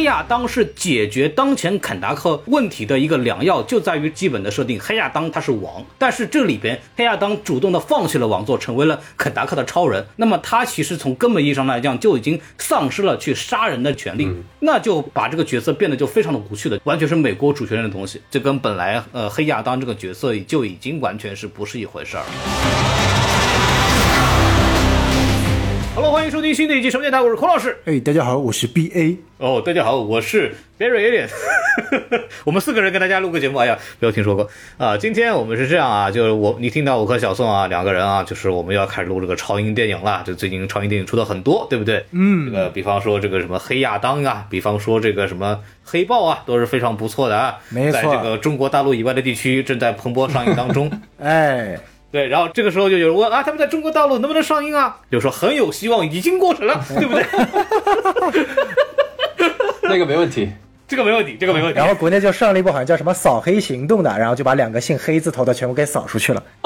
黑亚当是解决当前肯达克问题的一个良药，就在于基本的设定，黑亚当他是王，但是这里边黑亚当主动的放弃了王座，成为了肯达克的超人，那么他其实从根本意义上来讲就已经丧失了去杀人的权利，那就把这个角色变得就非常的无趣了，完全是美国主权人的东西，这跟本来呃黑亚当这个角色就已经完全是不是一回事儿。Hello，欢迎收听新的一期什么电台，我是孔老师。哎，大家好，我是 B A。哦，大家好，我是 Barry Alien。我们四个人跟大家录个节目，哎呀，没有听说过啊。今天我们是这样啊，就是我你听到我和小宋啊两个人啊，就是我们要开始录这个超英电影了。就最近超英电影出的很多，对不对？嗯，这个比方说这个什么黑亚当啊，比方说这个什么黑豹啊，都是非常不错的啊。没错在这个中国大陆以外的地区正在蓬勃上映当中。哎，对，然后这个时候就有人问啊，他们在中国大陆能不能上映啊？就说很有希望，已经过审了，对不对？那个没问题。这个没问题，这个没问题。然后国内就上了一部好像叫什么“扫黑行动”的，然后就把两个姓黑字头的全部给扫出去了。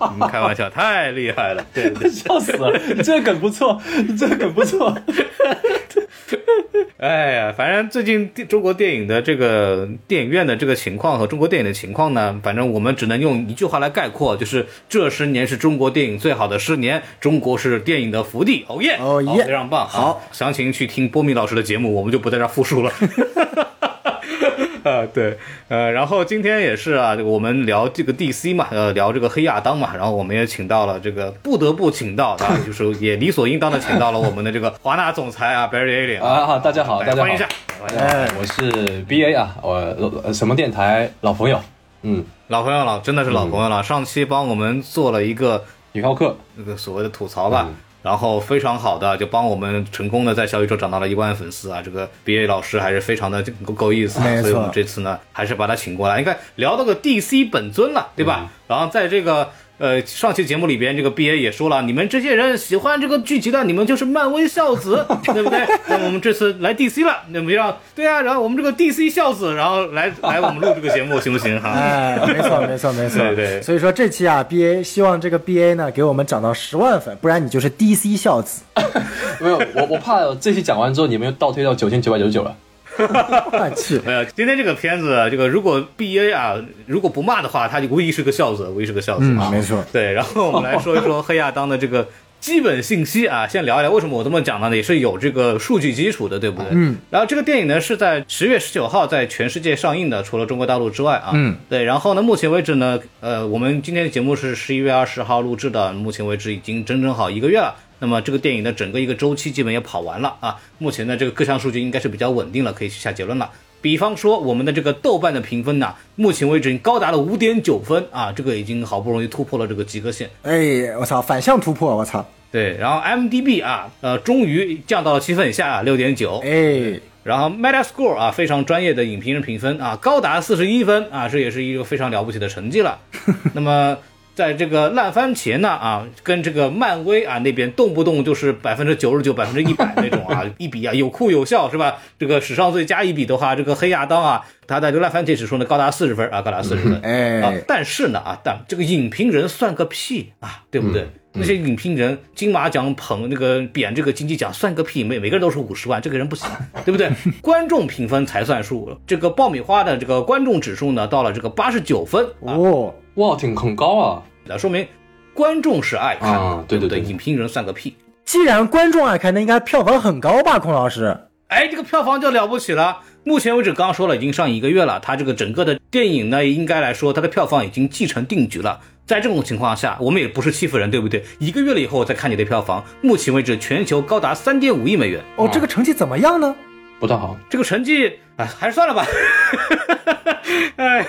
嗯开玩笑，太厉害了，对对。笑死了，这个梗不错，这个梗不错。哎呀，反正最近电中国电影的这个电影院的这个情况和中国电影的情况呢，反正我们只能用一句话来概括，就是这十年是中国电影最好的十年，中国是电影的福地。哦耶，哦耶非常棒。好，详情去听波米老师的节目，我们就不在这复述了。啊，对，呃，然后今天也是啊，这个我们聊这个 DC 嘛，呃，聊这个黑亚当嘛，然后我们也请到了这个不得不请到啊，就是也理所应当的请到了我们的这个华纳总裁啊，Barry Allen 啊好大家好大家好欢迎一下，哎，我是 B A 啊，我呃什么电台老朋友，嗯，老朋友了，真的是老朋友了。上期帮我们做了一个女浩克，那个所谓的吐槽吧，嗯然后非常好的就帮我们成功的在小宇宙涨到了一万粉丝啊！这个 B A 老师还是非常的够够意思啊，所以我们这次呢还是把他请过来。你看聊到个 D C 本尊了，对吧？然后在这个。呃，上期节目里边，这个 B A 也说了，你们这些人喜欢这个剧集的，你们就是漫威孝子，对不对？那我们这次来 D C 了，那么让对啊，然后我们这个 D C 孝子，然后来来我们录这个节目，行不行哈？哎，没错，没错，没错。对对所以说这期啊，B A 希望这个 B A 呢给我们涨到十万粉，不然你就是 D C 孝子。没有，我我怕这期讲完之后你们又倒退到九千九百九十九了。我去，没有，今天这个片子，这个如果 B A 啊，如果不骂的话，他就无疑是个孝子，无疑是个孝子没错。对，然后我们来说一说黑亚当的这个基本信息啊，先聊一聊为什么我这么讲呢？也是有这个数据基础的，对不对？嗯。然后这个电影呢是在十月十九号在全世界上映的，除了中国大陆之外啊。嗯。对，然后呢，目前为止呢，呃，我们今天的节目是十一月二十号录制的，目前为止已经整整好一个月了。那么这个电影的整个一个周期基本也跑完了啊，目前呢这个各项数据应该是比较稳定了，可以去下结论了。比方说我们的这个豆瓣的评分呢，目前为止已经高达了五点九分啊，这个已经好不容易突破了这个及格线。哎，我操，反向突破，我操。对，然后 MDB 啊，呃，终于降到了七分以下啊，六点九。哎，然后 Metascore 啊，非常专业的影评人评分啊，高达四十一分啊，这也是一个非常了不起的成绩了。那么在这个烂番茄呢啊，跟这个漫威啊那边动不动就是百分之九十九、百分之一百那种啊，一比啊有哭有笑是吧？这个史上最佳一比的话，这个黑亚当啊，他在这个烂番茄指数呢高达四十分啊，高达四十分。哎啊，但是呢啊，但这个影评人算个屁啊，对不对？那些影评人金马奖捧那个贬这个金鸡奖算个屁，每每个人都是五十万，这个人不行，对不对？观众评分才算数。这个爆米花的这个观众指数呢，到了这个八十九分啊，哦，哇，挺很高啊。那说明观众是爱看的，啊对对不对对影评人算个屁。既然观众爱看，那应该票房很高吧，孔老师？哎，这个票房就了不起了。目前为止，刚刚说了，已经上映一个月了。它这个整个的电影呢，应该来说，它的票房已经既成定局了。在这种情况下，我们也不是欺负人，对不对？一个月了以后再看你的票房，目前为止全球高达三点五亿美元，哦，这个成绩怎么样呢？不太好，这个成绩啊，还是算了吧。哎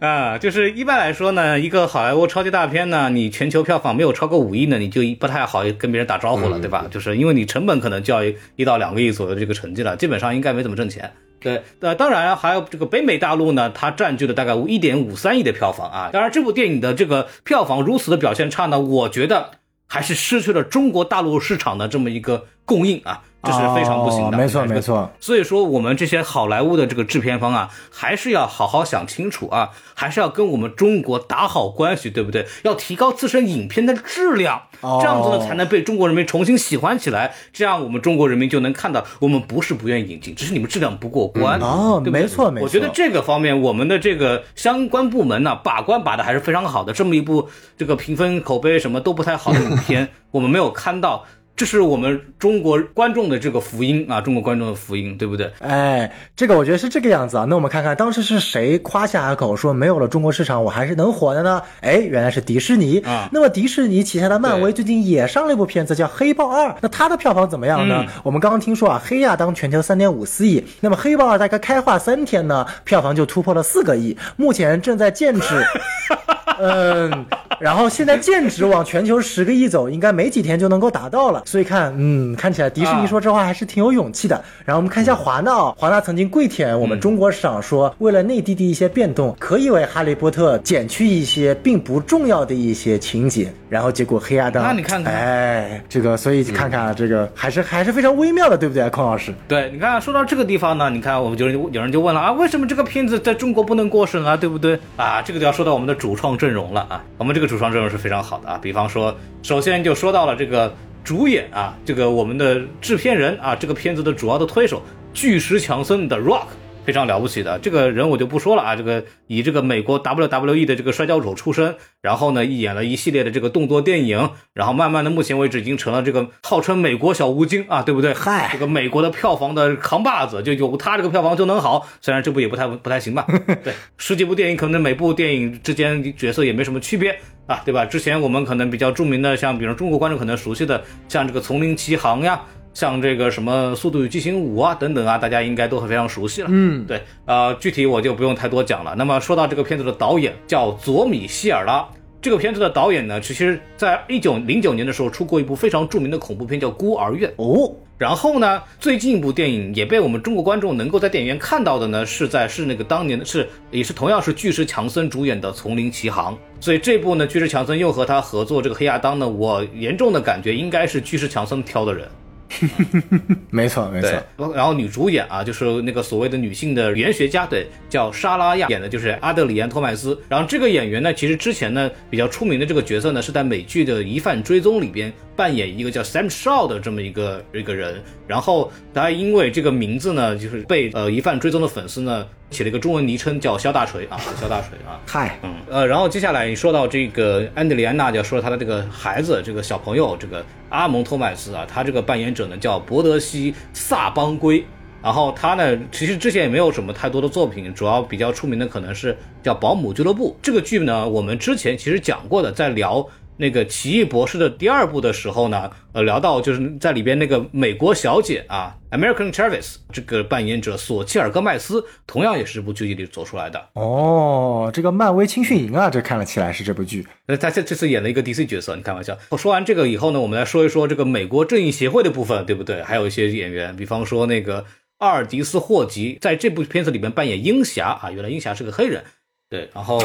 啊，就是一般来说呢，一个好莱坞超级大片呢，你全球票房没有超过五亿呢，你就不太好跟别人打招呼了，对吧？就是因为你成本可能就要一到两个亿左右的这个成绩了，基本上应该没怎么挣钱。对，呃，当然还有这个北美大陆呢，它占据了大概一点五三亿的票房啊。当然，这部电影的这个票房如此的表现差呢，我觉得还是失去了中国大陆市场的这么一个供应啊。这是非常不行的。哦没错没错。所以说，我们这些好莱坞的这个制片方啊，还是要好好想清楚啊，还是要跟我们中国打好关系，对不对？要提高自身影片的质量，哦这样子呢，才能被中国人民重新喜欢起来。这样，我们中国人民就能看到，我们不是不愿意引进，只是你们质量不过关。嗯哦对没错没错我觉得这个方面，我们的这个相关部门呢，把关把的还是非常好的。这么一部这个评分、口碑什么都不太好的影片，我们没有看到。这是我们中国观众的这个福音啊，中国观众的福音，对不对？哎，这个我觉得是这个样子啊。那我们看看当时是谁夸下海口说没有了中国市场我还是能火的呢？哎，原来是迪士尼啊那么迪士尼旗下的漫威最近也上了一部片子叫《黑豹二》，那它的票房怎么样呢？我们刚刚听说啊，黑亚当全球三点五四亿，那么黑豹二大概开画三天呢，票房就突破了四个亿，目前正在建制。嗯，然后现在剑指往全球十个亿走，应该没几天就能够达到了。所以看，嗯，看起来迪士尼说这话还是挺有勇气的。然后我们看一下华纳啊，华纳曾经跪舔我们中国市场，说为了内地的一些变动，可以为哈利波特减去一些并不重要的一些情节。然后结果黑亚当，那你看看哎，这个，所以看看啊，这个还是还是非常微妙的，对不对，孔老师？对，你看，说到这个地方呢，你看，我们就有人就问了啊，为什么这个片子在中国不能过审啊，对不对？啊，这个就要说到我们的主创阵容了啊，我们这个主创阵容是非常好的啊，比方说，首先就说到了这个主演啊，这个我们的制片人啊，这个片子的主要的推手巨石强森的 Rock。非常了不起的这个人我就不说了啊，这个以这个美国 WWE 的这个摔跤手出身，然后呢演了一系列的这个动作电影，然后慢慢的目前为止已经成了这个号称美国小吴京啊，对不对？嗨这个美国的票房的扛把子，就有他这个票房就能好。虽然这部也不太不太行吧，对，十几部电影可能每部电影之间角色也没什么区别啊，对吧？之前我们可能比较著名的，像比如中国观众可能熟悉的，像这个《丛林奇航》呀。像这个什么《速度与激情五》啊等等啊，大家应该都会非常熟悉了。嗯，对，呃，具体我就不用太多讲了。那么说到这个片子的导演叫佐米希尔拉，这个片子的导演呢，其实在一九零九年的时候出过一部非常著名的恐怖片叫《孤儿院》。哦，然后呢，最近一部电影也被我们中国观众能够在电影院看到的呢，是在是那个当年的是也是同样是巨石强森主演的《丛林奇航》。所以这部呢，巨石强森又和他合作这个黑亚当呢，我严重的感觉应该是巨石强森挑的人。没错没错，，然后女主演啊，就是那个所谓的女性的语言学家，对，叫莎拉亚，演的就是阿德里安·托麦斯。然后这个演员呢，其实之前呢比较出名的这个角色呢，是在美剧的《疑犯追踪》里边扮演一个叫 Sam Shaw 的这么一个一个人。然后他因为这个名字呢，就是被呃《疑犯追踪》的粉丝呢起了一个中文昵称叫肖大锤啊，肖大锤啊。嗨，嗯，呃，然后接下来你说到这个安德里安娜，就要说他的这个孩子，这个小朋友，这个阿蒙托马斯啊，他这个扮演者呢叫博德西萨邦圭。然后他呢，其实之前也没有什么太多的作品，主要比较出名的可能是叫《保姆俱乐部》这个剧呢，我们之前其实讲过的，在聊那个奇异博士的第二部的时候呢，呃，聊到就是在里边那个美国小姐啊，American Travis 这个扮演者索契尔戈麦斯，同样也是这部剧里走出来的。哦，这个漫威青训营啊，这看了起来是这部剧。那他这这次演了一个 DC 角色，你开玩笑。我说完这个以后呢，我们来说一说这个美国正义协会的部分，对不对？还有一些演员，比方说那个阿尔迪斯霍吉，在这部片子里面扮演鹰侠啊，原来鹰侠是个黑人。对，然后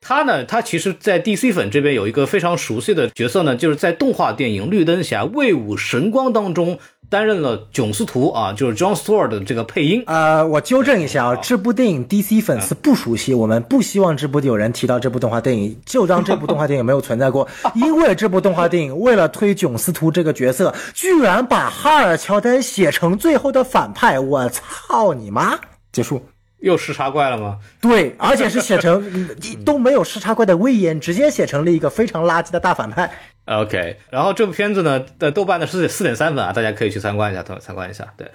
他呢，他其实，在 DC 粉这边有一个非常熟悉的角色呢，就是在动画电影《绿灯侠：卫武神光》当中担任了囧司徒啊，就是 John Stewart 的这个配音。呃，我纠正一下啊，这部电影 DC 粉丝不熟悉，我们不希望这部有人提到这部动画电影，就当这部动画电影没有存在过。因为这部动画电影为了推囧司徒这个角色，居然把哈尔乔丹写成最后的反派，我操你妈！结束。又视察怪了吗？对，而且是写成都没有视察怪的威严，直接写成了一个非常垃圾的大反派。OK，然后这部片子呢，的豆瓣的是四点三分啊，大家可以去参观一下，参观一下。对，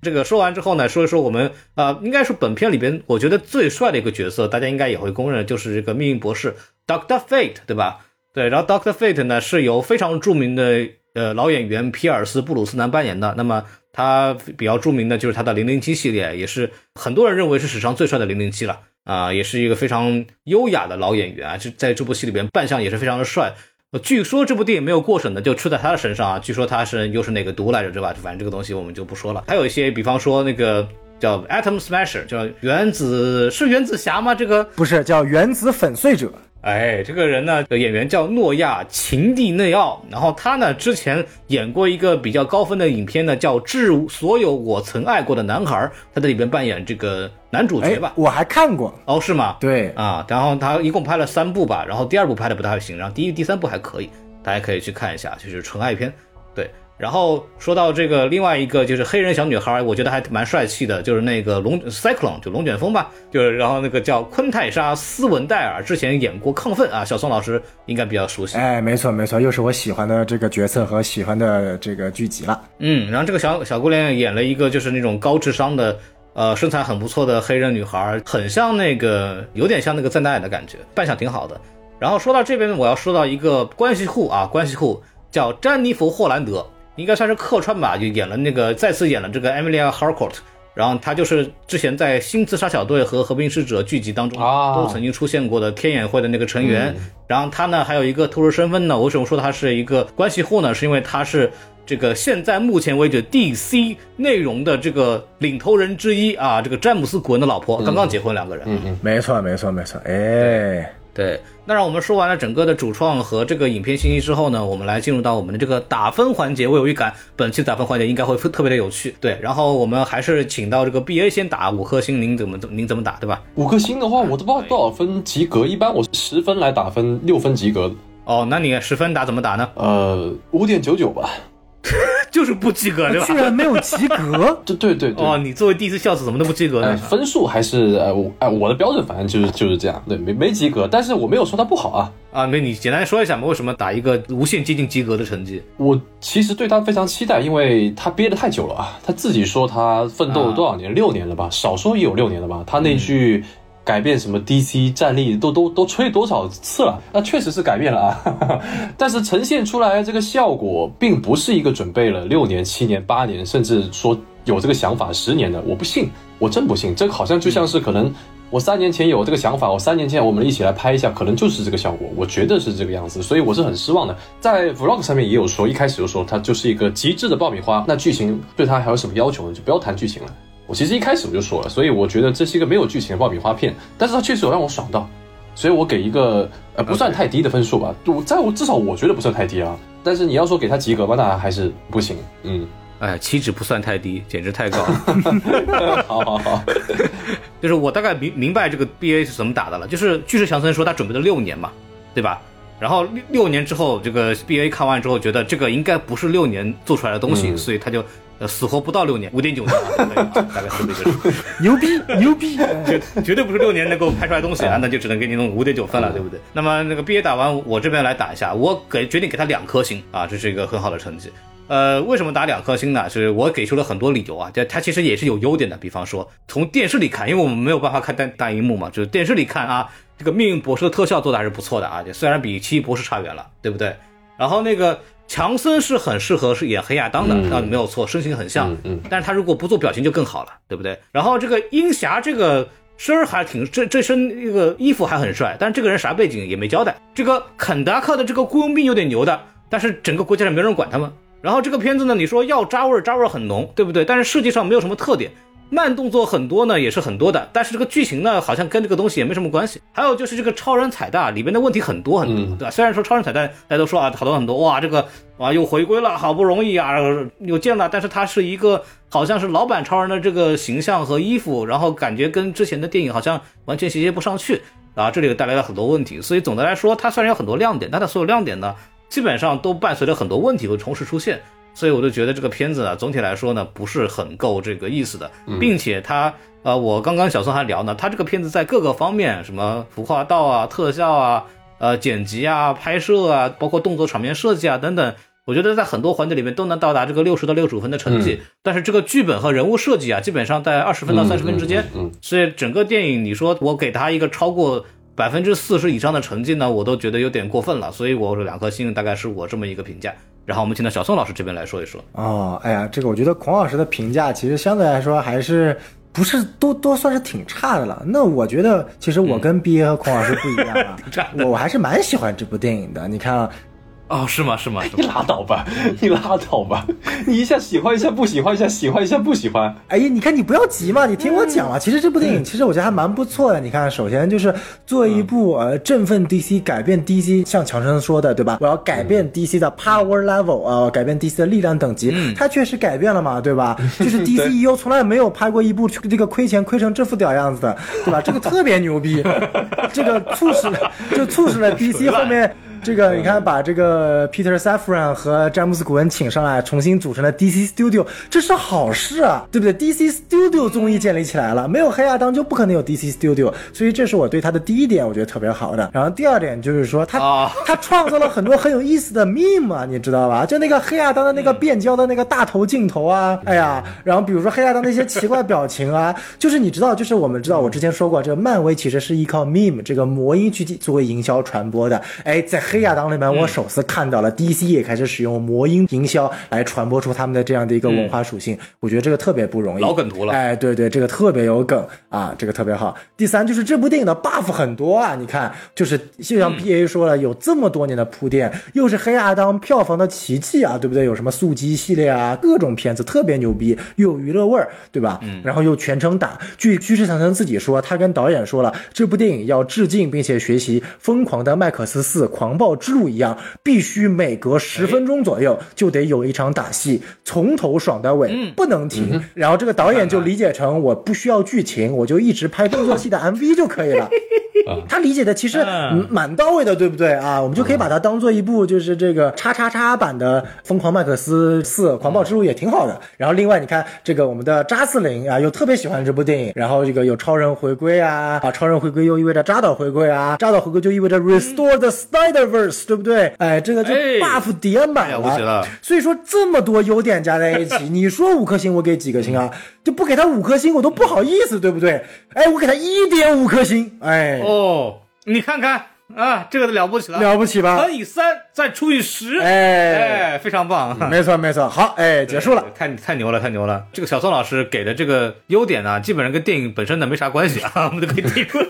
这个说完之后呢，说一说我们啊、呃应该是本片里边我觉得最帅的一个角色，大家应该也会公认，就是这个命运博士 Doctor Fate，对吧？对，然后 Doctor Fate 呢是由非常著名的呃老演员皮尔斯布鲁斯南扮演的。那么他比较著名的就是他的零零七系列，也是很多人认为是史上最帅的零零七了啊、也是一个非常优雅的老演员啊，这在这部戏里边扮相也是非常的帅。据说这部电影没有过审的就出在他的身上啊，据说他是又是哪个毒来着，对吧？反正这个东西我们就不说了。还有一些，比方说那个叫 Atom Smasher，叫原子是原子侠吗？这个不是叫原子粉碎者，哎，这个人呢，演员叫诺亚·秦蒂内奥，然后他呢之前演过一个比较高分的影片呢，叫《致所有我曾爱过的男孩》，他在里边扮演这个男主角吧？我还看过哦，是吗？对啊，然后他一共拍了三部吧，然后第二部拍的不太行，然后第一、第三部还可以，大家可以去看一下，就是纯爱片，对。然后说到这个另外一个就是黑人小女孩，我觉得还蛮帅气的，就是那个龙 cyclone 就龙卷风吧，就是然后那个叫昆泰莎斯文戴尔，之前演过亢奋啊，小宋老师应该比较熟悉。哎，没错没错，又是我喜欢的这个角色和喜欢的这个剧集了。嗯，然后这个小小姑娘演了一个就是那种高智商的，呃，身材很不错的黑人女孩，很像那个有点像那个赞奈的感觉，扮相挺好的。然后说到这边，我要说到一个关系户啊，关系户叫詹妮弗霍兰德。应该算是客串吧，就演了那个再次演了这个 Emilia Harcourt，然后他就是之前在新自杀小队和和平使者剧集当中都曾经出现过的天眼会的那个成员。然后他呢还有一个特殊身份呢，为什么说他是一个关系户呢？是因为他是这个现在目前为止 DC 内容的这个领头人之一啊，这个詹姆斯古恩的老婆刚刚结婚两个人。嗯嗯，没错没错没错，哎。对，那让我们说完了整个的主创和这个影片信息之后呢，我们来进入到我们的这个打分环节。我有预感，本期打分环节应该会特别的有趣。对，然后我们还是请到这个 B A 先打五颗星，您怎么怎您怎么打，对吧？五颗星的话，我都不知道多少分及格，一般我是十分来打分，六分及格。哦，那你十分打怎么打呢？呃，五点九九吧。就是不及格，对吧？居然没有及格，对对对对。哦，你作为第一次校子，怎么能不及格呢？分数还是呃，我哎，我的标准反正就是就是这样，对，没没及格，但是我没有说他不好啊。啊，那你简单说一下嘛，为什么打一个无限接近及格的成绩？我其实对他非常期待，因为他憋得太久了啊。他自己说他奋斗了多少年？六年了吧，少说也有六年了吧。他那句。改变什么 DC 战力都都都吹多少次了？那确实是改变了啊，但是呈现出来这个效果，并不是一个准备了六年、七年、八年，甚至说有这个想法十年的。我不信，我真不信。这个好像就像是可能我三年前有这个想法，我三年前我们一起来拍一下，可能就是这个效果。我觉得是这个样子，所以我是很失望的。在 Vlog 上面也有说，一开始就说它就是一个极致的爆米花。那剧情对它还有什么要求呢？就不要谈剧情了。我其实一开始我就说了，所以我觉得这是一个没有剧情的爆米花片，但是它确实有让我爽到，所以我给一个呃不算太低的分数吧，我在我至少我觉得不算太低啊，但是你要说给他及格吧，那还是不行，嗯，哎，岂止不算太低，简直太高，好好好，就是我大概明明白这个 B A 是怎么打的了，就是巨石强森说他准备了六年嘛，对吧？然后六六年之后，这个 B A 看完之后觉得这个应该不是六年做出来的东西，所以他就。呃，死活不到六年，五点九分，大概是这个数。牛逼，牛逼，绝绝对不是六年能够拍出来东西啊，那就只能给你弄五点九分了，对不对？那么那个 B A 打完，我这边来打一下，我给决定给他两颗星啊，这是一个很好的成绩。呃，为什么打两颗星呢？是我给出了很多理由啊，这它其实也是有优点的，比方说从电视里看，因为我们没有办法看大大荧幕嘛，就是电视里看啊，这个命运博士的特效做的还是不错的啊，虽然比奇异博士差远了，对不对？然后那个。强森是很适合是演黑亚当的，那没有错，身形很像。嗯，但是他如果不做表情就更好了，对不对？然后这个鹰侠这个身儿还挺，这这身这个衣服还很帅，但是这个人啥背景也没交代。这个肯达克的这个雇佣兵有点牛的，但是整个国家上没人管他们。然后这个片子呢，你说要渣味儿，渣味儿很浓，对不对？但是设计上没有什么特点。慢动作很多呢，也是很多的，但是这个剧情呢，好像跟这个东西也没什么关系。还有就是这个超人彩蛋里面的问题很多很多，对吧？虽然说超人彩蛋大家都说啊，好多很多，哇，这个哇又回归了，好不容易啊又见了，但是它是一个好像是老版超人的这个形象和衣服，然后感觉跟之前的电影好像完全衔接不上去啊，这里带来了很多问题。所以总的来说，它虽然有很多亮点，但它所有亮点呢，基本上都伴随着很多问题会同时出现。所以我就觉得这个片子啊，总体来说呢，不是很够这个意思的，并且它，呃，我刚刚小宋还聊呢，它这个片子在各个方面，什么服化道啊、特效啊、呃剪辑啊、拍摄啊，包括动作场面设计啊等等，我觉得在很多环节里面都能到达这个六十到六十五分的成绩。但是这个剧本和人物设计啊，基本上在二十分到三十分之间。所以整个电影，你说我给他一个超过百分之四十以上的成绩呢，我都觉得有点过分了。所以我两颗星大概是我这么一个评价。然后我们请到小宋老师这边来说一说。哦，哎呀，这个我觉得孔老师的评价其实相对来说还是不是都都算是挺差的了。那我觉得其实我跟 B A 和孔老师不一样啊，我我还是蛮喜欢这部电影的。你看，哦，是吗？是吗？你拉倒吧，你拉倒吧，你一下喜欢一下不喜欢一下喜欢一下不喜欢。哎呀，你看你不要急嘛，你听我讲啊。其实这部电影其实我觉得还蛮不错的。你看，首先就是作为一部呃振奋 DC、改变 DC，像强生说的对吧？我要改变 DC 的 power level 啊，改变 DC 的力量等级，它确实改变了嘛，对吧？就是 DC EU 从来没有拍过一部这个亏钱亏成这副屌样子的，对吧？这个特别牛逼，这个促使就促使了 DC 后面。这个你看，把这个 Peter Safran 和詹姆斯古恩请上来，重新组成了 DC Studio，这是好事啊，对不对？DC Studio 终于建立起来了，没有黑亚当就不可能有 DC Studio，所以这是我对他的第一点，我觉得特别好的。然后第二点就是说，他他创造了很多很有意思的 meme 啊，你知道吧？就那个黑亚当的那个变焦的那个大头镜头啊，哎呀，然后比如说黑亚当那些奇怪表情啊，就是你知道，就是我们知道，我之前说过，这个漫威其实是依靠 meme 这个魔音去作为营销传播的，哎，在黑。亚当里面，我首次看到了 DC 也开始使用魔音营销来传播出他们的这样的一个文化属性，我觉得这个特别不容易。老梗图了，哎，对对，这个特别有梗啊，这个特别好。第三就是这部电影的 buff 很多啊，你看，就是就像 BA 说了，有这么多年的铺垫，又是黑亚当票房的奇迹啊，对不对？有什么速激系列啊，各种片子特别牛逼，又有娱乐味儿，对吧？嗯。然后又全程打。据居士强森自己说，他跟导演说了，这部电影要致敬并且学习《疯狂的麦克斯四：狂暴》。之路一样，必须每隔十分钟左右就得有一场打戏，从头爽到尾，不能停。然后这个导演就理解成我不需要剧情，我就一直拍动作戏的 MV 就可以了。他理解的其实蛮到位的，对不对啊？我们就可以把它当做一部就是这个叉叉叉版的《疯狂麦克斯四：狂暴之路》也挺好的。然后另外你看这个我们的扎斯林啊，又特别喜欢这部电影。然后这个有超人回归啊，啊，超人回归又意味着扎导回归啊，扎导回归就意味着 Restore the Spider-Verse，对不对？哎，这个就 buff 叠满了。所以说这么多优点加在一起，你说五颗星我给几颗星啊？就不给他五颗星我都不好意思，对不对？哎，我给他一点五颗星，哎。哦，你看看啊，这个了不起了，了不起吧？乘以三再除以十，哎哎，非常棒，没错没错。好，哎，结束了，太太牛了，太牛了。这个小宋老师给的这个优点呢，基本上跟电影本身呢没啥关系啊，我们都可以提出来。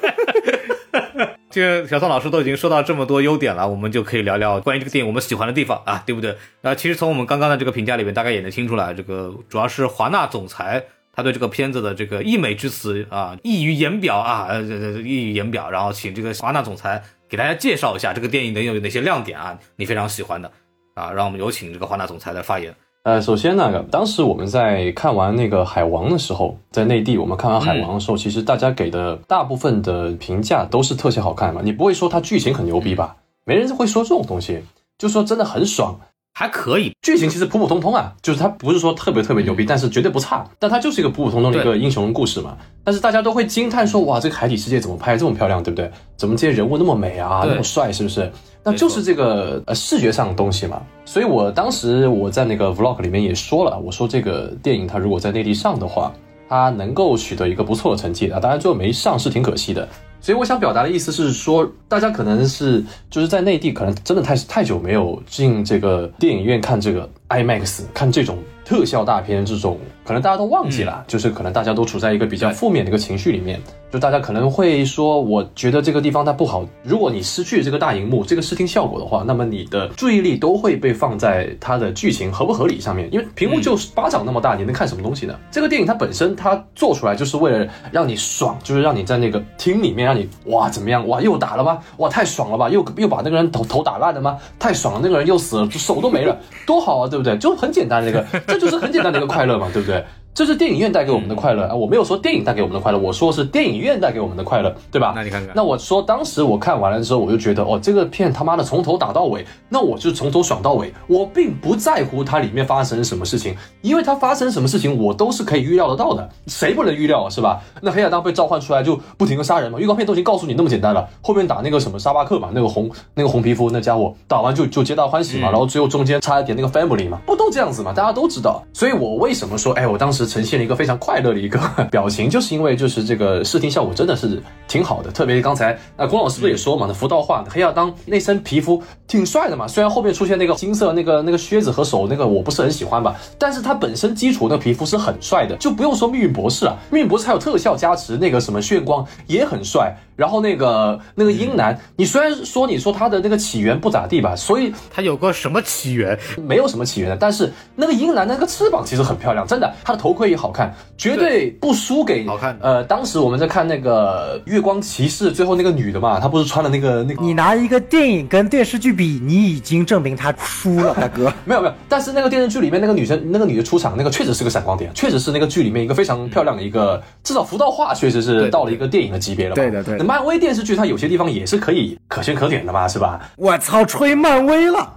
这个小宋老师都已经说到这么多优点了，我们就可以聊聊关于这个电影我们喜欢的地方啊，对不对？那其实从我们刚刚的这个评价里面，大概也能听出来，这个主要是华纳总裁。他对这个片子的这个溢美之词啊，溢于言表啊，呃，溢于言表。然后请这个华纳总裁给大家介绍一下这个电影能有哪些亮点啊，你非常喜欢的啊，让我们有请这个华纳总裁来发言。呃，首先那个，当时我们在看完那个海王的时候，在内地我们看完海王的时候，其实大家给的大部分的评价都是特效好看嘛，你不会说它剧情很牛逼吧？没人会说这种东西，就说真的很爽。还可以，剧情其实普普通通啊，就是它不是说特别特别牛逼，但是绝对不差。但它就是一个普普通通的一个英雄故事嘛。但是大家都会惊叹说，哇，这个海底世界怎么拍这么漂亮，对不对？怎么这些人物那么美啊，那么帅，是不是？那就是这个呃视觉上的东西嘛。所以我当时我在那个 vlog 里面也说了，我说这个电影它如果在内地上的话，它能够取得一个不错的成绩啊。当然最后没上是挺可惜的。所以我想表达的意思是说，大家可能是就是在内地，可能真的太太久没有进这个电影院看这个 IMAX，看这种特效大片，这种可能大家都忘记了，就是可能大家都处在一个比较负面的一个情绪里面。就大家可能会说，我觉得这个地方它不好。如果你失去这个大荧幕这个视听效果的话，那么你的注意力都会被放在它的剧情合不合理上面。因为屏幕就是巴掌那么大，你能看什么东西呢？这个电影它本身它做出来就是为了让你爽，就是让你在那个厅里面让你哇怎么样哇又打了吗？哇太爽了吧？又又把那个人头头打烂了吗？太爽了，那个人又死了，手都没了，多好啊，对不对？就很简单那个，就是很简单的一个快乐嘛，对不对？这是电影院带给我们的快乐啊！我没有说电影带给我们的快乐，我说是电影院带给我们的快乐，对吧？那你看看，那我说当时我看完了之后，我就觉得哦，这个片他妈的从头打到尾，那我就从头爽到尾，我并不在乎它里面发生什么事情，因为它发生什么事情我都是可以预料得到的，谁不能预料是吧？那黑亚当被召唤出来就不停的杀人嘛，预告片都已经告诉你那么简单了，后面打那个什么沙巴克嘛，那个红那个红皮肤那家伙打完就就皆大欢喜嘛，然后最后中间插一点那个 family 嘛，不都这样子嘛？大家都知道，所以我为什么说哎，我当时是呈现了一个非常快乐的一个 表情，就是因为就是这个视听效果真的是挺好的，特别刚才那龚老师不是也说嘛，那福道化黑亚当那身皮肤挺帅的嘛，虽然后面出现那个金色那个那个靴子和手那个我不是很喜欢吧，但是他本身基础那皮肤是很帅的，就不用说命运博士啊，命运博士还有特效加持，那个什么炫光也很帅。然后那个那个英男，你虽然说你说他的那个起源不咋地吧，所以他有个什么起源？没有什么起源的。但是那个英男那个翅膀其实很漂亮，真的，他的头盔也好看，绝对不输给好看。呃，当时我们在看那个月光骑士，最后那个女的嘛，她不是穿了那个那个？你拿一个电影跟电视剧比，你已经证明她输了，大哥。没有没有，但是那个电视剧里面那个女生，那个女的出场，那个确实是个闪光点，确实是那个剧里面一个非常漂亮的一个，至少服道化确实是到了一个电影的级别了。对的对。漫威电视剧它。有些地方也是可以可圈可点的嘛，是吧？我操，吹漫威了。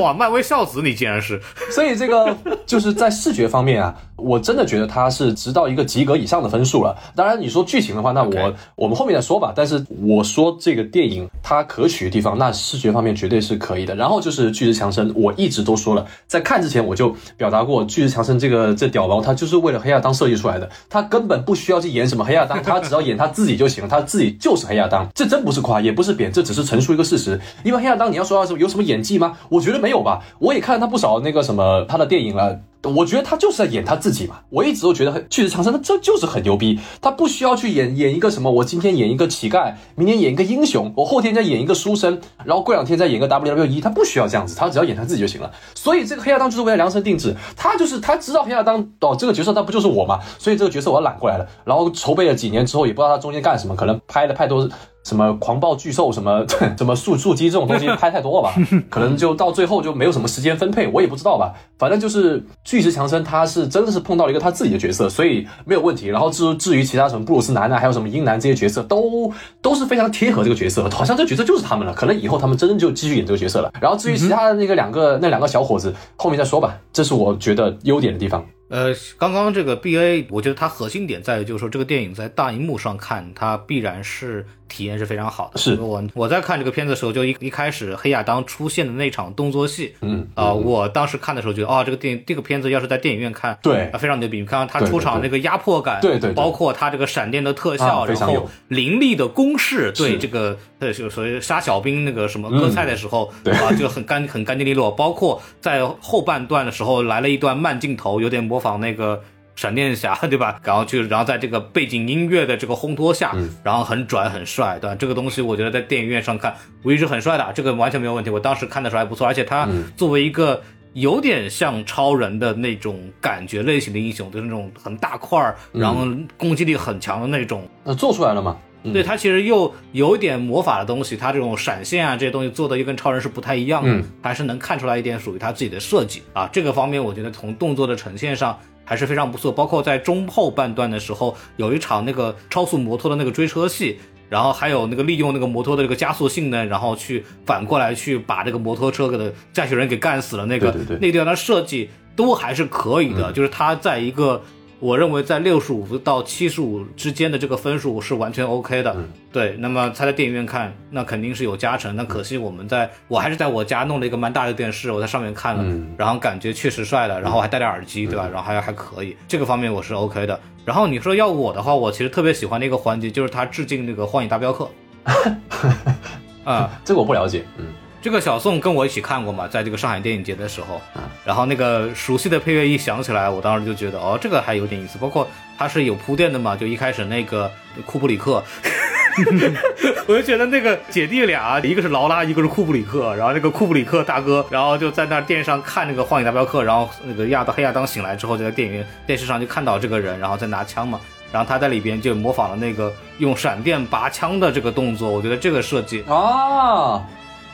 哇，漫威孝子你竟然是！所以这个就是在视觉方面啊，我真的觉得它是直到一个及格以上的分数了。当然你说剧情的话，那我我们后面再说吧。但是我说这个电影它可取的地方，那视觉方面绝对是可以的。然后就是巨石强森，我一直都说了，在看之前我就表达过，巨石强森这个这屌毛，他就是为了黑亚当设计出来的，他根本不需要去演什么黑亚当，他只要演他自己就行了，他自己就是黑亚当。这真不是夸，也不是贬，这只是陈述一个事实。因为黑亚当你要说有什么演技吗？我觉得没有吧，我也看了他不少那个什么他的电影了。我觉得他就是在演他自己嘛。我一直都觉得巨石强森他这就是很牛逼，他不需要去演演一个什么，我今天演一个乞丐，明天演一个英雄，我后天再演一个书生，然后过两天再演个 WWE，他不需要这样子，他只要演他自己就行了。所以这个黑亚当就是为了量身定制，他就是他知道黑亚当哦这个角色，那不就是我嘛？所以这个角色我要揽过来了。然后筹备了几年之后，也不知道他中间干什么，可能拍了太多。什么狂暴巨兽，什么 什么速速激这种东西拍太多了吧？可能就到最后就没有什么时间分配，我也不知道吧。反正就是巨石强森，他是真的是碰到了一个他自己的角色，所以没有问题。然后至至于其他什么布鲁斯南啊，还有什么英男这些角色，都都是非常贴合这个角色，好像这个角色就是他们了。可能以后他们真的就继续演这个角色了。然后至于其他的那个两个那两个小伙子，后面再说吧。这是我觉得优点的地方。呃，刚刚这个 B A，我觉得它核心点在于，就是说这个电影在大荧幕上看，它必然是。体验是非常好的。是我我在看这个片子的时候，就一一开始黑亚当出现的那场动作戏，嗯啊，我当时看的时候觉得，哦，这个电影这个片子要是在电影院看，对，非常牛逼。你看他出场那个压迫感，对对，包括他这个闪电的特效，然后凌厉的攻势，对这个呃，就所谓杀小兵那个什么割菜的时候，啊，就很干很干净利落。包括在后半段的时候来了一段慢镜头，有点模仿那个。闪电侠对吧？然后就然后在这个背景音乐的这个烘托下，然后很拽很帅，对吧？这个东西我觉得在电影院上看，无疑是很帅的，这个完全没有问题。我当时看的时候还不错，而且他作为一个有点像超人的那种感觉类型的英雄，就是那种很大块儿，然后攻击力很强的那种，那做出来了嘛？对他其实又有一点魔法的东西，他这种闪现啊这些东西做的又跟超人是不太一样的，还是能看出来一点属于他自己的设计啊。这个方面我觉得从动作的呈现上。还是非常不错，包括在中后半段的时候，有一场那个超速摩托的那个追车戏，然后还有那个利用那个摩托的这个加速性能，然后去反过来去把这个摩托车的驾驶人给干死了，那个那个地方的设计都还是可以的，就是它在一个。我认为在六十五到七十五之间的这个分数是完全 OK 的，对。那么他在电影院看，那肯定是有加成。那可惜我们在我还是在我家弄了一个蛮大的电视，我在上面看了，然后感觉确实帅的，然后还戴着耳机，对吧？然后还还可以，这个方面我是 OK 的。然后你说要我的话，我其实特别喜欢的一个环节就是他致敬那个《幻影大镖客》，啊，这个我不了解，嗯。这个小宋跟我一起看过嘛，在这个上海电影节的时候，然后那个熟悉的配乐一响起来，我当时就觉得哦，这个还有点意思。包括它是有铺垫的嘛，就一开始那个库布里克，我就觉得那个姐弟俩，一个是劳拉，一个是库布里克，然后那个库布里克大哥，然后就在那电视上看那个《荒野大镖客》，然后那个亚当黑亚当醒来之后，就在电影院电视上就看到这个人，然后在拿枪嘛，然后他在里边就模仿了那个用闪电拔枪的这个动作，我觉得这个设计啊。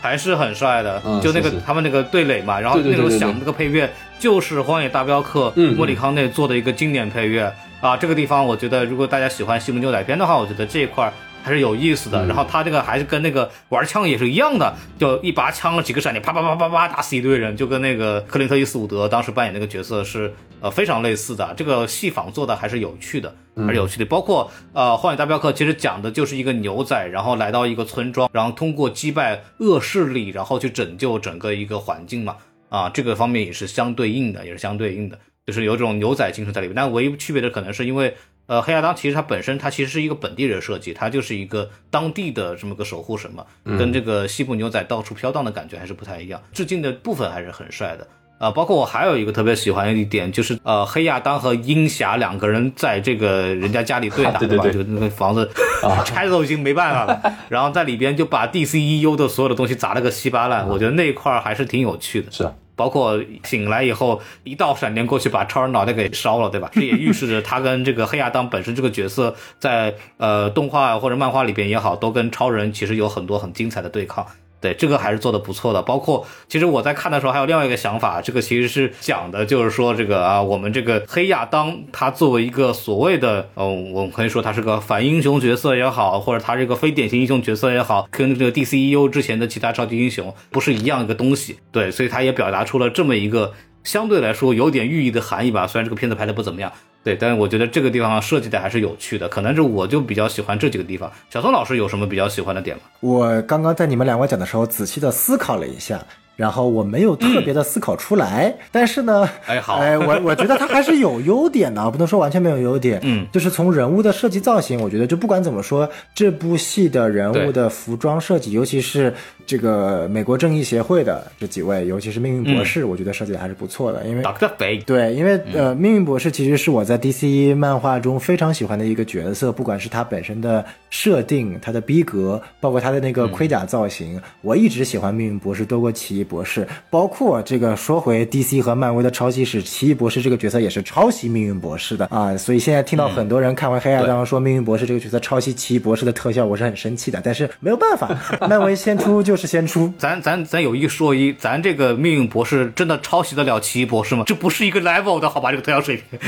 还是很帅的，就那个他们那个对垒嘛，然后那种响那个配乐就是《荒野大镖客》莫里康内做的一个经典配乐。啊。这个地方我觉得，如果大家喜欢西部牛仔片的话，我觉得这一块还是有意思的。然后他这个还是跟那个玩枪也是一样的，就一拔枪几个闪电，啪啪啪啪啪打死一堆人，就跟那个克林特伊斯伍德当时扮演那个角色是呃非常类似的。这个戏仿做的还是有趣的。还是有趣的，包括呃，《荒野大镖客》其实讲的就是一个牛仔，然后来到一个村庄，然后通过击败恶势力，然后去拯救整个一个环境嘛。啊，这个方面也是相对应的，也是相对应的。就是有种牛仔精神在里面。但唯一区别的可能是因为，呃，黑亚当其实他本身他其实是一个本地人设计，他就是一个当地的这么个守护神嘛，跟这个西部牛仔到处飘荡的感觉还是不太一样。致敬的部分还是很帅的。啊，包括我还有一个特别喜欢的一点，就是呃，黑亚当和鹰侠两个人在这个人家家里对打，对吧？就那个房子啊，拆都已经没办法了，然后在里边就把 DCEU 的所有的东西砸了个稀巴烂。我觉得那一块还是挺有趣的。是啊，包括醒来以后一道闪电过去把超人脑袋给烧了，对吧？这也预示着他跟这个黑亚当本身这个角色在呃动画或者漫画里边也好，都跟超人其实有很多很精彩的对抗。对这个还是做的不错的，包括其实我在看的时候还有另外一个想法，这个其实是讲的就是说这个啊，我们这个黑亚当他作为一个所谓的，嗯，我们可以说他是个反英雄角色也好，或者他是个非典型英雄角色也好，跟这个 DCEU 之前的其他超级英雄不是一样一个东西。对，所以他也表达出了这么一个相对来说有点寓意的含义吧。虽然这个片子拍的不怎么样。对，但是我觉得这个地方设计的还是有趣的，可能是我就比较喜欢这几个地方。小宋老师有什么比较喜欢的点吗？我刚刚在你们两位讲的时候，仔细的思考了一下。然后我没有特别的思考出来，但是呢，哎好，哎我我觉得它还是有优点的，不能说完全没有优点。嗯，就是从人物的设计造型，我觉得就不管怎么说，这部戏的人物的服装设计，尤其是这个美国正义协会的这几位，尤其是命运博士，我觉得设计的还是不错的。因为 Doctor Fate，对，因为呃，命运博士其实是我在 DC 漫画中非常喜欢的一个角色，不管是他本身的设定、他的逼格，包括他的那个盔甲造型，我一直喜欢命运博士多过奇异博士，包。包括这个说回 DC 和漫威的抄袭史，奇异博士这个角色也是抄袭命运博士的啊，所以现在听到很多人看完黑亚当说命运博士这个角色抄袭奇异博士的特效，我是很生气的。但是没有办法，漫威先出就就是先出，咱咱咱有一说一，咱这个命运博士真的抄袭得了奇异博士吗？这不是一个 level 的好吧？这个特效水平。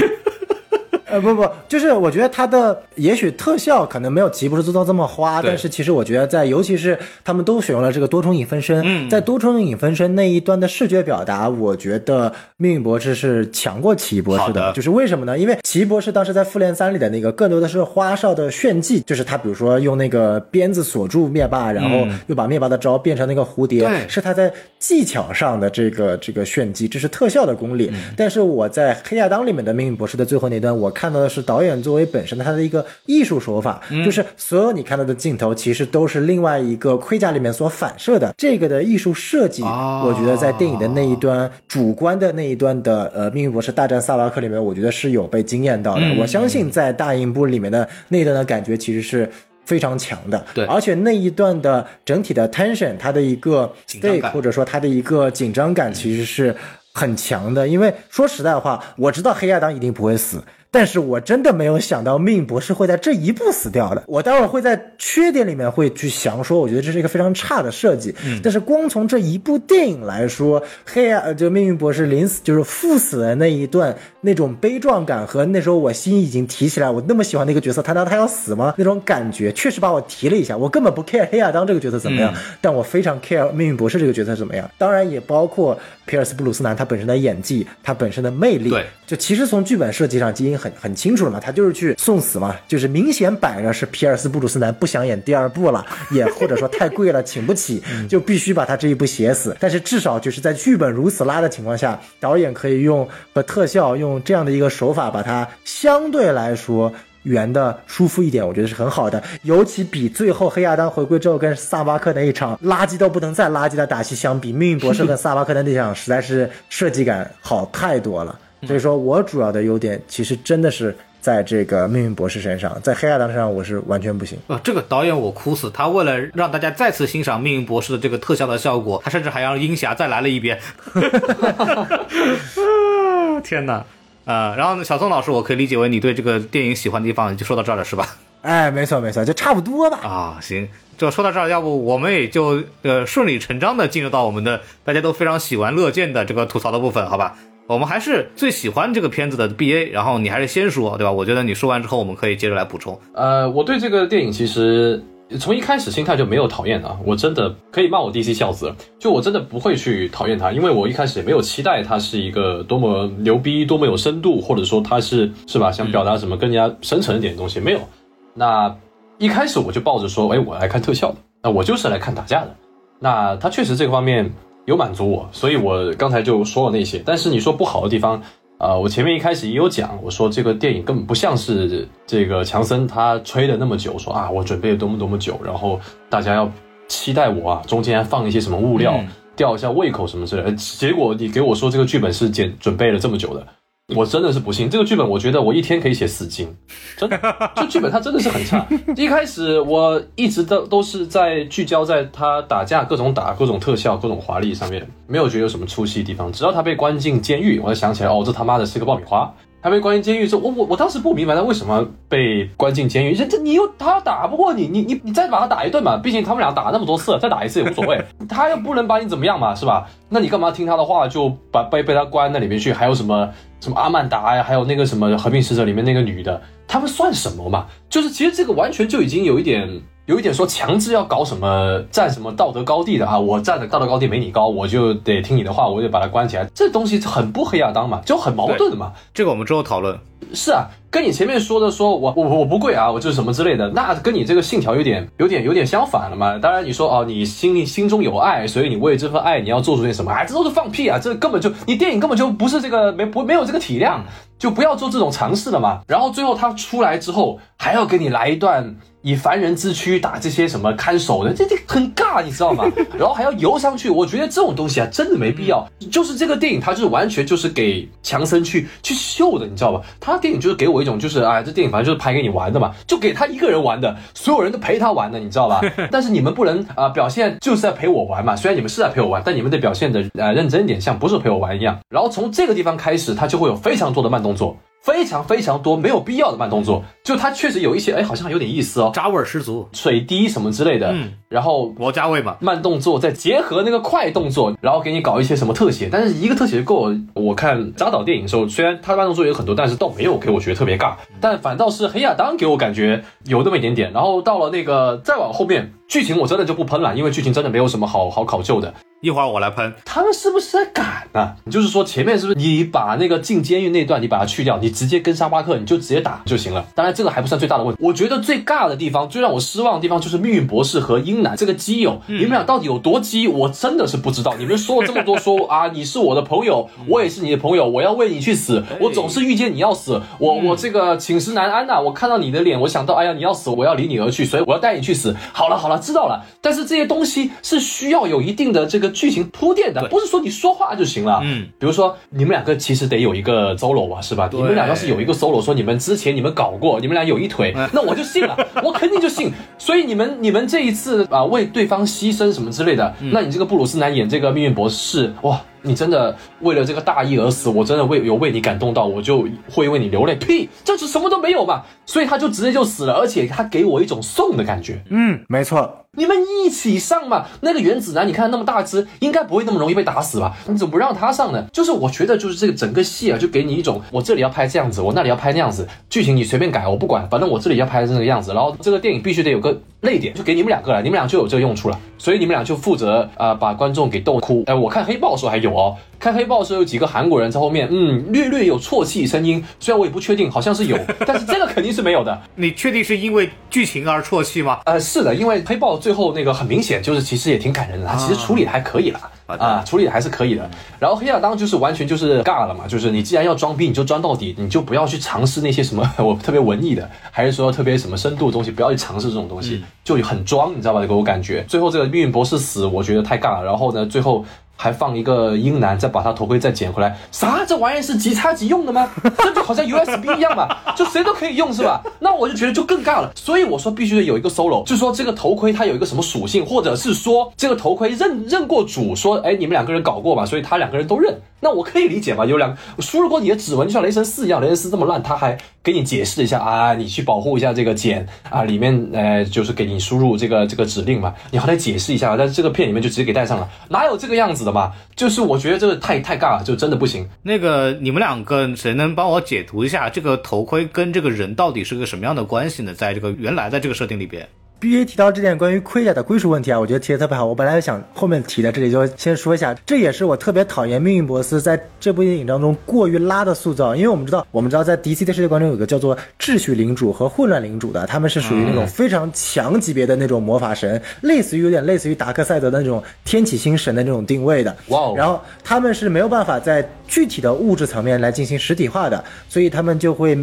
呃不不，就是我觉得它的也许特效可能没有奇异博士做到这么花，但是其实我觉得在尤其是他们都选用了这个多重影分身，在多重影分身那一端的视觉表达，我觉得命运博士是强过奇异博士的。就是为什么呢？因为奇异博士当时在复联三里的那个更多的是花哨的炫技，就是他比如说用那个鞭子锁住灭霸，然后又把灭霸的招变成那个蝴蝶，是他在技巧上的这个这个炫技，这是特效的功力。但是我在黑亚当里面的命运博士的最后那段，我看。看到的是导演作为本身的他的一个艺术手法，就是所有你看到的镜头其实都是另外一个盔甲里面所反射的。这个的艺术设计，我觉得在电影的那一端主观的那一段的呃命运博士大战萨拉克里面，我觉得是有被惊艳到的。我相信在大银幕里面的那一段的感觉其实是非常强的。对，而且那一段的整体的 tension，它的一个 stake 或者说它的一个紧张感其实是很强的。因为说实在话，我知道黑亚当一定不会死。但是我真的没有想到命运博士会在这一步死掉的。我待会儿会在缺点里面会去详说，我觉得这是一个非常差的设计。嗯，但是光从这一部电影来说，黑暗就命运博士临死就是赴死的那一段那种悲壮感和那时候我心已经提起来，我那么喜欢那个角色，他难道他要死吗？那种感觉确实把我提了一下。我根本不 care 黑亚当这个角色怎么样，但我非常 care 命运博士这个角色怎么样。当然也包括皮尔斯布鲁斯南他本身的演技，他本身的魅力。对，就其实从剧本设计上已经很很清楚了嘛，他就是去送死嘛，就是明显摆着是皮尔斯布鲁斯南不想演第二部了，也 或者说太贵了请不起，就必须把他这一部写死。但是至少就是在剧本如此拉的情况下，导演可以用和特效用这样的一个手法，把它相对来说圆的舒服一点，我觉得是很好的。尤其比最后黑亚当回归之后跟萨巴克那一场垃圾都不能再垃圾的打戏相比，命运博士跟萨巴克的那场实在是设计感好太多了。所以说我主要的优点其实真的是在这个命运博士身上，在黑亚当身上我是完全不行。呃，这个导演我哭死，他为了让大家再次欣赏命运博士的这个特效的效果，他甚至还让鹰侠再来了一遍。天哪！啊，然后呢，小宋老师，我可以理解为你对这个电影喜欢的地方就说到这儿了，是吧？哎，没错没错，就差不多吧。啊，行，就说到这儿，要不我们也就呃顺理成章的进入到我们的大家都非常喜闻乐见的这个吐槽的部分，好吧？我们还是最喜欢这个片子的 B A，然后你还是先说，对吧？我觉得你说完之后，我们可以接着来补充。呃，我对这个电影其实从一开始心态就没有讨厌它，我真的可以骂我 DC 孝子，就我真的不会去讨厌它，因为我一开始也没有期待它是一个多么牛逼、多么有深度，或者说它是是吧，想表达什么更加深层一点的东西，没有。那一开始我就抱着说，哎，我来看特效的，那我就是来看打架的。那它确实这个方面。有满足我，所以我刚才就说了那些。但是你说不好的地方，呃，我前面一开始也有讲，我说这个电影根本不像是这个强森他吹的那么久，说啊我准备了多么多么久，然后大家要期待我啊，中间还放一些什么物料，吊一下胃口什么之类的。结果你给我说这个剧本是剪准备了这么久的。我真的是不信这个剧本，我觉得我一天可以写四斤，真的，这剧本它真的是很差。一开始我一直都都是在聚焦在他打架各种打各种特效各种华丽上面，没有觉得有什么出戏的地方。直到他被关进监狱，我才想起来，哦，这他妈的是个爆米花。他被关进监狱之后，我我我当时不明白他为什么被关进监狱。这这你又他打不过你，你你你再把他打一顿嘛。毕竟他们俩打那么多次，再打一次也无所谓。他又不能把你怎么样嘛，是吧？那你干嘛听他的话，就把被被他关那里面去？还有什么什么阿曼达呀，还有那个什么和平使者里面那个女的，他们算什么嘛？就是其实这个完全就已经有一点。有一点说强制要搞什么占什么道德高地的啊，我站的道德高地没你高，我就得听你的话，我就把它关起来。这东西很不黑亚当嘛，就很矛盾的嘛。这个我们之后讨论。是啊，跟你前面说的说我我我不贵啊，我就是什么之类的，那跟你这个信条有点有点有点相反了嘛。当然你说哦，你心里心中有爱，所以你为这份爱你要做出点什么，哎，这都是放屁啊，这根本就你电影根本就不是这个没不没有这个体量，就不要做这种尝试了嘛。然后最后他出来之后还要给你来一段。以凡人之躯打这些什么看守的，这这很尬，你知道吗？然后还要游上去，我觉得这种东西啊，真的没必要。就是这个电影，它就是完全就是给强森去去秀的，你知道吧？他电影就是给我一种就是，哎，这电影反正就是拍给你玩的嘛，就给他一个人玩的，所有人都陪他玩的，你知道吧？但是你们不能啊，表现就是在陪我玩嘛。虽然你们是在陪我玩，但你们得表现的呃认真一点，像不是陪我玩一样。然后从这个地方开始，他就会有非常多的慢动作。非常非常多没有必要的慢动作，就它确实有一些，哎，好像有点意思哦，渣味十足，水滴什么之类的，嗯，然后罗家味嘛，慢动作再结合那个快动作，然后给你搞一些什么特写，但是一个特写就够了。我看扎导电影的时候，虽然他慢动作有很多，但是倒没有给我觉得特别尬，但反倒是黑亚当给我感觉有那么一点点。然后到了那个再往后面，剧情我真的就不喷了，因为剧情真的没有什么好好考究的。一会儿我来喷，他们是不是在赶呢？你就是说前面是不是你把那个进监狱那段你把它去掉，你直接跟沙巴克你就直接打就行了？当然这个还不算最大的问题，我觉得最尬的地方，最让我失望的地方就是命运博士和英男这个基友，你们俩到底有多基？我真的是不知道。你们说了这么多，说啊你是我的朋友，我也是你的朋友，我要为你去死，我总是遇见你要死，我我这个寝食难安呐，我看到你的脸，我想到哎呀你要死，我要离你而去，所以我要带你去死。好了好了，知道了。但是这些东西是需要有一定的这个剧情铺垫的。不是说你说话就行了，嗯，比如说你们两个其实得有一个 solo 吧，是吧？你们俩要是有一个 solo，说你们之前你们搞过，你们俩有一腿，那我就信了，我肯定就信。所以你们你们这一次啊为对方牺牲什么之类的，那你这个布鲁斯南演这个命运博士，哇！你真的为了这个大义而死，我真的为有为你感动到，我就会为你流泪。屁，这是什么都没有嘛，所以他就直接就死了，而且他给我一种送的感觉。嗯，没错，你们一起上嘛。那个原子男，你看那么大只，应该不会那么容易被打死吧？你怎么不让他上呢？就是我觉得，就是这个整个戏啊，就给你一种，我这里要拍这样子，我那里要拍那样子，剧情你随便改，我不管，反正我这里要拍这个样子。然后这个电影必须得有个泪点，就给你们两个了，你们俩就有这个用处了。所以你们俩就负责啊，把观众给逗哭。哎，我看黑豹的时候还有哦。看黑豹的时候有几个韩国人在后面，嗯，略略有啜泣声音，虽然我也不确定，好像是有，但是这个肯定是没有的。你确定是因为剧情而啜泣吗？呃，是的，因为黑豹最后那个很明显就是其实也挺感人的，他其实处理的还可以了啊，处理的还是可以的。然后黑亚当就是完全就是尬了嘛，就是你既然要装逼，你就装到底，你就不要去尝试那些什么 我特别文艺的，还是说特别什么深度的东西，不要去尝试这种东西，就很装，你知道吧？给我感觉最后这个命运博士死，我觉得太尬了。然后呢，最后。还放一个英男，再把他头盔再捡回来，啥？这玩意是即插即用的吗？这就好像 USB 一样吧，就谁都可以用是吧？那我就觉得就更尬了。所以我说必须得有一个 solo，就是说这个头盔它有一个什么属性，或者是说这个头盔认认过主，说哎你们两个人搞过吧，所以他两个人都认。那我可以理解嘛，有两输入过你的指纹，就像雷神四一样，雷神四这么烂，他还给你解释一下啊，你去保护一下这个茧啊，里面呃就是给你输入这个这个指令嘛，你好歹解释一下，但是这个片里面就直接给带上了，哪有这个样子的嘛？就是我觉得这个太太尬了，就真的不行。那个你们两个谁能帮我解读一下这个头盔跟这个人到底是个什么样的关系呢？在这个原来的这个设定里边。B A 提到这点关于盔甲的归属问题啊，我觉得提的特别好。我本来想后面提的，这里就先说一下，这也是我特别讨厌命运博斯在这部电影当中过于拉的塑造。因为我们知道，我们知道在 D C 的世界观中有个叫做秩序领主和混乱领主的，他们是属于那种非常强级别的那种魔法神，类似于有点类似于达克赛德的那种天启星神的那种定位的。哇哦然后他们是没有办法在具体的物质层面来进行实体化的，所以他们就会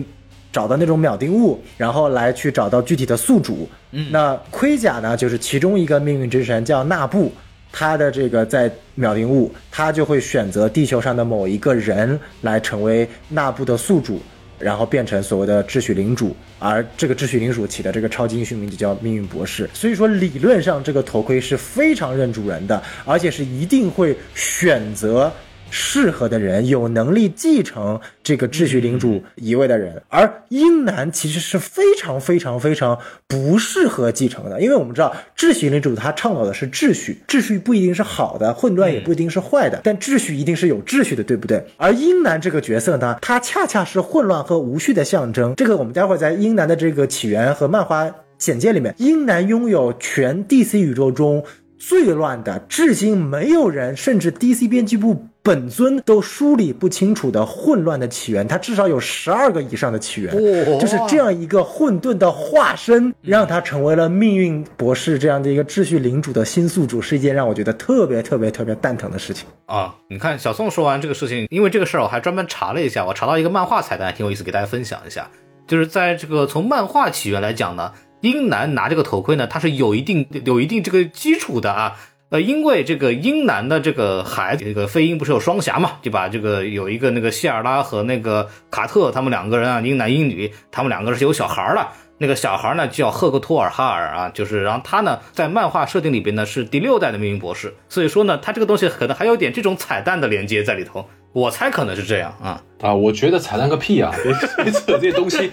找到那种秒定物，然后来去找到具体的宿主。嗯，那盔甲呢，就是其中一个命运之神叫纳布，他的这个在秒定物，他就会选择地球上的某一个人来成为纳布的宿主。然后变成所谓的秩序领主，而这个秩序领主起的这个超级英雄名就叫命运博士。所以说，理论上这个头盔是非常认主人的，而且是一定会选择适合的人，有能力继承这个秩序领主一位的人。而英男其实是非常非常非常不适合继承的，因为我们知道秩序领主他倡导的是秩序，秩序不一定是好的，混乱也不一定是坏的，但秩序一定是有秩序的，对不对？而英男这个角色呢，他恰恰是混乱和无序的象征。这个我们待会儿在英男的这个起源和漫画简介里面，英男拥有全 DC 宇宙中最乱的，至今没有人，甚至 DC 编辑部本尊都梳理不清楚的混乱的起源。它至少有十二个以上的起源，哇就是这样一个混沌的化身，让他成为了命运博士这样的一个秩序领主的新宿主，是一件让我觉得特别特别特别蛋疼的事情。啊，你看小宋说完这个事情，因为这个事儿我还专门查了一下，我查到一个漫画彩蛋，挺有意思，给大家分享一下。就是在这个从漫画起源来讲呢，英男拿这个头盔呢，它是有一定有一定这个基础的啊。呃，因为这个英男的这个孩子，这个飞鹰不是有双侠嘛，对吧？这个有一个那个谢尔拉和那个卡特，他们两个人啊，英男英女，他们两个是有小孩儿了。那个小孩呢叫赫克托尔哈尔啊，就是，然后他呢在漫画设定里边呢是第六代的命运博士，所以说呢，他这个东西可能还有点这种彩蛋的连接在里头，我猜可能是这样啊。啊，我觉得彩蛋个屁啊！别别扯这些东西，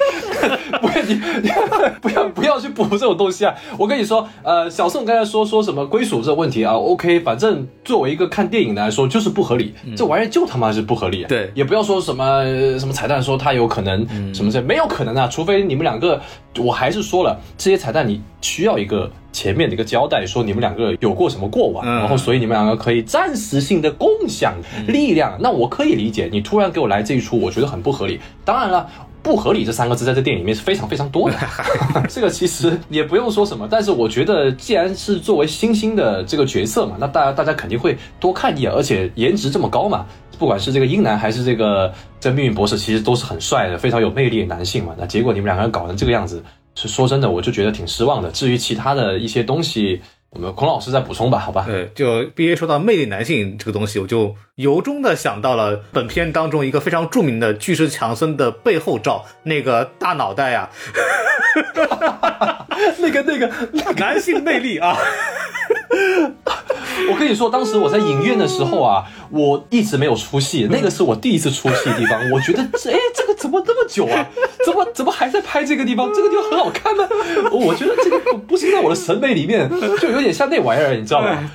不要你你不要不要去补这种东西啊！我跟你说，呃，小宋刚才说说什么归属这个问题啊，OK，反正作为一个看电影的来说就是不合理，这玩意儿就他妈是不合理、啊。对也不要说什么呃什么彩蛋说他有可能什么这、没有可能啊，除非你们两个，我还是说了，这些彩蛋你需要一个。前面的一个交代，说你们两个有过什么过往，嗯然后所以你们两个可以暂时性的共享力量，那我可以理解。你突然给我来这一出，我觉得很不合理。当然了。不合理这三个字在这电影里面是非常非常多的，这个其实也不用说什么。但是我觉得，既然是作为新星的这个角色嘛，那大家大家肯定会多看一眼，而且颜值这么高嘛，不管是这个英男还是这个这命运博士，其实都是很帅的、非常有魅力的男性嘛。那结果你们两个人搞成这个样子，是说真的，我就觉得挺失望的。至于其他的一些东西，我们孔老师再补充吧，好吧？对，就 B A 说到魅力男性这个东西，我就由衷的想到了本片当中一个非常著名的巨石强森的背后照，那个大脑袋啊，那个那个，男性魅力啊，我跟你说，当时我在影院的时候啊，我一直没有出戏，那个是我第一次出戏的地方。我觉得这哎，这个怎么这么久啊？怎么怎么还在拍这个地方？这个地方很好看吗？我觉得这个不不是在我的审美里面，就有点像那玩意儿，你知道吗？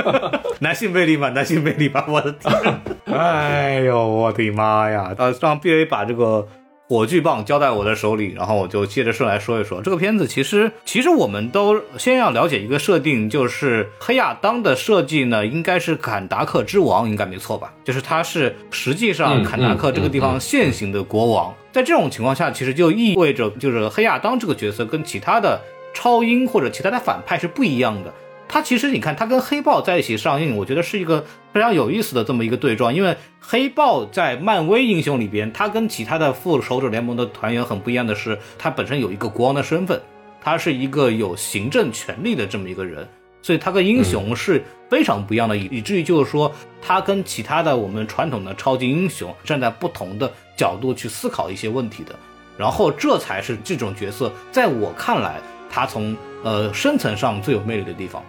男性魅力嘛，男性魅力吧，我的天，哎呦，我的妈呀！呃，让 B A 把这个火炬棒交在我的手里，然后我就接着顺来说一说这个片子。其实，其实我们都先要了解一个设定，就是黑亚当的设计呢，应该是坎达克之王，应该没错吧？就是他是实际上嗯坎达克这个地方现行的国王。在这种情况下，其实就意味着就是黑亚当这个角色跟其他的超英或者其他的反派是不一样的。他其实你看，他跟黑豹在一起上映，我觉得是一个非常有意思的这么一个对撞。因为黑豹在漫威英雄里边，他跟其他的复仇者联盟的团员很不一样的是，他本身有一个国王的身份，他是一个有行政权力的这么一个人，所以他跟英雄是非常不一样的，以以至于就是说，他跟其他的我们传统的超级英雄站在不同的角度去思考一些问题的。然后这才是这种角色在我看来，他从呃深层上最有魅力的地方。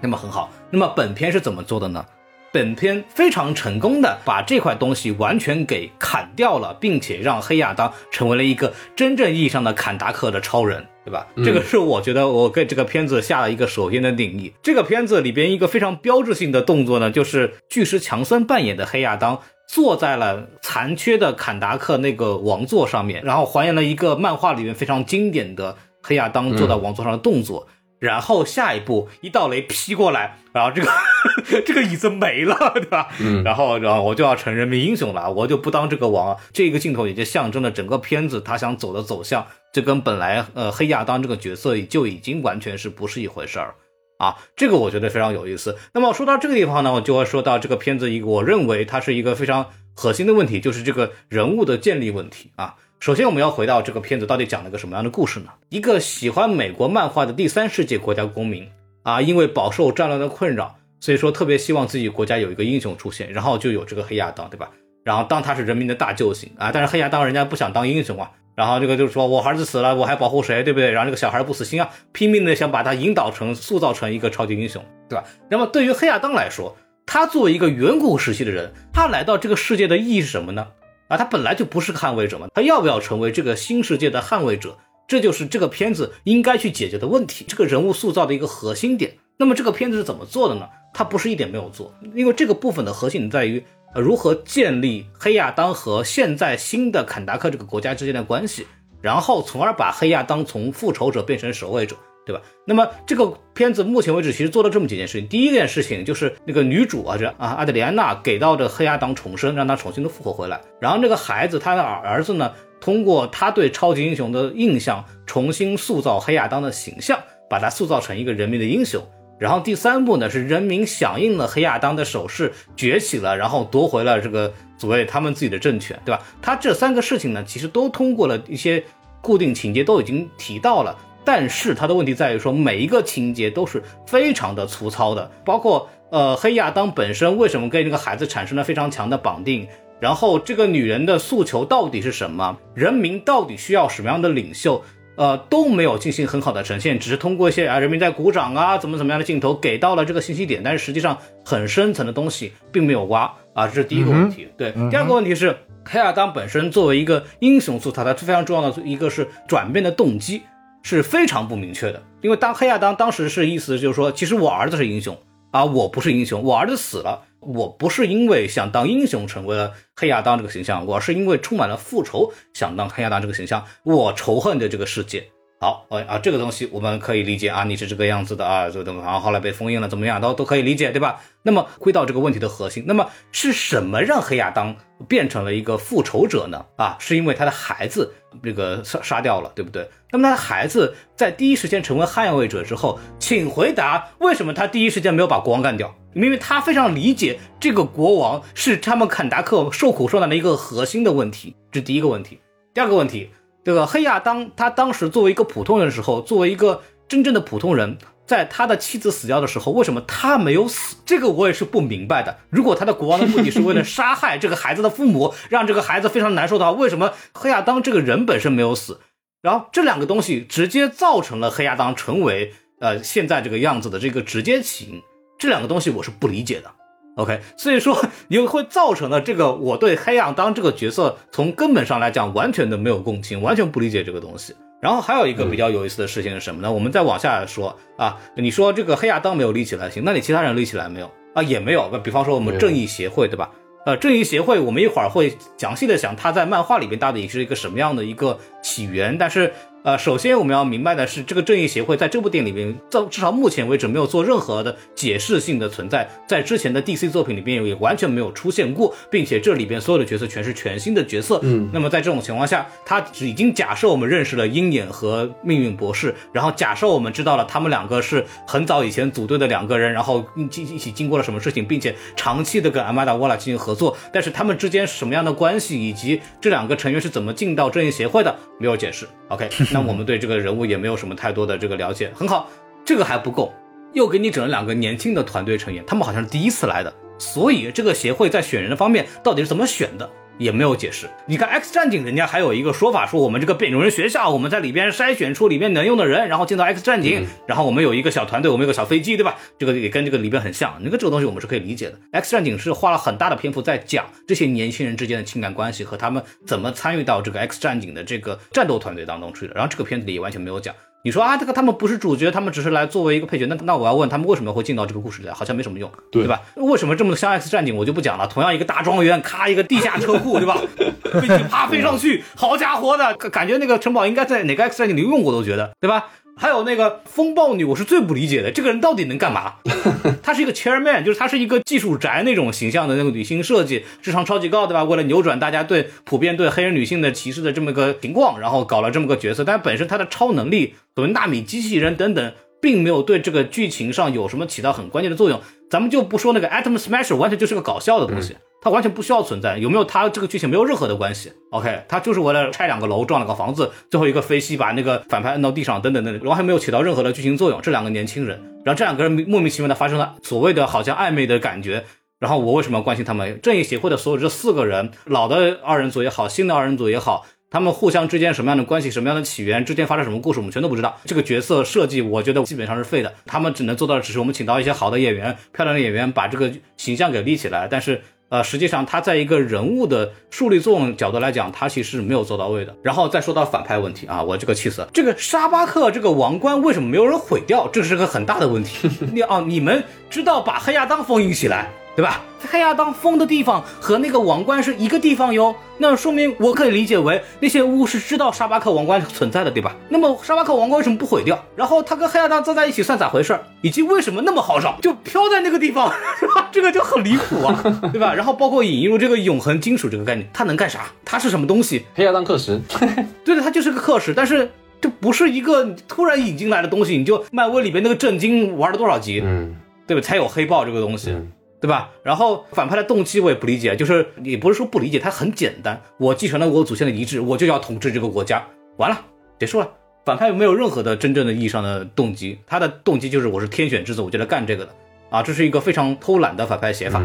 那么很好，那么本片是怎么做的呢？本片非常成功的把这块东西完全给砍掉了，并且让黑亚当成为了一个真正意义上的坎达克的超人，对吧？这个是我觉得我给这个片子下了一个首先的定义。这个片子里边一个非常标志性的动作呢，就是巨石强森扮演的黑亚当坐在了残缺的坎达克那个王座上面，然后还原了一个漫画里面非常经典的。黑亚当坐在王座上的动作。然后下一步一道雷劈过来，然后这个 这个椅子没了，对吧？嗯。然后然后我就要成人民英雄了，我就不当这个王。这个镜头也就象征了整个片子他想走的走向，这跟本来呃黑亚当这个角色就已经完全是不是一回事儿啊？这个我觉得非常有意思。那么说到这个地方呢，我就会说到这个片子一个我认为它是一个非常核心的问题，就是这个人物的建立问题啊。首先，我们要回到这个片子到底讲了个什么样的故事呢？一个喜欢美国漫画的第三世界国家公民啊，因为饱受战乱的困扰，所以说特别希望自己国家有一个英雄出现，然后就有这个黑亚当，对吧？然后当他是人民的大救星啊，但是黑亚当人家不想当英雄啊，然后这个就是说我儿子死了，我还保护谁，对不对？然后这个小孩不死心啊，拼命的想把他引导成、塑造成一个超级英雄，对吧？那么对于黑亚当来说，他作为一个远古时期的人，他来到这个世界的意义是什么呢？啊，他本来就不是个捍卫者嘛，他要不要成为这个新世界的捍卫者？这就是这个片子应该去解决的问题，这个人物塑造的一个核心点。那么这个片子是怎么做的呢？他不是一点没有做，因为这个部分的核心在于呃如何建立黑亚当和现在新的坎达克这个国家之间的关系，然后从而把黑亚当从复仇者变成守卫者。对吧？那么这个片子目前为止其实做了这么几件事情。第一件事情就是那个女主啊，这啊阿德里安娜给到这黑亚当重生，让他重新的复活回来。然后那个孩子他的儿子呢，通过他对超级英雄的印象，重新塑造黑亚当的形象，把他塑造成一个人民的英雄。然后第三步呢，是人民响应了黑亚当的手势，崛起了，然后夺回了这个所谓他们自己的政权，对吧？他这三个事情呢，其实都通过了一些固定情节都已经提到了。但是它的问题在于说，每一个情节都是非常的粗糙的，包括呃黑亚当本身为什么跟这个孩子产生了非常强的绑定，然后这个女人的诉求到底是什么，人民到底需要什么样的领袖，呃都没有进行很好的呈现，只是通过一些啊人民在鼓掌啊怎么怎么样的镜头给到了这个信息点，但是实际上很深层的东西并没有挖啊，这是第一个问题。对，第二个问题是黑亚当本身作为一个英雄塑造，它非常重要的一个是转变的动机。是非常不明确的，因为当黑亚当当时是意思就是说，其实我儿子是英雄啊，我不是英雄，我儿子死了，我不是因为想当英雄成为了黑亚当这个形象，我是因为充满了复仇想当黑亚当这个形象，我仇恨的这个世界。好，呃啊，这个东西我们可以理解啊，你是这个样子的啊，这个东西，然后后来被封印了，怎么样，都都可以理解，对吧？那么回到这个问题的核心，那么是什么让黑亚当变成了一个复仇者呢？啊，是因为他的孩子这个杀杀掉了，对不对？那么他的孩子在第一时间成为捍卫者之后，请回答为什么他第一时间没有把国王干掉？因为他非常理解这个国王是他们坎达克受苦受难的一个核心的问题，这第一个问题。第二个问题。这个黑亚当，他当时作为一个普通人的时候，作为一个真正的普通人，在他的妻子死掉的时候，为什么他没有死？这个我也是不明白的。如果他的国王的目的是为了杀害这个孩子的父母，让这个孩子非常难受的话，为什么黑亚当这个人本身没有死？然后这两个东西直接造成了黑亚当成为呃现在这个样子的这个直接起因。这两个东西我是不理解的。OK，所以说也会造成了这个我对黑亚当这个角色从根本上来讲完全的没有共情，完全不理解这个东西。然后还有一个比较有意思的事情是什么呢？我们再往下说啊，你说这个黑亚当没有立起来行，那你其他人立起来没有啊？也没有。那比方说我们正义协会对吧？呃，正义协会我们一会儿会详细的讲他在漫画里边到底是一个什么样的一个起源，但是。呃，首先我们要明白的是，这个正义协会在这部电影里面，到至少目前为止没有做任何的解释性的存在，在之前的 DC 作品里边也完全没有出现过，并且这里边所有的角色全是全新的角色。嗯，那么在这种情况下，他已经假设我们认识了鹰眼和命运博士，然后假设我们知道了他们两个是很早以前组队的两个人，然后一一起经过了什么事情，并且长期的跟阿玛达沃拉进行合作，但是他们之间是什么样的关系，以及这两个成员是怎么进到正义协会的，没有解释。OK，那我们对这个人物也没有什么太多的这个了解，很好，这个还不够，又给你整了两个年轻的团队成员，他们好像是第一次来的，所以这个协会在选人的方面到底是怎么选的？也没有解释。你看《X 战警》，人家还有一个说法，说我们这个变种人学校，我们在里边筛选出里面能用的人，然后进到 X 战警，然后我们有一个小团队，我们有个小飞机，对吧？这个也跟这个里边很像。那个这个东西我们是可以理解的。X 战警是花了很大的篇幅在讲这些年轻人之间的情感关系和他们怎么参与到这个 X 战警的这个战斗团队当中去的。然后这个片子里也完全没有讲。你说啊，这个他们不是主角，他们只是来作为一个配角。那那我要问他们为什么会进到这个故事里来？好像没什么用，对吧？为什么这么像 X 战警？我就不讲了。同样一个大庄园，咔一个地下车库，对吧？飞机啪飞上去，好家伙的，感觉那个城堡应该在哪个 X 战警里用过，都觉得，对吧？还有那个风暴女，我是最不理解的，这个人到底能干嘛？她是一个 chairman，就是她是一个技术宅那种形象的那个女性设计，智商超级高，对吧？为了扭转大家对普遍对黑人女性的歧视的这么个情况，然后搞了这么个角色，但本身她的超能力，所谓纳米机器人等等，并没有对这个剧情上有什么起到很关键的作用。咱们就不说那个 Atom Smasher，完全就是个搞笑的东西。它完全不需要存在，有没有它这个剧情没有任何的关系。OK，它就是为了拆两个楼撞了个房子，最后一个飞机把那个反派摁到地上，等等等等，然后还没有起到任何的剧情作用。这两个年轻人，然后这两个人莫名其妙的发生了所谓的好像暧昧的感觉，然后我为什么要关心他们？正义协会的所有这四个人，老的二人组也好，新的二人组也好，他们互相之间什么样的关系，什么样的起源，之间发生什么故事，我们全都不知道。这个角色设计，我觉得基本上是废的。他们只能做到的只是我们请到一些好的演员、漂亮的演员，把这个形象给立起来，但是。呃，实际上他在一个人物的树立作用角度来讲，他其实没有做到位的。然后再说到反派问题啊，我这个气死了。这个沙巴克这个王冠为什么没有人毁掉？这是个很大的问题。你哦，你们知道把黑亚当封印起来？对吧？黑亚当封的地方和那个王冠是一个地方哟，那说明我可以理解为那些巫是知道沙巴克王冠存在的，对吧？那么沙巴克王冠为什么不毁掉？然后他跟黑亚当坐在一起算咋回事？以及为什么那么好找，就飘在那个地方，是吧？这个就很离谱啊，对吧？然后包括引入这个永恒金属这个概念，它能干啥？它是什么东西？黑亚当克什，对的，它就是个克什，但是这不是一个突然引进来的东西，你就漫威里边那个震惊玩了多少集，嗯，对吧？才有黑豹这个东西。对吧？然后反派的动机我也不理解，就是也不是说不理解，他很简单，我继承了我祖先的遗志，我就要统治这个国家，完了，结束了。反派又没有任何的真正的意义上的动机，他的动机就是我是天选之子，我就来干这个的啊，这是一个非常偷懒的反派写法。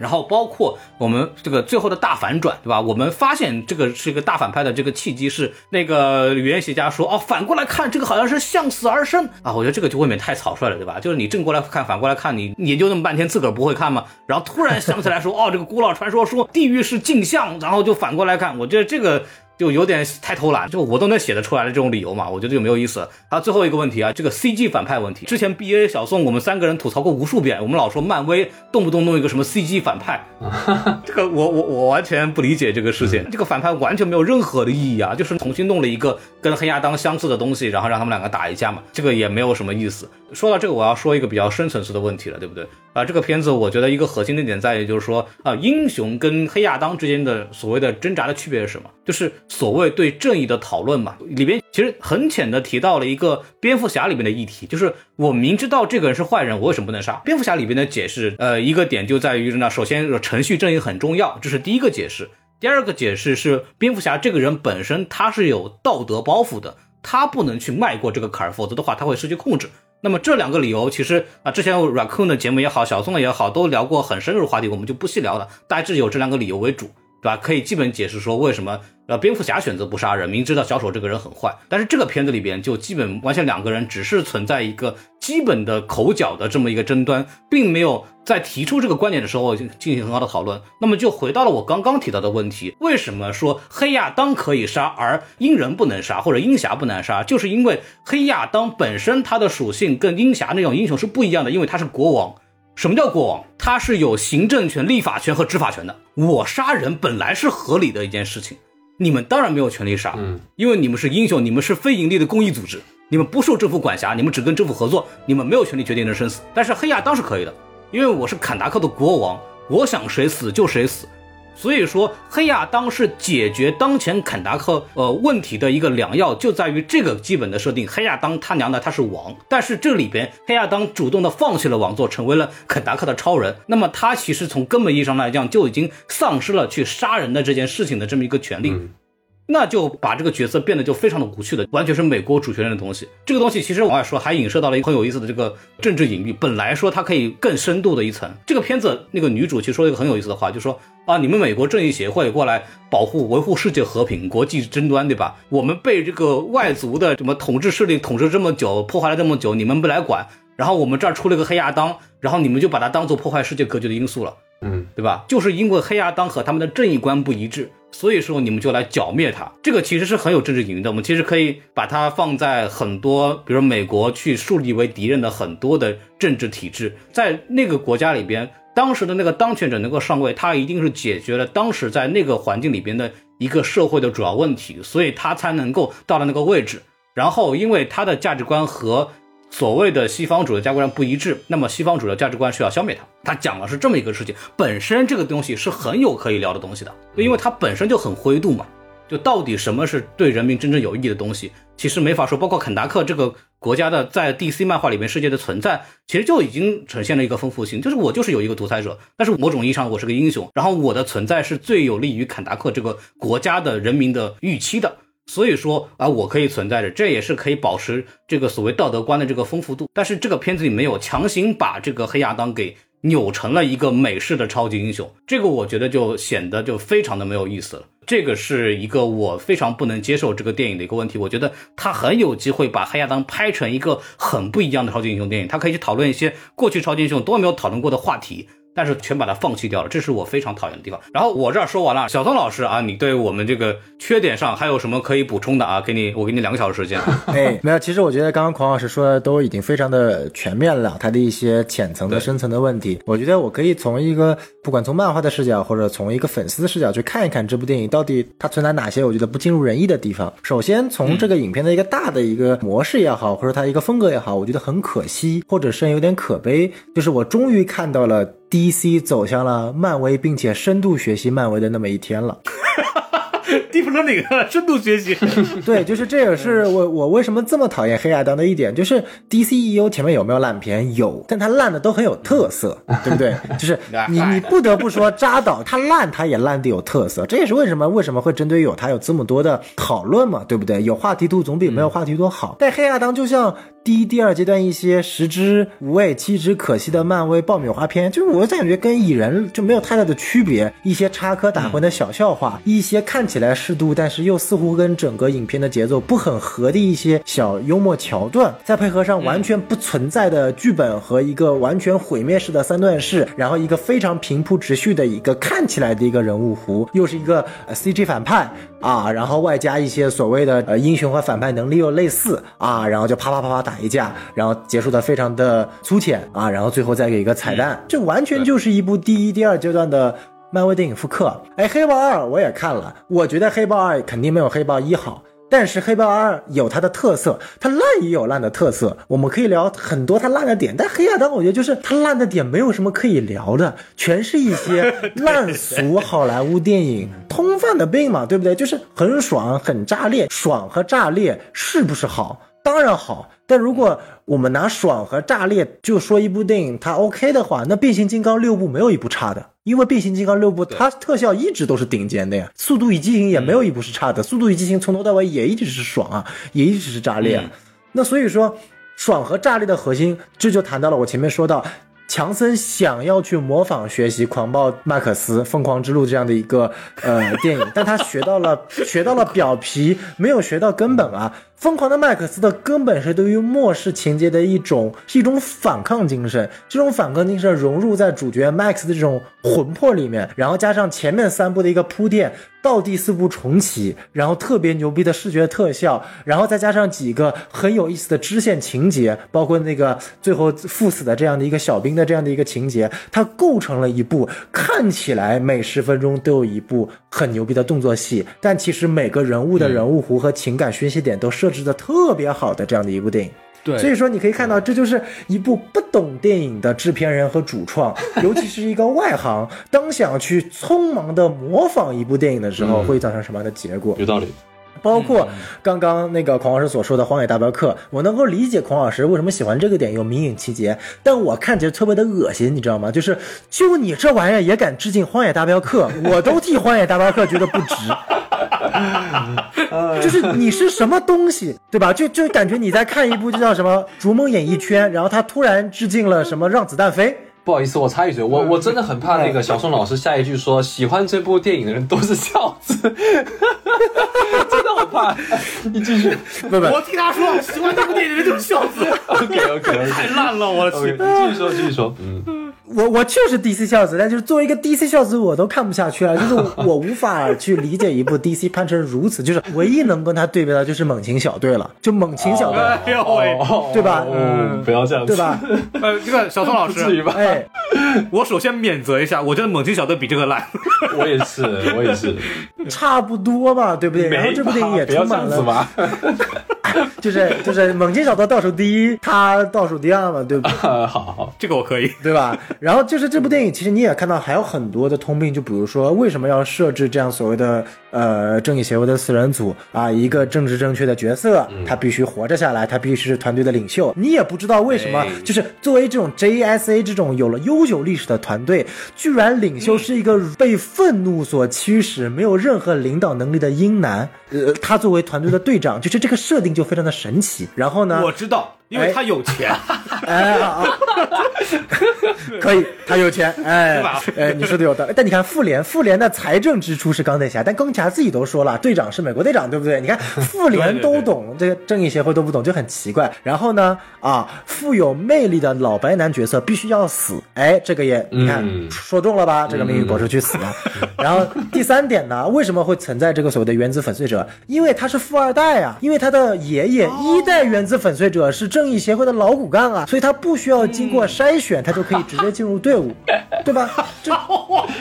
然后包括我们这个最后的大反转，对吧？我们发现这个是一个大反派的这个契机是那个语言学家说，哦，反过来看这个好像是向死而生啊！我觉得这个就未免太草率了，对吧？就是你正过来看，反过来看，你研究那么半天，自个儿不会看吗？然后突然想起来说，哦，这个古老传说说地狱是镜像，然后就反过来看，我觉得这个。就有点太偷懒，就我都能写得出来的这种理由嘛，我觉得就没有意思。还有最后一个问题啊，这个 CG 反派问题，之前 BA 小宋我们三个人吐槽过无数遍，我们老说漫威动不动弄一个什么 CG 反派，这个我我我完全不理解这个事情，这个反派完全没有任何的意义啊，就是重新弄了一个跟黑亚当相似的东西，然后让他们两个打一架嘛，这个也没有什么意思。说到这个，我要说一个比较深层次的问题了，对不对？啊，这个片子我觉得一个核心的点在于，就是说啊，英雄跟黑亚当之间的所谓的挣扎的区别是什么？就是所谓对正义的讨论嘛。里边其实很浅的提到了一个蝙蝠侠里面的议题，就是我明知道这个人是坏人，我为什么不能杀？蝙蝠侠里边的解释，呃，一个点就在于呢，首先程序正义很重要，这是第一个解释。第二个解释是蝙蝠侠这个人本身他是有道德包袱的，他不能去迈过这个坎儿，否则的话他会失去控制。那么这两个理由，其实啊，之前 Raccoon 的节目也好，小宋也好，都聊过很深入的话题，我们就不细聊了。大致有这两个理由为主，对吧？可以基本解释说为什么呃蝙蝠侠选择不杀人，明知道小丑这个人很坏。但是这个片子里边就基本完全两个人只是存在一个基本的口角的这么一个争端，并没有。在提出这个观点的时候，进行很好的讨论。那么就回到了我刚刚提到的问题：为什么说黑亚当可以杀，而鹰人不能杀，或者鹰侠不能杀？就是因为黑亚当本身他的属性跟鹰侠那种英雄是不一样的，因为他是国王。什么叫国王？他是有行政权、立法权和执法权的。我杀人本来是合理的一件事情，你们当然没有权利杀，嗯，因为你们是英雄，你们是非盈利的公益组织，你们不受政府管辖，你们只跟政府合作，你们没有权利决定人生死。但是黑亚当是可以的。因为我是坎达克的国王，我想谁死就谁死，所以说黑亚当是解决当前肯达克呃问题的一个良药，就在于这个基本的设定。黑亚当他娘的他是王，但是这里边黑亚当主动的放弃了王座，成为了肯达克的超人，那么他其实从根本意义上来讲就已经丧失了去杀人的这件事情的这么一个权利。那就把这个角色变得就非常的无趣的，完全是美国主权人的东西。这个东西其实往外说还影射到了一个很有意思的这个政治隐喻。本来说它可以更深度的一层。这个片子那个女主其实说了一个很有意思的话，就说啊，你们美国正义协会过来保护维护世界和平、国际争端，对吧？我们被这个外族的什么统治势力统治这么久，破坏了这么久，你们不来管，然后我们这儿出了个黑亚当，然后你们就把它当做破坏世界格局的因素了，嗯，对吧？就是因为黑亚当和他们的正义观不一致。所以说你们就来剿灭他，这个其实是很有政治隐喻的。我们其实可以把它放在很多，比如美国去树立为敌人的很多的政治体制，在那个国家里边，当时的那个当权者能够上位，他一定是解决了当时在那个环境里边的一个社会的主要问题，所以他才能够到了那个位置。然后，因为他的价值观和所谓的西方主流价值观不一致，那么西方主流价值观是要消灭它。他讲的是这么一个事情，本身这个东西是很有可以聊的东西的，因为它本身就很灰度嘛。就到底什么是对人民真正有意义的东西，其实没法说。包括肯达克这个国家的在 DC 漫画里面世界的存在，其实就已经呈现了一个丰富性。就是我就是有一个独裁者，但是某种意义上我是个英雄，然后我的存在是最有利于肯达克这个国家的人民的预期的。所以说啊，我可以存在着，这也是可以保持这个所谓道德观的这个丰富度。但是这个片子里没有强行把这个黑亚当给扭成了一个美式的超级英雄，这个我觉得就显得就非常的没有意思了。这个是一个我非常不能接受这个电影的一个问题。我觉得他很有机会把黑亚当拍成一个很不一样的超级英雄电影，他可以去讨论一些过去超级英雄都没有讨论过的话题。但是全把它放弃掉了，这是我非常讨厌的地方。然后我这儿说完了，小宋老师啊，你对我们这个缺点上还有什么可以补充的啊？给你，我给你两个小时时间。哎，没有，其实我觉得刚刚孔老师说的都已经非常的全面了，他的一些浅层的、深层的问题，我觉得我可以从一个不管从漫画的视角，或者从一个粉丝的视角去看一看这部电影到底它存在哪些我觉得不尽如人意的地方。首先从这个影片的一个大的一个模式也好，或者它一个风格也好，我觉得很可惜，或者是有点可悲，就是我终于看到了。DC 走向了漫威，并且深度学习漫威的那么一天了。Deep Learning 深度学习，对，就是这也是我我为什么这么讨厌黑亚当的一点，就是 DCEU 前面有没有烂片？有，但它烂的都很有特色，对不对？就是你你不得不说扎导他烂，他也烂的有特色，这也是为什么为什么会针对有他有这么多的讨论嘛，对不对？有话题度总比没有话题度好。但黑亚当就像。第一、第二阶段一些食之无味、弃之可惜的漫威爆米花片，就是我感觉跟蚁人就没有太大的区别。一些插科打诨的小笑话，一些看起来适度，但是又似乎跟整个影片的节奏不很合的一些小幽默桥段，再配合上完全不存在的剧本和一个完全毁灭式的三段式，然后一个非常平铺直叙的一个看起来的一个人物弧，又是一个 CG 反派啊，然后外加一些所谓的呃英雄和反派能力又类似啊，然后就啪啪啪啪打。一架，然后结束的非常的粗浅啊，然后最后再给一个彩蛋，这完全就是一部第一、第二阶段的漫威电影复刻。哎，黑豹二我也看了，我觉得黑豹二肯定没有黑豹一好，但是黑豹二有它的特色，它烂也有烂的特色，我们可以聊很多它烂的点。但黑亚当我觉得就是它烂的点没有什么可以聊的，全是一些烂俗好莱坞电影通犯的病嘛，对不对？就是很爽很炸裂，爽和炸裂是不是好？当然好。但如果我们拿爽和炸裂就说一部电影它 OK 的话，那变形金刚六部没有一部差的，因为变形金刚六部它特效一直都是顶尖的呀。速度与激情也没有一部是差的，速度与激情从头到尾也一直是爽啊，也一直是炸裂啊。那所以说，爽和炸裂的核心，这就谈到了我前面说到。强森想要去模仿学习《狂暴麦克斯：疯狂之路》这样的一个呃电影，但他学到了学到了表皮，没有学到根本啊。疯狂的麦克斯的根本是对于末世情节的一种是一种反抗精神，这种反抗精神融入在主角 Max 的这种魂魄里面，然后加上前面三部的一个铺垫，到第四部重启，然后特别牛逼的视觉特效，然后再加上几个很有意思的支线情节，包括那个最后赴死的这样的一个小兵的这样的一个情节，它构成了一部看起来每十分钟都有一部很牛逼的动作戏，但其实每个人物的人物弧和情感宣泄点都设。置的特别好的这样的一部电影，对，所以说你可以看到，这就是一部不懂电影的制片人和主创，尤其是一个外行，当想去匆忙的模仿一部电影的时候，会造成什么样的结果？有道理。包括刚刚那个孔老师所说的《荒野大镖客》，我能够理解孔老师为什么喜欢这个点，有民影情节，但我看起来特别的恶心，你知道吗？就是就你这玩意儿也敢致敬《荒野大镖客》，我都替《荒野大镖客》觉得不值。就是你是什么东西，对吧？就就感觉你在看一部就叫什么《逐梦演艺圈》，然后他突然致敬了什么《让子弹飞》。不好意思，我插一嘴，我我真的很怕那个小宋老师下一句说喜欢这部电影的人都是孝子，真的好怕。你继续，不不，我替他说，喜欢这部电影的人就是孝子。OK OK 太烂了，我去。继续说，继续说，嗯。我我就是 DC 孝子，但就是作为一个 DC 孝子，我都看不下去了，就是我无法去理解一部 DC 拍 成如此，就是唯一能跟他对比的就是猛禽小队了，就猛禽小队，哎呦喂，对吧嗯，不要这样子，对吧？呃，这个小宋老师，至于吧？哎，我首先免责一下，我觉得猛禽小队比这个烂。我也是，我也是，差不多嘛，对不对？然后这部电影也充满了。就是就是猛禽小队倒数第一，他倒数第二嘛，对不对？好好，这个我可以。对吧？然后就是这部电影，其实你也看到还有很多的通病，就比如说为什么要设置这样所谓的呃正义协会的四人组啊，一个政治正确的角色，他必须活着下来，他必须是团队的领袖。你也不知道为什么哎，就是作为这种 JSA 这种有了悠久历史的团队，居然领袖是一个被愤怒所驱使、没有任何领导能力的英男。呃，他作为团队的队长，就是这个设定就非常的神奇。然后呢，我知道，因为他有钱。哎可以，他有钱，哎哎，你说的有道理。但你看复联，复联的财政支出是钢铁侠，但钢铁侠自己都说了，队长是美国队长，对不对？你看复联都懂，这个正义协会都不懂，就很奇怪。然后呢，啊，富有魅力的老白男角色必须要死，哎，这个也你看、嗯说中了吧？这个命运博士去死了。然后第三点呢，为什么会存在这个所谓的原子粉碎者？因为他是富二代啊，因为他的爷爷一代原子粉碎者是正义协会的老骨干啊，所以他不需要经过筛选，他就可以直接进入队伍，对吧？这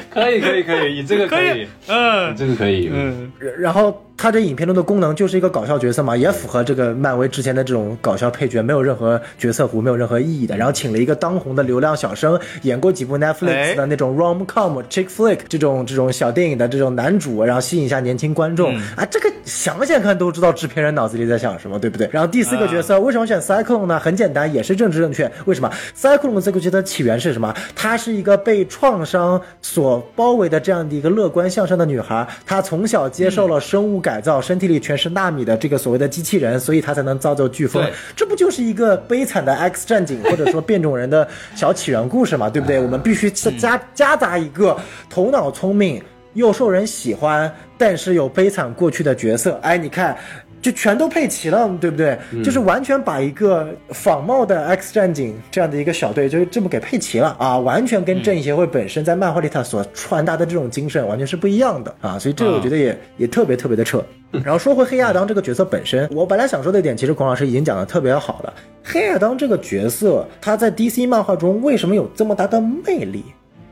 可以可以可以，你这个可可以以，嗯。你这个可以，嗯，然后他这影片中的功能就是一个搞笑角色嘛，也符合这个漫威之前的这种搞笑配角，没有任何角色弧，没有任何意义的。然后请了一个当红的流量小生，演过几部 Netflix 的那种 rom com、chick flick 这种这种小电影的这种男主，然后吸引一下年轻观众、啊。这个想想看都知道制片人脑子里在想什么，对不对？然后第四个角色、为什么选 Cyclone 呢？很简单，也是政治正确。为什么 Cyclone 这个角色起源是什么？她是一个被创伤所包围的这样的一个乐观向上的女孩，她从小接受了生物改造，身体里全是纳米的这个所谓的机器人，所以他才能造就飓风。这不就是一个悲惨的 X 战警或者说变种人的小起源故事嘛？对不对？我们必须加夹杂一个头脑聪明又受人喜欢，但是有悲惨过去的角色。哎，你看。就全都配齐了，对不对？就是完全把一个仿冒的 X 战警这样的一个小队，就这么给配齐了啊！完全跟正义协会本身在漫画里它所传达的这种精神完全是不一样的啊！所以这个我觉得也、也特别特别的扯。然后说回黑亚当这个角色本身，我本来想说的一点，其实孔老师已经讲的特别好了。黑亚当这个角色，他在 DC 漫画中为什么有这么大的魅力？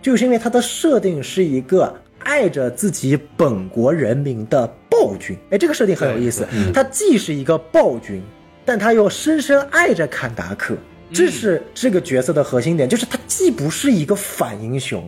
就是因为他的设定是一个爱着自己本国人民的暴君。哎，这个设定很有意思。他既是一个暴君，但他又深深爱着坎达克，这是这个角色的核心点，就是他既不是一个反英雄。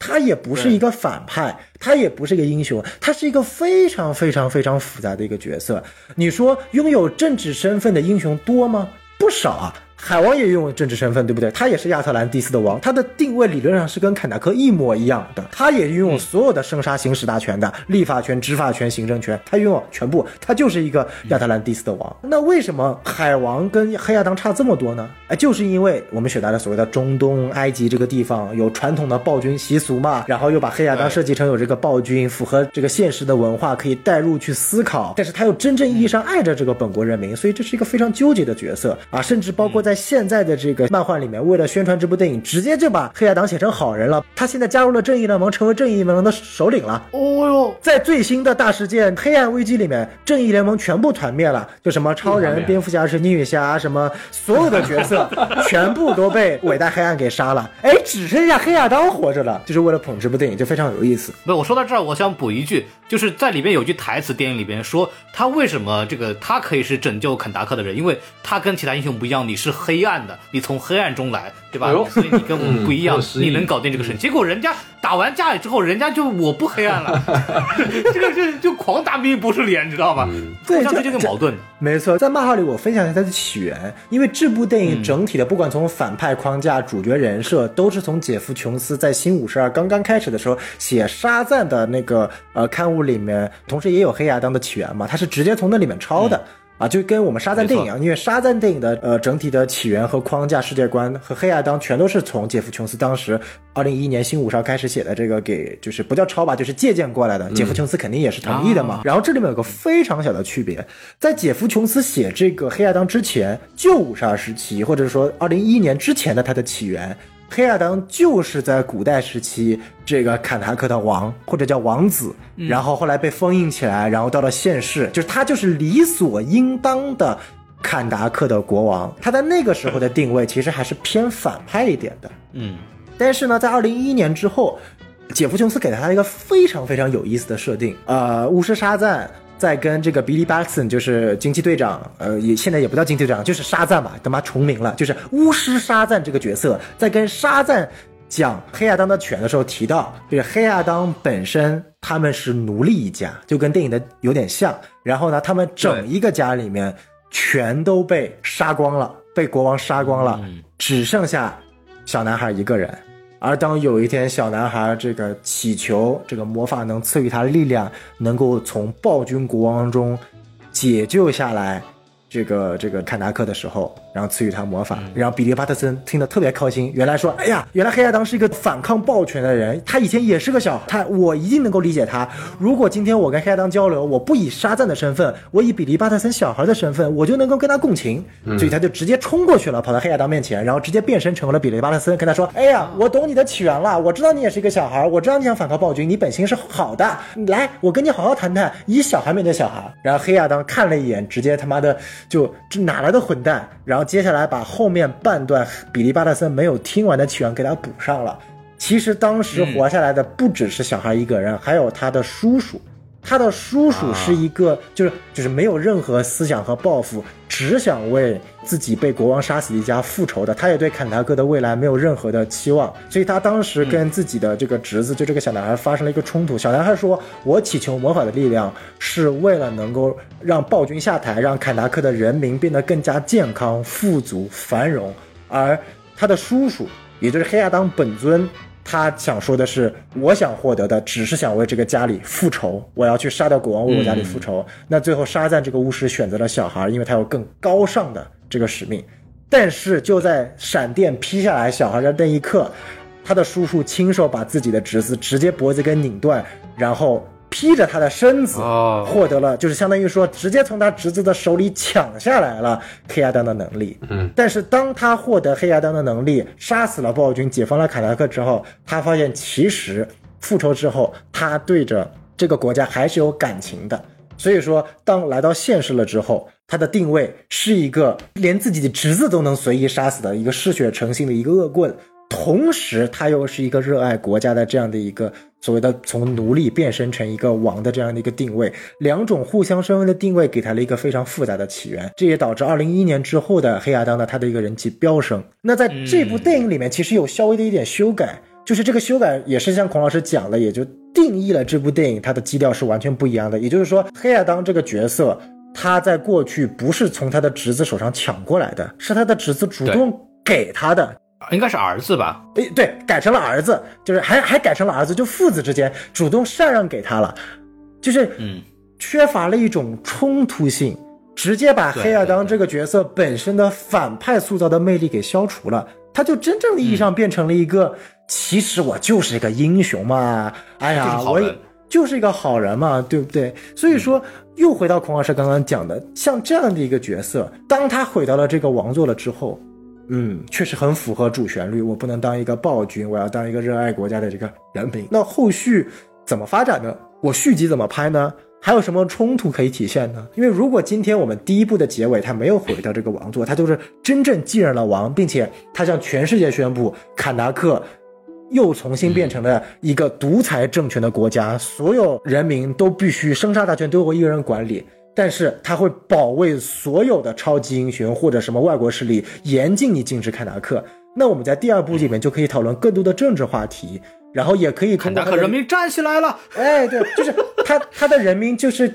他也不是一个反派，他也不是一个英雄，他是一个非常非常非常复杂的一个角色。你说拥有政治身份的英雄多吗？不少啊。海王也拥有政治身份，对不对？他也是亚特兰蒂斯的王，他的定位理论上是跟坎达克一模一样的。他也拥有所有的生杀行使大权的，立法权、执法权、行政权，他拥有全部，他就是一个亚特兰蒂斯的王。那为什么海王跟黑亚当差这么多呢？哎，就是因为我们选到了所谓的中东埃及这个地方有传统的暴君习俗嘛，然后又把黑亚当设计成有这个暴君，符合这个现实的文化，可以带入去思考，但是他又真正意义上爱着这个本国人民，所以这是一个非常纠结的角色啊，甚至包括在现在的这个漫画里面，为了宣传这部电影，直接就把黑亚当写成好人了。他现在加入了正义联盟，成为正义联盟的首领了。哦哟，在最新的大事件《黑暗危机》里面，正义联盟全部团灭了，就什么超人、蝙蝠侠、神奇女侠，什么所有的角色 全部都被伟大黑暗给杀了。哎，只剩下黑亚当活着了，就是为了捧这部电影，就非常有意思。不，我说到这儿，我想补一句，就是在里边有句台词，电影里边说他为什么这个他可以是拯救肯达克的人，因为他跟其他英雄不一样，你是黑暗的，你从黑暗中来，对吧？哎所以你跟我们不一样，你能搞定这个事情。结果人家打完架之后，人家就我不黑暗了，这个是就狂打命运博士脸，你知道吗？对这就矛盾。没错，在漫画里我分享一下它的起源，因为这部电影整体的，不管从反派框架、主角人设，都是从杰夫·琼斯在新五十二刚刚开始的时候写沙赞的那个呃刊物里面，同时也有黑亚当的起源嘛，他是直接从那里面抄的。啊，就跟我们沙赞电影一样，因为沙赞电影的呃整体的起源和框架、世界观和黑亚当全都是从杰夫·琼斯当时二零一一年新五十二开始写的这个给就是不叫抄吧，就是借鉴过来的。杰夫·琼斯肯定也是同意的嘛。然后这里面有个非常小的区别，在杰夫·琼斯写这个黑亚当之前，旧五十二时期或者说二零一一年之前的它的起源。黑亚当就是在古代时期这个坎达克的王，或者叫王子，然后后来被封印起来，然后到了现世，就是他就是理所应当的坎达克的国王。他在那个时候的定位其实还是偏反派一点的。嗯，但是呢，在二零一一年之后，杰夫琼斯给了他一个非常非常有意思的设定，呃，巫师沙赞。在跟这个 Billy Batson，就是惊奇队长，呃，也现在也不叫惊奇队长，就是沙赞嘛，他妈重名了，就是巫师沙赞这个角色，在跟沙赞讲黑亚当的犬的时候提到，就是黑亚当本身他们是奴隶一家，就跟电影的有点像。然后呢，他们整一个家里面全都被杀光了，被国王杀光了，只剩下小男孩一个人。而当有一天，小男孩这个祈求这个魔法能赐予他力量，能够从暴君国王中解救下来。这个这个坎达克的时候，然后赐予他魔法，然后比利巴特森听得特别开心。原来说，哎呀，原来黑亚当是一个反抗暴权的人，他以前也是个小，他我一定能够理解他。如果今天我跟黑亚当交流，我不以沙赞的身份，我以比利巴特森小孩的身份，我就能够跟他共情。所以他就直接冲过去了，跑到黑亚当面前，然后直接变身成为了比利巴特森，跟他说，哎呀，我懂你的起源了，我知道你也是一个小孩，我知道你想反抗暴君，你本心是好的，来，我跟你好好谈谈，以小孩面对小孩。然后黑亚当看了一眼，直接他妈的。就这哪来的混蛋？然后接下来把后面半段比利巴特森没有听完的起源给他补上了。其实当时活下来的不只是小孩一个人，还有他的叔叔。他的叔叔是一个，就是就是没有任何思想和抱负，只想为自己被国王杀死的一家复仇的。他也对坎达克的未来没有任何的期望，所以他当时跟自己的这个侄子，就这个小男孩发生了一个冲突。小男孩说：“我祈求魔法的力量，是为了能够让暴君下台，让坎达克的人民变得更加健康、富足、繁荣。”而他的叔叔，也就是黑亚当本尊。他想说的是，我想获得的只是想为这个家里复仇，我要去杀掉国王，为我家里复仇。那最后沙赞这个巫师选择了小孩，因为他有更高尚的这个使命。但是就在闪电劈下来小孩的那一刻，他的叔叔亲手把自己的侄子直接脖子给拧断，然后。披着他的身子，获得了，就是相当于说，直接从他侄子的手里抢下来了黑亚当的能力。嗯，但是当他获得黑亚当的能力，杀死了暴君，解放了卡达克之后，他发现其实复仇之后，他对着这个国家还是有感情的。所以说，当来到现实了之后，他的定位是一个连自己的侄子都能随意杀死的一个嗜血成性的一个恶棍。同时，他又是一个热爱国家的这样的一个所谓的从奴隶变身成一个王的这样的一个定位，两种互相身份的定位给他了一个非常复杂的起源，这也导致二零一一年之后的黑亚当呢，他的一个人气飙升。那在这部电影里面，其实有稍微的一点修改，就是这个修改也是像孔老师讲的，也就定义了这部电影它的基调是完全不一样的。也就是说，黑亚当这个角色，他在过去不是从他的侄子手上抢过来的，是他的侄子主动给他的。应该是儿子吧？哎，对，改成了儿子，就是还还改成了儿子，就父子之间主动禅让给他了，就是嗯，缺乏了一种冲突性，直接把黑亚当这个角色本身的反派塑造的魅力给消除了，他就真正意义上变成了一个，其实我就是一个英雄嘛，哎呀，我也就是一个好人嘛，对不对？所以说，又回到孔老师刚刚讲的，像这样的一个角色，当他毁掉了这个王座了之后。嗯，确实很符合主旋律。我不能当一个暴君，我要当一个热爱国家的这个人民。那后续怎么发展呢？我续集怎么拍呢？还有什么冲突可以体现呢？因为如果今天我们第一部的结尾他没有毁掉这个王座，他就是真正继任了王，并且他向全世界宣布，坎达克又重新变成了一个独裁政权的国家，所有人民都必须生杀大权都由我一个人管理。但是他会保卫所有的超级英雄或者什么外国势力，严禁你禁止坎达克。那我们在第二部里面就可以讨论更多的政治话题，然后也可以通过坎达克人民站起来了。哎，对，就是他他的人民就是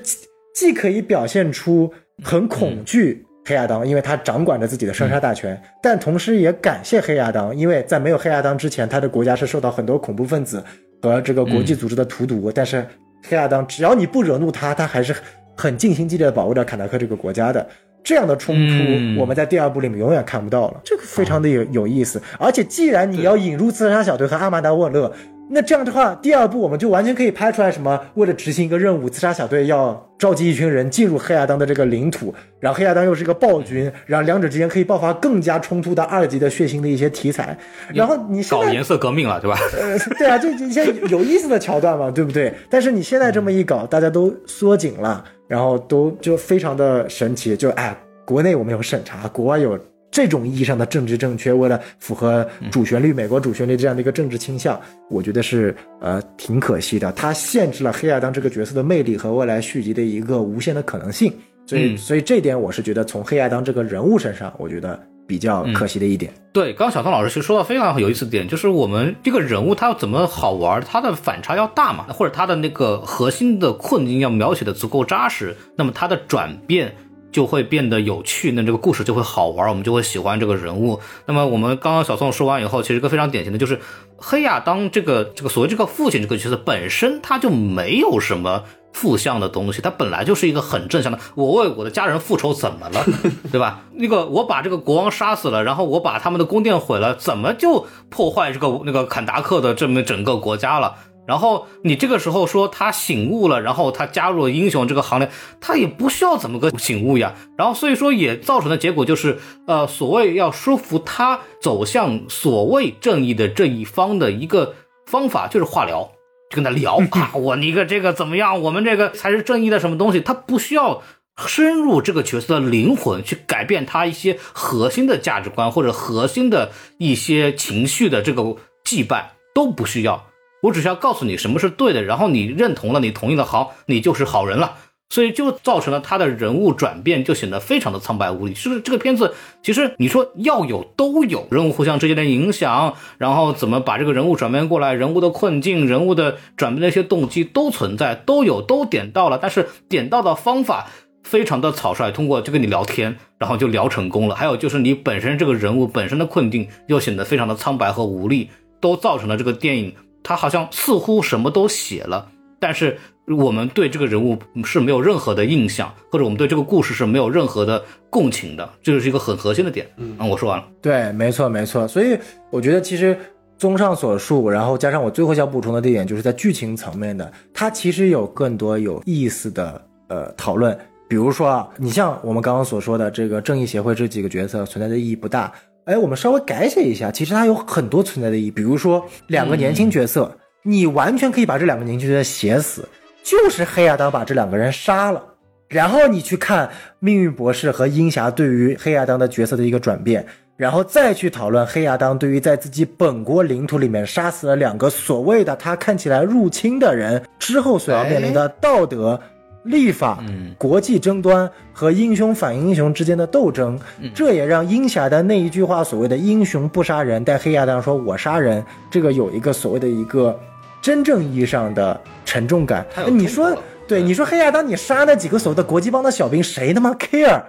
既可以表现出很恐惧黑亚当，因为他掌管着自己的生杀大权，但同时也感谢黑亚当，因为在没有黑亚当之前，他的国家是受到很多恐怖分子和这个国际组织的荼毒。但是黑亚当只要你不惹怒他，他还是。很尽心尽力的保卫着坎达克这个国家的这样的冲突，我们在第二部里面永远看不到了。这个非常的有有意思。而且，既然你要引入自杀小队和阿曼达沃勒，那这样的话，第二部我们就完全可以拍出来什么？为了执行一个任务，自杀小队要召集一群人进入黑亚当的这个领土，然后黑亚当又是一个暴君，然后两者之间可以爆发更加冲突的二级的血腥的一些题材。然后你搞颜色革命了，对吧？呃，对啊，就一些有意思的桥段嘛，对不对？但是你现在这么一搞，大家都缩紧了，然后都就非常的神奇，就哎，国内我们有审查，国外有。这种意义上的政治正确，为了符合主旋律、美国主旋律这样的一个政治倾向，我觉得是呃挺可惜的。它限制了黑亚当这个角色的魅力和未来续集的一个无限的可能性。所以，所以这点我是觉得从黑亚当这个人物身上，我觉得比较可惜的一点。对，刚刚小宋老师其实说到非常有意思的点，就是我们这个人物他要怎么好玩，他的反差要大嘛，或者他的那个核心的困境要描写的足够扎实，那么他的转变。就会变得有趣，那这个故事就会好玩，我们就会喜欢这个人物。那么我们刚刚小宋说完以后，其实一个非常典型的就是黑亚当这个这个所谓这个父亲这个角色本身他就没有什么负向的东西，他本来就是一个很正向的。我为我的家人复仇怎么了，对吧？那个我把这个国王杀死了，然后我把他们的宫殿毁了，怎么就破坏这个那个坎达克的这么整个国家了？然后你这个时候说他醒悟了，然后他加入了英雄这个行列，他也不需要怎么个醒悟呀。然后所以说也造成的结果就是，呃，所谓要说服他走向所谓正义的这一方的一个方法就是化疗，就跟他聊 啊，我你个这个怎么样？我们这个才是正义的什么东西？他不需要深入这个角色的灵魂去改变他一些核心的价值观或者核心的一些情绪的这个羁绊都不需要。我只需要告诉你什么是对的，然后你认同了，你同意了，好，你就是好人了。所以就造成了他的人物转变就显得非常的苍白无力。是这个片子，其实你说要有都有，人物互相之间的影响，然后怎么把这个人物转变过来，人物的困境，人物的转变的一些动机都存在，都有，都点到了。但是点到的方法非常的草率，通过就跟你聊天，然后就聊成功了。还有就是你本身这个人物本身的困境又显得非常的苍白和无力，都造成了这个电影。他好像似乎什么都写了，但是我们对这个人物是没有任何的印象，或者我们对这个故事是没有任何的共情的，这就是一个很核心的点。嗯，我说完了。对，没错，没错。所以我觉得，其实综上所述，然后加上我最后想补充的地点，就是在剧情层面的，它其实有更多有意思的呃讨论。比如说啊，你像我们刚刚所说的这个正义协会这几个角色存在的意义不大。哎，我们稍微改写一下，其实它有很多存在的意义。比如说，两个年轻角色，你完全可以把这两个年轻角色写死，就是黑亚当把这两个人杀了，然后你去看命运博士和鹰侠对于黑亚当的角色的一个转变，然后再去讨论黑亚当对于在自己本国领土里面杀死了两个所谓的他看起来入侵的人之后所要面临的道德。立法、国际争端和英雄反英雄之间的斗争，这也让鹰侠的那一句话所谓的“英雄不杀人”，但黑亚当说我杀人，这个有一个所谓的一个真正意义上的沉重感。你说，对，你说黑亚当你杀那几个所谓的国际帮的小兵，谁他妈 care，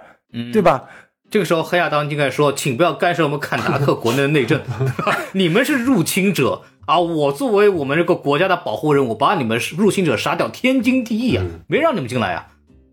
对吧？这个时候黑亚当应该说，请不要干涉我们坎达克国内的内政，你们是入侵者。啊！我作为我们这个国家的保护人，我把你们入侵者杀掉，天经地义啊，没让你们进来呀，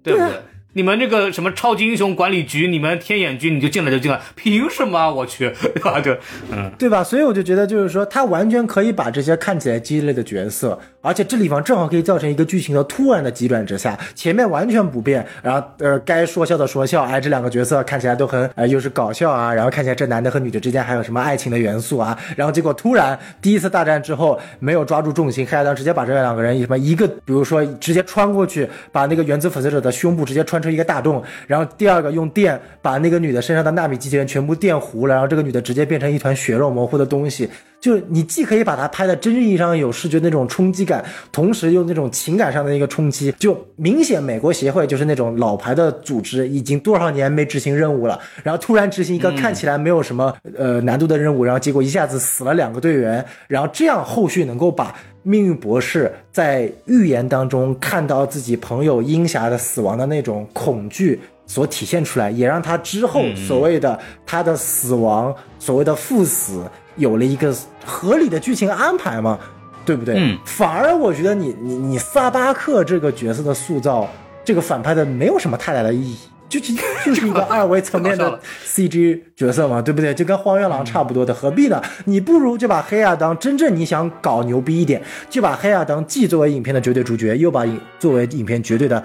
对不对？你们这个什么超级英雄管理局，你们天眼局，你就进来就进来，凭什么？啊我去，对吧？就，嗯，对吧？所以我就觉得，就是说，他完全可以把这些看起来鸡肋的角色。而且这地方正好可以造成一个剧情的突然的急转直下，前面完全不变，然后呃该说笑的说笑，哎这两个角色看起来都很呃又是搞笑啊，然后看起来这男的和女的之间还有什么爱情的元素啊，然后结果突然第一次大战之后没有抓住重心，黑亚当直接把这两个人什么一个比如说直接穿过去把那个原子粉碎者的胸部直接穿成一个大洞，然后第二个用电把那个女的身上的纳米机器人全部电糊了，然后这个女的直接变成一团血肉模糊的东西。就你既可以把它拍的真正意义上有视觉那种冲击感，同时又那种情感上的一个冲击，就明显美国协会就是那种老牌的组织，已经多少年没执行任务了，然后突然执行一个看起来没有什么呃难度的任务，然后结果一下子死了两个队员，然后这样后续能够把命运博士在预言当中看到自己朋友鹰侠的死亡的那种恐惧所体现出来，也让他之后所谓的他的死亡，所谓的赴死。有了一个合理的剧情安排嘛，对不对？嗯。反而我觉得你你你萨巴克这个角色的塑造，这个反派的没有什么太大的意义。就就就是一个二维层面的 CG 角色嘛，对不对？就跟荒原狼差不多的，何必呢？你不如就把黑亚当真正你想搞牛逼一点，就把黑亚当既作为影片的绝对主角，又把影作为影片绝对的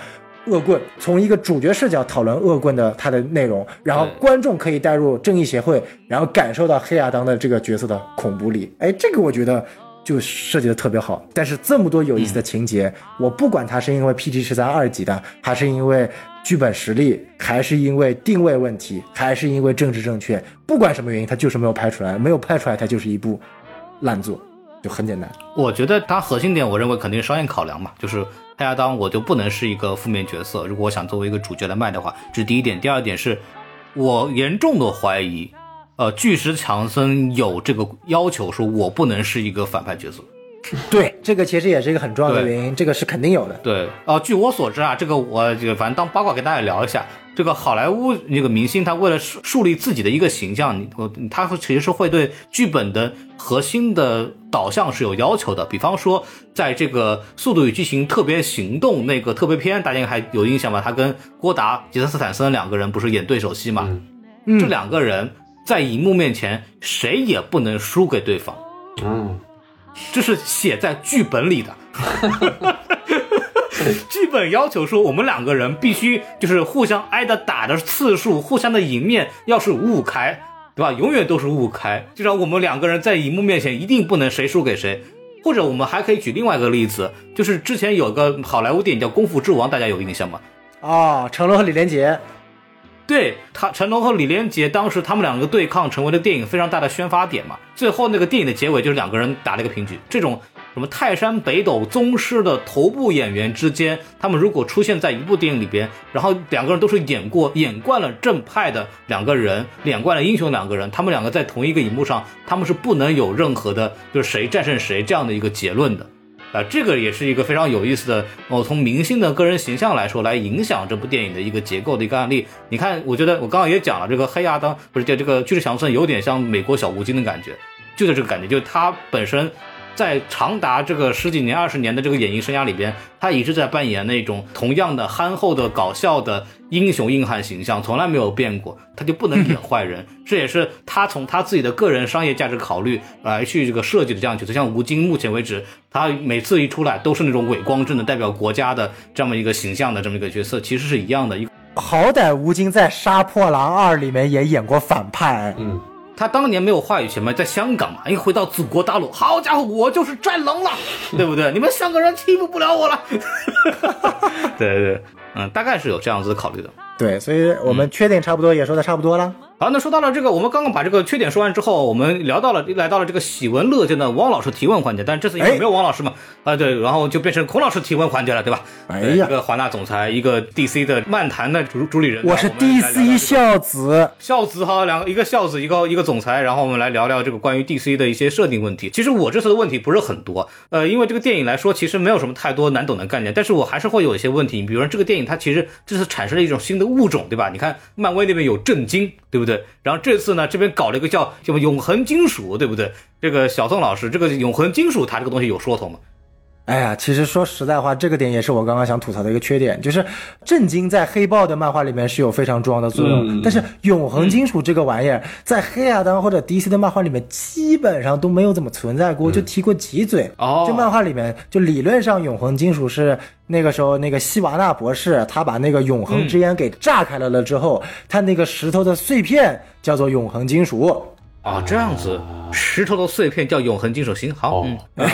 恶棍，从一个主角视角讨论恶棍的他的内容，然后观众可以带入正义协会，然后感受到黑亚当的这个角色的恐怖力。哎，这个我觉得。就设计的特别好，但是这么多有意思的情节，我不管它是因为 PG 十三二级的，还是因为剧本实力，还是因为定位问题，还是因为政治正确，不管什么原因，它就是没有拍出来，没有拍出来，它就是一部烂作，就很简单。我觉得它核心点，我认为肯定是商业考量嘛，就是他亚当我就不能是一个负面角色，如果我想作为一个主角来卖的话，这是第一点。第二点是，我严重的怀疑，呃，巨石强森有这个要求，说我不能是一个反派角色。对，这个其实也是一个很重要的原因，这个是肯定有的。对，呃，据我所知啊，这个我这个反正当八卦给大家聊一下，这个好莱坞那个明星他为了树树立自己的一个形象，你我他会其实是会对剧本的核心的导向是有要求的。比方说，在这个《速度与激情：特别行动》那个特别篇，大家还有印象吧？他跟郭达、杰森斯坦森两个人不是演对手戏嘛？嗯这两个人在荧幕面前谁也不能输给对方。嗯，这是写在剧本里的。剧本要求说，我们两个人必须就是互相挨的打的次数，互相的赢面要是五五开，对吧？永远都是五五开，就让我们两个人在荧幕面前一定不能谁输给谁。或者我们还可以举另外一个例子，就是之前有个好莱坞电影叫《功夫之王》，大家有印象吗？哦，成龙和李连杰，对他，成龙和李连杰当时他们两个对抗，成为了电影非常大的宣发点嘛。最后那个电影的结尾就是两个人打了一个平局。这种什么泰山北斗宗师的头部演员之间，他们如果出现在一部电影里边，然后两个人都是演过演惯了正派的两个人，演惯了英雄两个人，他们两个在同一个荧幕上，他们是不能有任何的就是谁战胜谁这样的一个结论的。啊，这个也是一个非常有意思的，哦，从明星的个人形象来说，来影响这部电影的一个结构的一个案例。你看，我觉得我刚刚也讲了，这个黑亚当不是叫这个巨石强森有点像美国小吴京的感觉，就是这个感觉，就是他本身在长达这个十几年、二十年的这个演艺生涯里边，他一直在扮演那种同样的憨厚的、搞笑的英雄硬汉形象，从来没有变过，他就不能演坏人。这也是他从他自己的个人商业价值考虑来去这个设计的这样角色。像吴京，目前为止，他每次一出来都是那种伟光正的代表国家的这么一个形象的这么一个角色，其实是一样的。一好歹吴京在《杀破狼二》里面也演过反派，嗯，他当年没有话语权嘛，在香港嘛，一回到祖国大陆，好家伙，我就是战狼了，对不对？你们香港人欺负不了我了。对对对，嗯，大概是有这样子考虑的。对，所以我们缺点差不多也说的差不多了。好，那说到了这个，我们刚刚把这个缺点说完之后，我们聊到了来到了这个喜闻乐见的汪老师提问环节，但是这次因为哎没有汪老师嘛，啊对，然后就变成孔老师提问环节了，对吧？哎呀一个华纳总裁，一个 DC 的漫谈的主主理人，我是 DC 孝子，孝子哈，两个一个孝子，一个一个总裁，然后我们来聊聊这个关于 DC 的一些设定问题。其实我这次的问题不是很多，呃，因为这个电影来说，其实没有什么太多难懂的概念，但是我还是会有一些问题。你比如说这个电影它其实这次产生了一种新的物种，对吧？你看漫威那边有震惊，对不对？对然后这次呢，这边搞了一个叫什么永恒金属，对不对？这个小宋老师，这个永恒金属它这个东西有说头吗？哎呀，其实说实在话，这个点也是我刚刚想吐槽的一个缺点，就是震惊在黑豹的漫画里面是有非常重要的作用，嗯但是永恒金属这个玩意儿在黑亚当或者 DC 的漫画里面基本上都没有怎么存在过，就提过几嘴。哦就漫画里面，就理论上永恒金属是那个时候那个希瓦纳博士他把那个永恒之烟给炸开了了之后，他那个石头的碎片叫做永恒金属。啊，这样子，石头的碎片叫永恒金属。心，好，哦。嗯，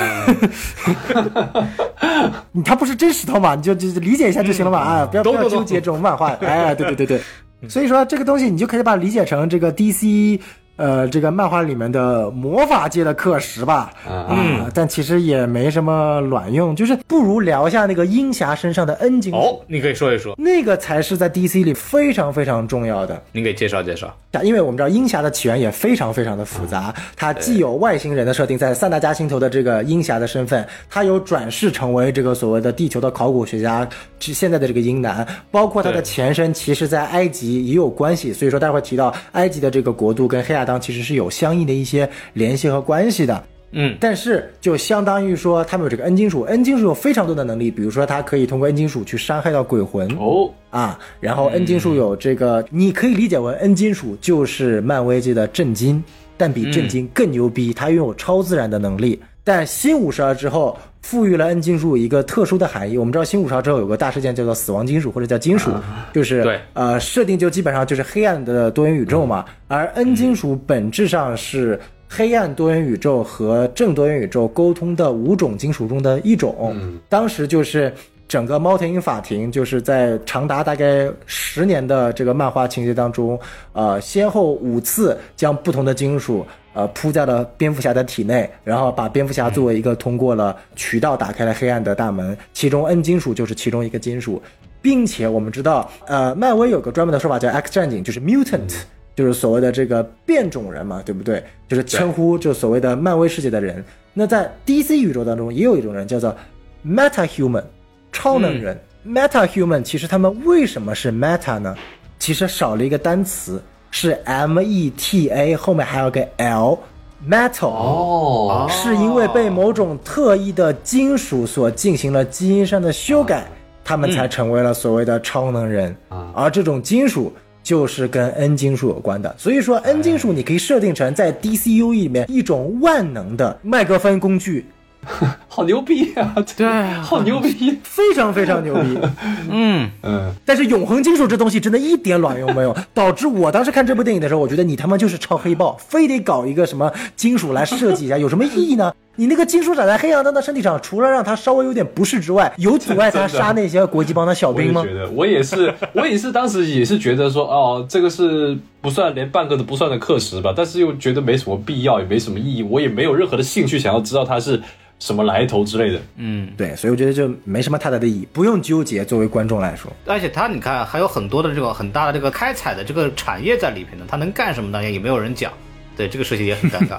你它不是真石头嘛，你就就就理解一下就行了嘛，啊，不要不要纠结这种漫画，哎，对对对对，所以说这个东西你就可以把它理解成这个 DC。呃，这个漫画里面的魔法界的课时吧，嗯啊，但其实也没什么卵用，就是不如聊一下那个鹰侠身上的金属，哦，你可以说一说，那个才是在 DC 里非常非常重要的。您给介绍介绍。因为我们知道鹰侠的起源也非常非常的复杂，它既有外星人的设定，在三大家星球的这个鹰侠的身份，他有转世成为这个所谓的地球的考古学家，是现在的这个鹰男，包括他的前身，其实在埃及也有关系，所以说待会提到埃及的这个国度跟黑亚当其实是有相应的一些联系和关系的。嗯，但是就相当于说他们有这个 N 金属，N 金属有非常多的能力，比如说它可以通过 N 金属去伤害到鬼魂哦，啊，然后 N 金属有这个，你可以理解为 N 金属就是漫威界的震惊，但比震惊更牛逼，它拥有超自然的能力。但新五十二之后赋予了 N 金属一个特殊的含义。我们知道新五十二之后有个大事件叫做死亡金属或者叫金属，就是对呃设定就基本上就是黑暗的多元宇宙嘛。而 N 金属本质上是黑暗多元宇宙和正多元宇宙沟通的五种金属中的一种。当时就是。整个猫头鹰法庭就是在长达大概十年的这个漫画情节当中，呃，先后五次将不同的金属呃扑在了蝙蝠侠的体内，然后把蝙蝠侠作为一个通过了渠道打开了黑暗的大门，其中 N 金属就是其中一个金属，并且我们知道，呃，漫威有个专门的说法叫 X 战警，就是 mutant，就是所谓的这个变种人嘛，对不对？就是称呼就所谓的漫威世界的人。那在 DC 宇宙当中也有一种人叫做 meta human。超能人、meta human，其实他们为什么是 meta 呢？其实少了一个单词，是 m e t a 后面还有个 l，metal，哦，是因为被某种特异的金属所进行了基因上的修改，他们才成为了所谓的超能人。而这种金属就是跟 N 金属有关的，所以说 N 金属你可以设定成在 DCU 里面一种万能的麦克风工具。好牛逼啊！对好牛逼，非常非常牛逼。嗯嗯，但是永恒金属这东西真的一点卵用没有，导致我当时看这部电影的时候，我觉得你他妈就是抄黑豹，非得搞一个什么金属来设计一下，有什么意义呢？你那个金属长在黑羊灯的身体上，除了让他稍微有点不适之外，有阻碍他杀那些国际帮的小兵吗？我也觉得，我也是，我也是，当时也是觉得说，哦，这个是不算连半个都不算的课时吧，但是又觉得没什么必要，也没什么意义，我也没有任何的兴趣想要知道它是什么来头之类的。嗯，对，所以我觉得就没什么太大的意义，不用纠结。作为观众来说，而且他你看还有很多的这个很大的这个开采的这个产业在里边呢，他能干什么呢？也没有人讲。对这个事情也很尴尬。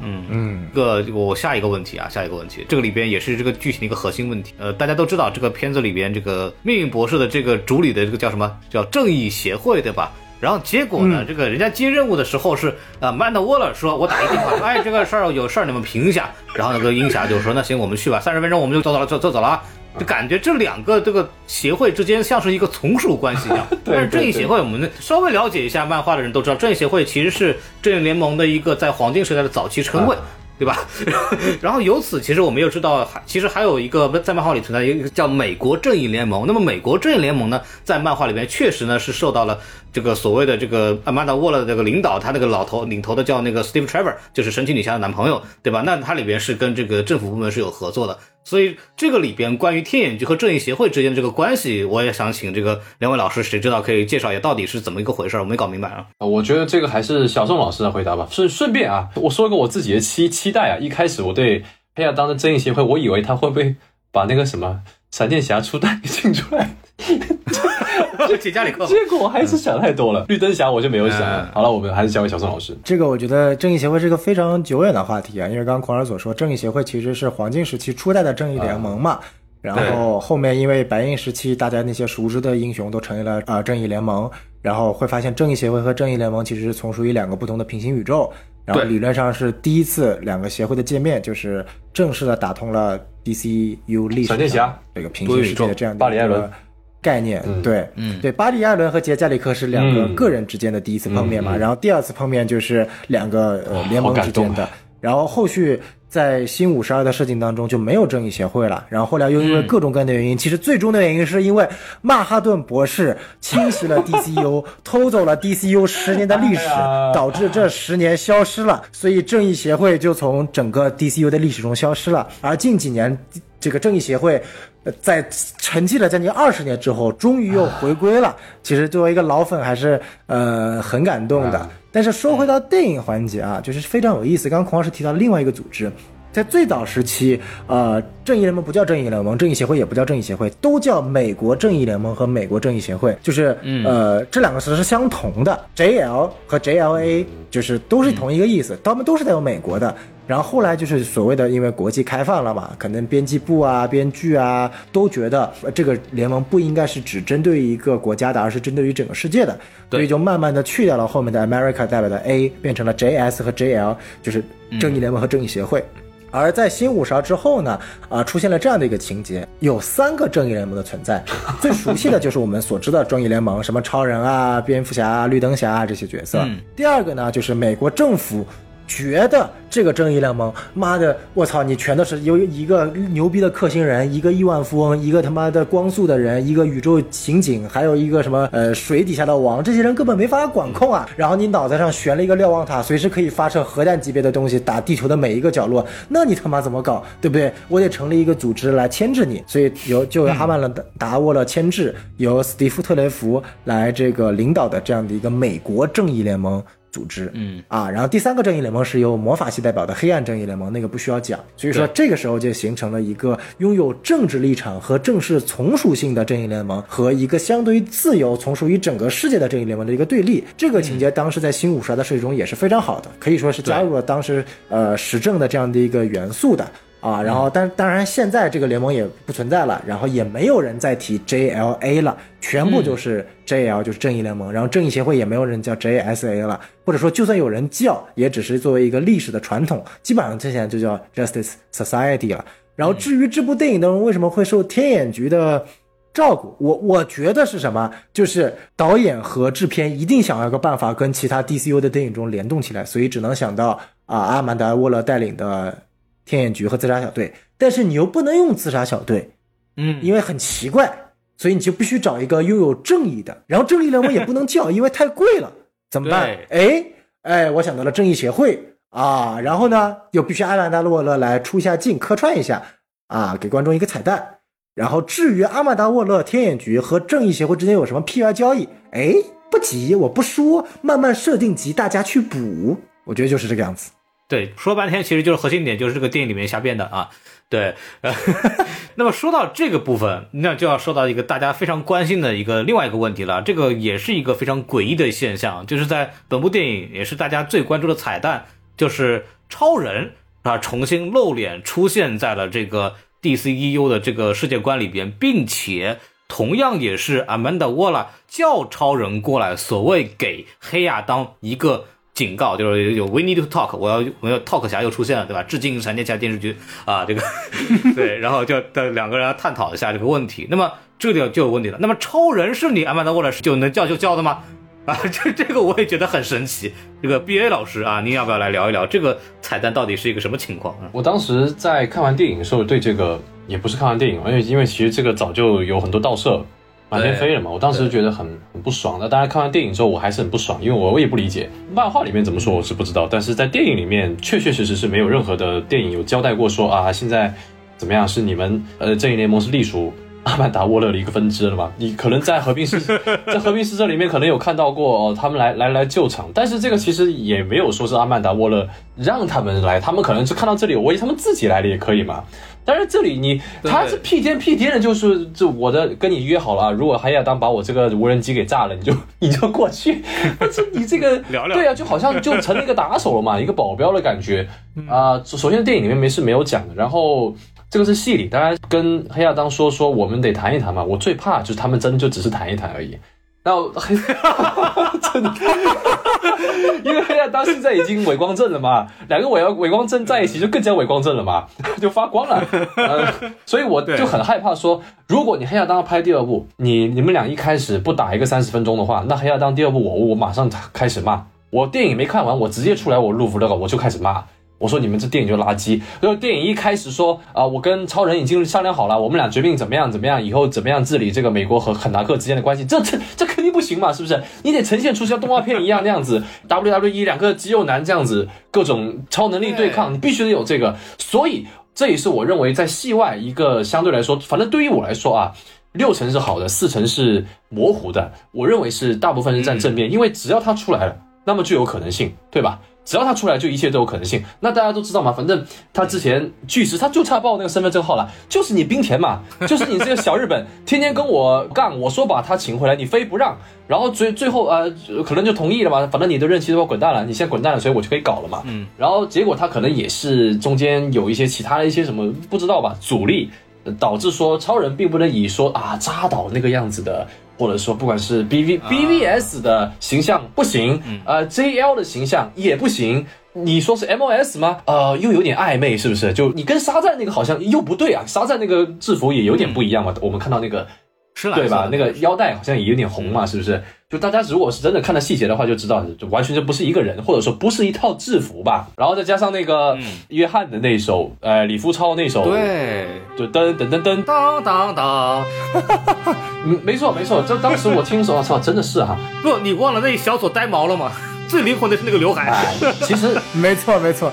嗯嗯，这个我下一个问题啊，下一个问题，这个里边也是这个剧情的一个核心问题。呃，大家都知道这个片子里边这个命运博士的这个主理的这个叫什么叫正义协会，对吧？然后结果呢，这个人家接任务的时候是呃曼德沃勒说，我打一电话说，哎，这个事儿有事儿你们评一下。然后那个鹰侠就说，那行我们去吧，三十分钟我们就走走了，走走走了啊。就感觉这两个这个协会之间像是一个从属关系一样。但是正义协会，我们稍微了解一下漫画的人都知道，正义协会其实是正义联盟的一个在黄金时代的早期称谓。对吧？然后由此，其实我们又知道，还其实还有一个在漫画里存在一个叫美国正义联盟。那么美国正义联盟呢，在漫画里面确实呢是受到了这个所谓的这个阿曼达沃勒的这个领导，他那个老头领头的叫那个 Steve Trevor，就是神奇女侠的男朋友，对吧？那他里边是跟这个政府部门是有合作的。所以这个里边关于天眼局和正义协会之间的这个关系，我也想请这个两位老师，谁知道可以介绍一下到底是怎么一个回事？我没搞明白啊。啊，我觉得这个还是小宋老师的回答吧。顺顺便啊，我说一个我自己的期期待啊。一开始我对黑亚当的正义协会，我以为他会不会把那个什么闪电侠初代给请出来。杰加里克，结果我还是想太多了。绿灯侠我就没有想。好了，我们还是交给小宋老师。这个我觉得正义协会是一个非常久远的话题啊，因为刚刚孔儿所说，正义协会其实是黄金时期初代的正义联盟嘛。然后后面因为白银时期，大家那些熟知的英雄都成立了啊正义联盟，然后会发现正义协会和正义联盟其实是从属于两个不同的平行宇宙。然后理论上是第一次两个协会的见面，就是正式的打通了 DCU 历史上这个平行世界的这样的一个概念。对，嗯，对，巴里·艾伦和杰·加里克是两个个人之间的第一次碰面嘛，然后第二次碰面就是两个呃联盟之间的，然后后续。在新五十二的设定当中就没有正义协会了，然后后来又因为各种各样的原因，其实最终的原因是因为曼哈顿博士侵袭了 DCU，偷走了 DCU 十年的历史，导致这十年消失了，所以正义协会就从整个 DCU 的历史中消失了。而近几年，这个正义协会在沉寂了将近二十年之后，终于又回归了。其实作为一个老粉，还是呃很感动的。但是说回到电影环节啊，就是非常有意思。刚刚孔老师提到另外一个组织，在最早时期，呃，正义联盟不叫正义联盟，正义协会也不叫正义协会，都叫美国正义联盟和美国正义协会，就是呃这两个词是相同的，JL 和 JLA 就是都是同一个意思，他们都是带有美国的。然后后来就是所谓的，因为国际开放了嘛，可能编辑部啊、编剧啊都觉得这个联盟不应该是只针对一个国家的，而是针对于整个世界的，所以就慢慢的去掉了后面的 America 代表的 A，变成了 JS 和 JL，就是正义联盟和正义协会。而在新五十二之后呢，啊，出现了这样的一个情节，有三个正义联盟的存在，最熟悉的就是我们所知道的正义联盟，什么超人啊、蝙蝠侠啊、绿灯侠啊这些角色。第二个呢，就是美国政府。觉得这个正义联盟，妈的，我操，你全都是由一个牛逼的克星人，一个亿万富翁，一个他妈的光速的人，一个宇宙刑警，还有一个什么呃水底下的王，这些人根本没法管控啊。然后你脑袋上悬了一个瞭望塔，随时可以发射核弹级别的东西打地球的每一个角落，那你他妈怎么搞，对不对？我得成立一个组织来牵制你，所以由就由阿曼达达沃勒牵制，由斯蒂夫特雷弗来这个领导的这样的一个美国正义联盟。组织，嗯啊，然后第三个正义联盟是由魔法系代表的黑暗正义联盟，那个不需要讲。所以说这个时候就形成了一个拥有政治立场和正式从属性的正义联盟，和一个相对于自由、从属于整个世界的正义联盟的一个对立。这个情节当时在新五十二的设计中也是非常好的，可以说是加入了当时呃时政的这样的一个元素的。啊，然后，但当然，现在这个联盟也不存在了，然后也没有人再提 JLA 了，全部就是 JL，就是正义联盟，然后正义协会也没有人叫 JSA 了，或者说就算有人叫，也只是作为一个历史的传统，基本上这现在就叫 Justice Society 了。然后至于这部电影当中为什么会受天眼局的照顾，我我觉得是什么，就是导演和制片一定想要个办法跟其他 DCU 的电影中联动起来，所以只能想到啊，阿曼达沃勒带领的。天眼局和自杀小队，但是你又不能用自杀小队，嗯，因为很奇怪，所以你就必须找一个拥有正义的，然后正义联盟也不能叫，因为太贵了，怎么办？哎哎，我想到了正义协会啊，然后呢，又必须阿曼达沃勒来出一下镜，客串一下啊，给观众一个彩蛋。然后至于阿曼达沃勒、天眼局和正义协会之间有什么 PR 交易，哎，不急，我不说，慢慢设定集，大家去补。我觉得就是这个样子。对，说半天其实就是核心点，就是这个电影里面瞎编的啊。对，那么说到这个部分，那就要说到一个大家非常关心的一个另外一个问题了。这个也是一个非常诡异的现象，就是在本部电影也是大家最关注的彩蛋，就是超人啊重新露脸出现在了这个 DCEU 的这个世界观里边，并且同样也是 Amanda Waller 叫超人过来，所谓给黑亚当一个。警告就是有 We need to talk，我要我要 talk 侠又出现了，对吧？致敬闪电侠电视剧啊，这个对，然后就的两个人要探讨一下这个问题。那么这里就有问题了。那么超人是你安排的过来就能叫就叫的吗？啊，这这个我也觉得很神奇。这个 B A 老师啊，您要不要来聊一聊这个彩蛋到底是一个什么情况？我当时在看完电影的时候，对这个也不是看完电影，因为因为其实这个早就有很多盗摄。满天飞了嘛？我当时觉得很很不爽。那当然，看完电影之后我还是很不爽，因为我我也不理解漫画里面怎么说，我是不知道。但是在电影里面，确确实实是没有任何的电影有交代过说啊，现在怎么样？是你们呃正义联盟是隶属阿曼达沃勒的一个分支了嘛？你可能在和平使 在和平使者里面可能有看到过哦，他们来来来救场，但是这个其实也没有说是阿曼达沃勒让他们来，他们可能是看到这里，我以他们自己来的也可以嘛。但是这里你他是屁颠屁颠的，就是这我的跟你约好了，如果还要当把我这个无人机给炸了，你就 你就过去，但是你这个对啊，就好像就成了一个打手了嘛，一个保镖的感觉啊。首先电影里面没是没有讲的，然后这个是戏里，当然跟黑亚当说说，我们得谈一谈嘛。我最怕就是他们真的就只是谈一谈而已。那黑，真的，因为黑亚当现在已经伪光正了嘛，两个伪伪光正在一起就更加伪光正了嘛，就发光了。呃，所以我就很害怕说，如果你黑亚当要拍第二部，你你们俩一开始不打一个三十分钟的话，那黑亚当第二部我我马上开始骂，我电影没看完，我直接出来我录 vlog 我就开始骂。我说你们这电影就垃圾。然后电影一开始说啊，我跟超人已经商量好了，我们俩决定怎么样怎么样，以后怎么样治理这个美国和肯达克之间的关系。这这这肯定不行嘛，是不是？你得呈现出像动画片一样那样子，WWE 两个肌肉男这样子，各种超能力对抗，你必须得有这个。所以这也是我认为在戏外一个相对来说，反正对于我来说啊，六成是好的，四成是模糊的。我认为是大部分是站正面，因为只要他出来了，那么就有可能性，对吧？只要他出来，就一切都有可能性。那大家都知道嘛，反正他之前巨石他就差报那个身份证号了，就是你冰田嘛，就是你这个小日本，天天跟我干，我说把他请回来，你非不让，然后最最后呃，可能就同意了嘛，反正你的任期都要滚蛋了，你现在滚蛋了，所以我就可以搞了嘛。嗯，然后结果他可能也是中间有一些其他的一些什么不知道吧，阻力导致说超人并不能以说啊扎倒那个样子的。或者说，不管是 B V B V S 的形象不行，呃，J L 的形象也不行，你说是 MOS 吗？呃，又有点暧昧，是不是？就你跟沙赞那个好像又不对啊，沙赞那个制服也有点不一样嘛。我们看到那个。是对吧？那个腰带好像也有点红嘛，是不是？就大家如果是真的看到细节的话，就知道就完全就不是一个人，或者说不是一套制服吧。然后再加上那个约翰的那首，呃，李富超那首，对，就噔噔噔噔当当当，嗯，没错没错。这当时我听的时候，我操，真的是哈。不，你忘了那小撮呆毛了吗？最灵魂的是那个刘海。其实没 错没错。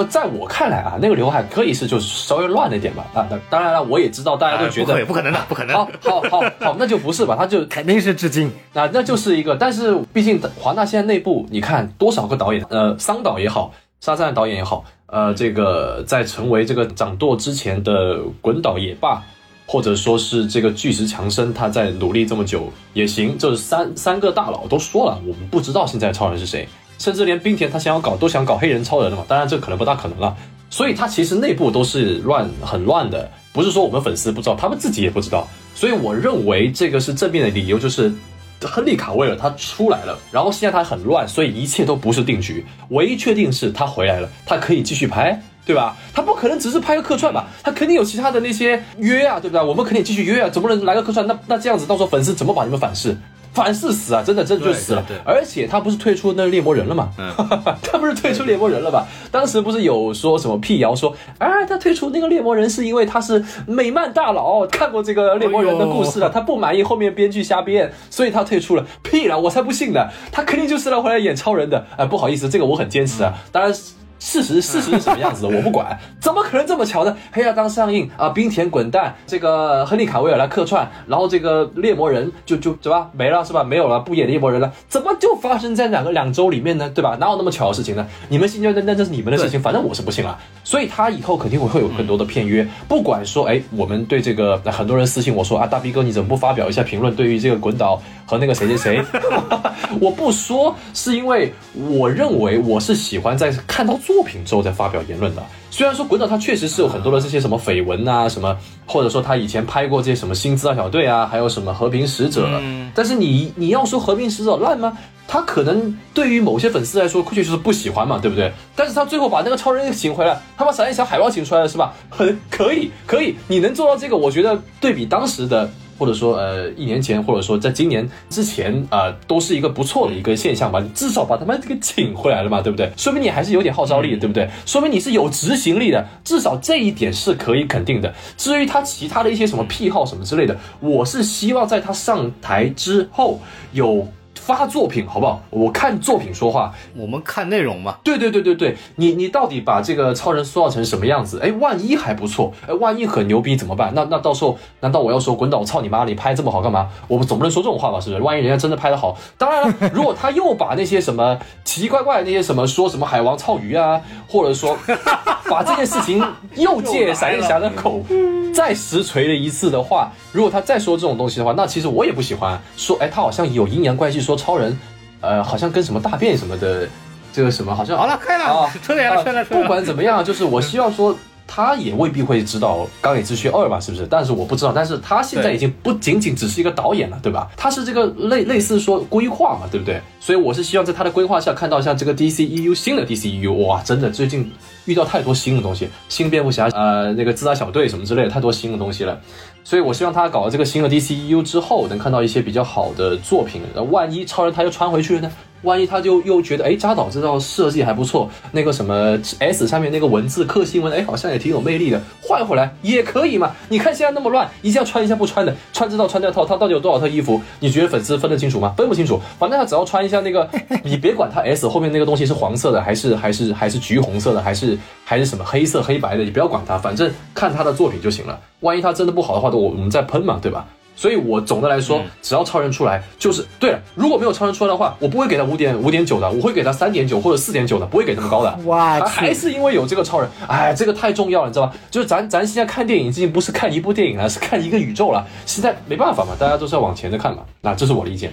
我在我看来啊，那个刘海可以是就是稍微乱了一点吧。啊，那当然了，我也知道大家都觉得不可能的，不可能。好，好，好，好，那就不是吧？他就肯定是致敬。那那就是一个，但是毕竟华纳现在内部，你看多少个导演，呃，桑导也好，沙赞导演也好，呃，这个在成为这个掌舵之前的滚导也罢，或者说是这个巨石强森他在努力这么久也行，就是三三个大佬都说了，我们不知道现在超人是谁。甚至连冰田他想要搞都想搞黑人超人了嘛？当然这可能不大可能了。所以他其实内部都是乱很乱的，不是说我们粉丝不知道，他们自己也不知道。所以我认为这个是正面的理由，就是亨利卡维尔他出来了，然后现在他很乱，所以一切都不是定局。唯一确定是他回来了，他可以继续拍，对吧？他不可能只是拍个客串吧？他肯定有其他的那些约啊，对不对？我们肯定继续约啊，怎么能来个客串？那那这样子到时候粉丝怎么把你们反噬？反是死啊！真的，真的就死了。而且他不是退出那猎魔人了吗？他不是退出猎魔人了吧？当时不是有说什么辟谣说，啊，他退出那个猎魔人是因为他是美漫大佬，看过这个猎魔人的故事了，他不满意后面编剧瞎编，所以他退出了。屁了，我才不信呢！他肯定就是来回来演超人的。哎，不好意思，这个我很坚持啊。当然。事实事实是什么样子的，我不管，怎么可能这么巧呢？黑亚当上映啊，冰田滚蛋，这个亨利卡维尔来客串，然后这个猎魔人就就对吧没了是吧？没有了，不演猎魔人了，怎么就发生在两个两周里面呢？对吧？哪有那么巧的事情呢？你们信就那那这是你们的事情，反正我是不信了。所以他以后肯定会会有很多的片约，不管说哎，我们对这个很多人私信我说啊，大 B 哥你怎么不发表一下评论？对于这个滚导和那个谁谁谁，我不说是因为我认为我是喜欢在看到。作品之后再发表言论的，虽然说滚导他确实是有很多的这些什么绯闻啊，什么，或者说他以前拍过这些什么新资料小队啊，还有什么和平使者，但是你你要说和平使者烂吗？他可能对于某些粉丝来说，确实是不喜欢嘛，对不对？但是他最后把那个超人请回来，他把闪电侠海报请出来了，是吧？很 可以，可以，你能做到这个，我觉得对比当时的。或者说，呃，一年前，或者说在今年之前，啊，都是一个不错的一个现象吧。你至少把他们给请回来了嘛，对不对？说明你还是有点号召力的，对不对？说明你是有执行力的，至少这一点是可以肯定的。至于他其他的一些什么癖好什么之类的，我是希望在他上台之后有。发作品好不好？我看作品说话，我们看内容嘛。对对对对对，你你到底把这个超人塑造成什么样子？哎，万一还不错，哎，万一很牛逼怎么办？那那到时候难道我要说滚导操你妈？你拍这么好干嘛？我们总不能说这种话吧？是不是？万一人家真的拍的好，当然了，如果他又把那些什么奇奇怪怪的那些什么说什么海王操鱼啊，或者说 把这件事情又借闪电侠的口再实锤了一次的话，如果他再说这种东西的话，那其实我也不喜欢。说哎，他好像有阴阳怪气说。超人，呃，好像跟什么大便什么的，这个什么好像好了，开了啊，吹了，吹了，不管怎么样，就是我希望说，他也未必会知道《钢铁之躯二》吧，是不是？但是我不知道，但是他现在已经不仅仅只是一个导演了，对吧？他是这个类类似说规划嘛，对不对？所以我是希望在他的规划下看到像这个 DCEU 新的 DCEU，哇，真的最近遇到太多新的东西，新蝙蝠侠，呃，那个自杀小队什么之类的，太多新的东西了。所以，我希望他搞了这个新的 DCEU 之后，能看到一些比较好的作品。那万一超人他又穿回去了呢？万一他就又觉得，哎，扎导这套设计还不错，那个什么 S 上面那个文字刻新闻，哎，好像也挺有魅力的，换回来也可以嘛？你看现在那么乱，一下穿一下不穿的，穿这套穿那套，他到底有多少套衣服？你觉得粉丝分得清楚吗？分不清楚。反正他只要穿一下那个，你别管他 S 后面那个东西是黄色的，还是还是还是橘红色的，还是还是什么黑色黑白的，你不要管他，反正看他的作品就行了。万一他真的不好的话，我我们再喷嘛，对吧？所以，我总的来说，只要超人出来，就是对了。如果没有超人出来的话，我不会给他五点五点九的，我会给他三点九或者四点九的，不会给那么高的。哇，还是因为有这个超人，哎，这个太重要了，你知道吧？就是咱咱现在看电影，已经不是看一部电影了，是看一个宇宙了。现在没办法嘛，大家都是要往前的看嘛。那这是我的意见。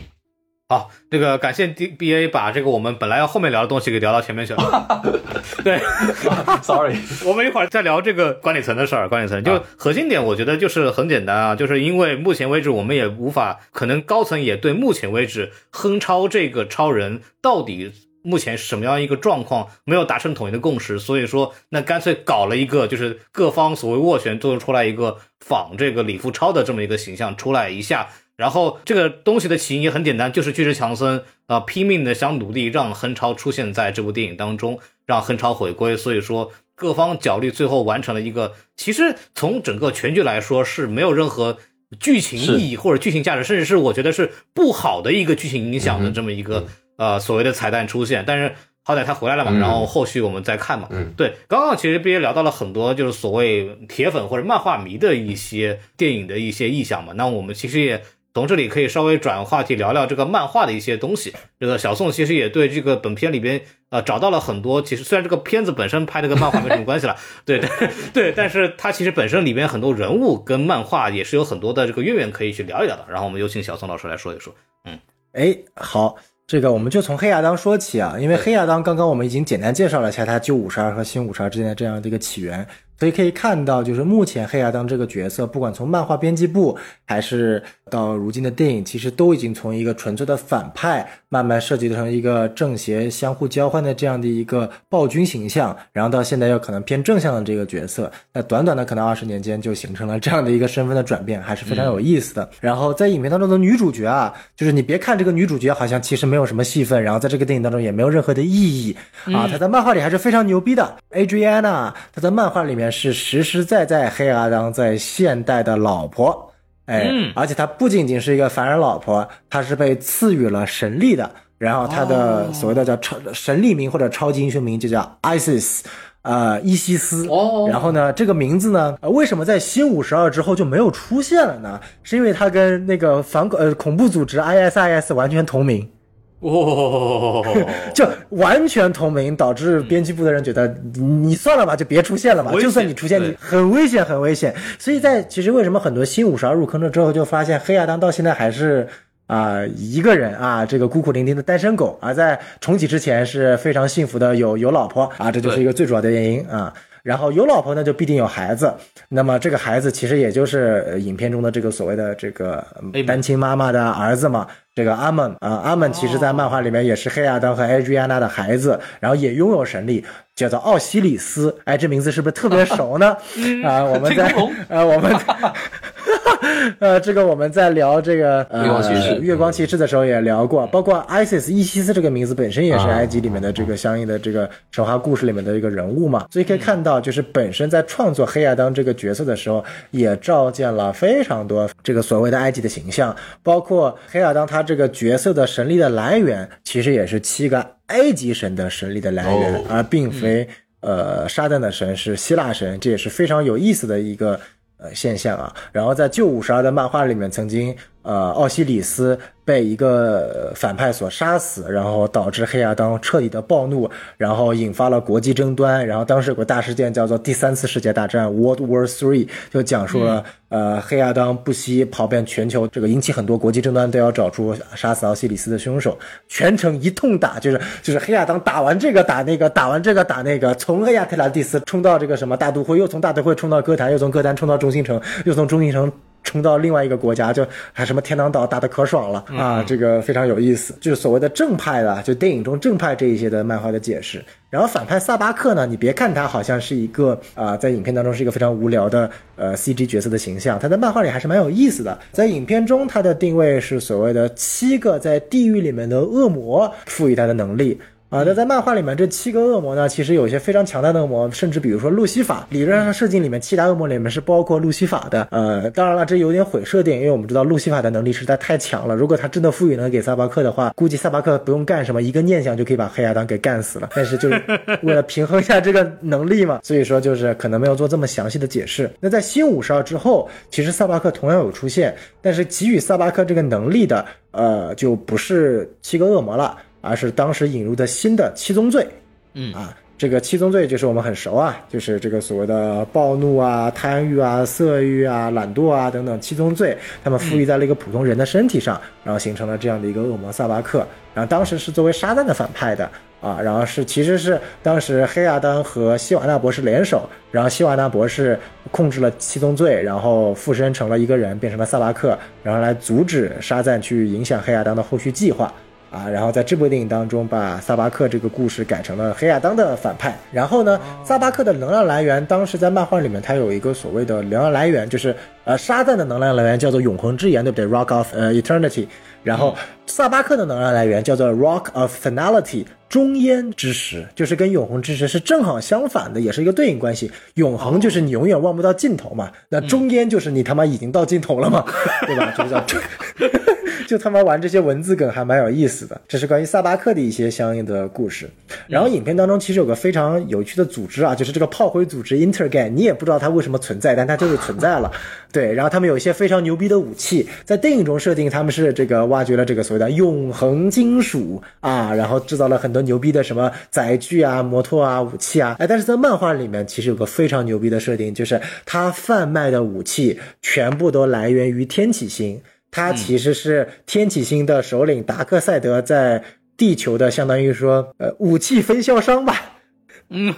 好，这个感谢 D B A 把这个我们本来要后面聊的东西给聊到前面去了。对，Sorry，我们一会儿再聊这个管理层的事儿。管理层就核心点，我觉得就是很简单啊，就是因为目前为止我们也无法，可能高层也对目前为止亨超这个超人到底目前什么样一个状况，没有达成统一的共识，所以说那干脆搞了一个，就是各方所谓斡旋，做出来一个仿这个李富超的这么一个形象出来一下。然后这个东西的起因也很简单，就是巨石强森啊拼命的想努力让亨超出现在这部电影当中，让亨超回归。所以说各方角力，最后完成了一个，其实从整个全剧来说是没有任何剧情意义或者剧情价值，甚至是我觉得是不好的一个剧情影响的这么一个呃所谓的彩蛋出现。但是好歹他回来了嘛，然后后续我们再看嘛。嗯，对，刚刚其实也聊到了很多就是所谓铁粉或者漫画迷的一些电影的一些意向嘛。那我们其实也。从这里可以稍微转话题聊聊这个漫画的一些东西。这个小宋其实也对这个本片里边呃找到了很多，其实虽然这个片子本身拍的跟漫画没什么关系了，对对对，但是它其实本身里边很多人物跟漫画也是有很多的这个渊源可以去聊一聊的。然后我们有请小宋老师来说一说。嗯，哎，好，这个我们就从黑亚当说起啊，因为黑亚当刚刚我们已经简单介绍了一下他旧五十二和新五十二之间的这样的一个起源。所以可以看到，就是目前黑亚当这个角色，不管从漫画编辑部，还是到如今的电影，其实都已经从一个纯粹的反派，慢慢设计成一个正邪相互交换的这样的一个暴君形象，然后到现在又可能偏正向的这个角色，那短短的可能二十年间就形成了这样的一个身份的转变，还是非常有意思的。然后在影片当中的女主角啊，就是你别看这个女主角好像其实没有什么戏份，然后在这个电影当中也没有任何的意义啊，她在漫画里还是非常牛逼的。Adriana，她在漫画里面。是实实在在黑亚当在现代的老婆，哎，而且她不仅仅是一个凡人老婆，她是被赐予了神力的。然后她的所谓的叫超神力名或者超级英雄名就叫 Isis，呃，伊西斯。哦。然后呢，这个名字呢，为什么在新五十二之后就没有出现了呢？是因为它跟那个反恐呃恐怖组织 ISIS 完全同名。哦，就完全同名，导致编辑部的人觉得你算了吧，就别出现了吧。就算你出现，你很危险，很危险。所以在其实为什么很多新五十二入坑了之后，就发现黑亚当到现在还是啊一个人啊，这个孤苦伶仃的单身狗。而在重启之前是非常幸福的，有有老婆啊，这就是一个最主要的原因啊。然后有老婆呢，就必定有孩子。那么这个孩子其实也就是影片中的这个所谓的这个单亲妈妈的儿子嘛。这个阿门啊，阿门其实在漫画里面也是黑亚当和艾瑞安娜的孩子，然后也拥有神力，叫做奥西里斯。哎，这名字是不是特别熟呢？啊，我们在呃，我们呃，这个我们在聊这个月光骑士月光骑士的时候也聊过，包括 Isis 伊西斯这个名字本身也是埃及里面的这个相应的这个神话故事里面的一个人物嘛，所以可以看到，就是本身在创作黑亚当这个角色的时候，也照见了非常多这个所谓的埃及的形象，包括黑亚当他。这个角色的神力的来源，其实也是七个埃及神的神力的来源，而并非呃撒旦的神是希腊神，这也是非常有意思的一个呃现象啊。然后在旧五十二的漫画里面，曾经呃奥西里斯。被一个反派所杀死，然后导致黑亚当彻底的暴怒，然后引发了国际争端。然后当时有个大事件叫做第三次世界大战 （World War Three），就讲述了呃黑亚当不惜跑遍全球，这个引起很多国际争端，都要找出杀死奥西里斯的凶手。全程一通打，就是就是黑亚当打完这个打那个，打完这个打那个，从黑亚特兰蒂斯冲到这个什么大都会，又从大都会冲到歌坛，又从歌坛冲到中心城，又从中心城。冲到另外一个国家，就还什么天堂岛打的可爽了啊！这个非常有意思，就是所谓的正派的，就电影中正派这一些的漫画的解释。然后反派萨巴克呢，你别看他好像是一个啊，在影片当中是一个非常无聊的呃 CG 角色的形象，他在漫画里还是蛮有意思的。在影片中，他的定位是所谓的七个在地狱里面的恶魔赋予他的能力。啊，那在漫画里面，这七个恶魔呢，其实有一些非常强大的恶魔，甚至比如说路西法，理论上设定里面七大恶魔里面是包括路西法的。呃，当然了，这有点毁设定，因为我们知道路西法的能力实在太强了。如果他真的赋予能给萨巴克的话，估计萨巴克不用干什么，一个念想就可以把黑亚当给干死了。但是就是为了平衡一下这个能力嘛，所以说就是可能没有做这么详细的解释。那在新五十二之后，其实萨巴克同样有出现，但是给予萨巴克这个能力的，呃，就不是七个恶魔了。而是当时引入的新的七宗罪，嗯啊，这个七宗罪就是我们很熟啊，就是这个所谓的暴怒啊、贪欲啊、色欲啊、懒惰啊等等七宗罪，他们赋予在了一个普通人的身体上，然后形成了这样的一个恶魔萨巴克。然后当时是作为撒旦的反派的啊，然后是其实是当时黑亚当和希瓦纳博士联手，然后希瓦纳博士控制了七宗罪，然后附身成了一个人，变成了萨巴克，然后来阻止沙赞去影响黑亚当的后续计划。啊，然后在这部电影当中，把萨巴克这个故事改成了黑亚当的反派。然后呢，萨巴克的能量来源，当时在漫画里面，它有一个所谓的能量来源，就是呃沙赞的能量来源叫做永恒之岩，对不对？Rock of 呃 Eternity。然后萨巴克的能量来源叫做 Rock of Finality，终焉之石，就是跟永恒之石是正好相反的，也是一个对应关系。永恒就是你永远望不到尽头嘛，那中焉就是你他妈已经到尽头了嘛，对吧？就叫。就他妈玩这些文字梗还蛮有意思的，这是关于萨巴克的一些相应的故事。然后影片当中其实有个非常有趣的组织啊，就是这个炮灰组织 Intergang，你也不知道它为什么存在，但它就是存在了。对，然后他们有一些非常牛逼的武器，在电影中设定他们是这个挖掘了这个所谓的永恒金属啊，然后制造了很多牛逼的什么载具啊、摩托啊、武器啊。哎，但是在漫画里面其实有个非常牛逼的设定，就是他贩卖的武器全部都来源于天启星。他其实是天启星的首领达克赛德在地球的，相当于说，呃，武器分销商吧。嗯，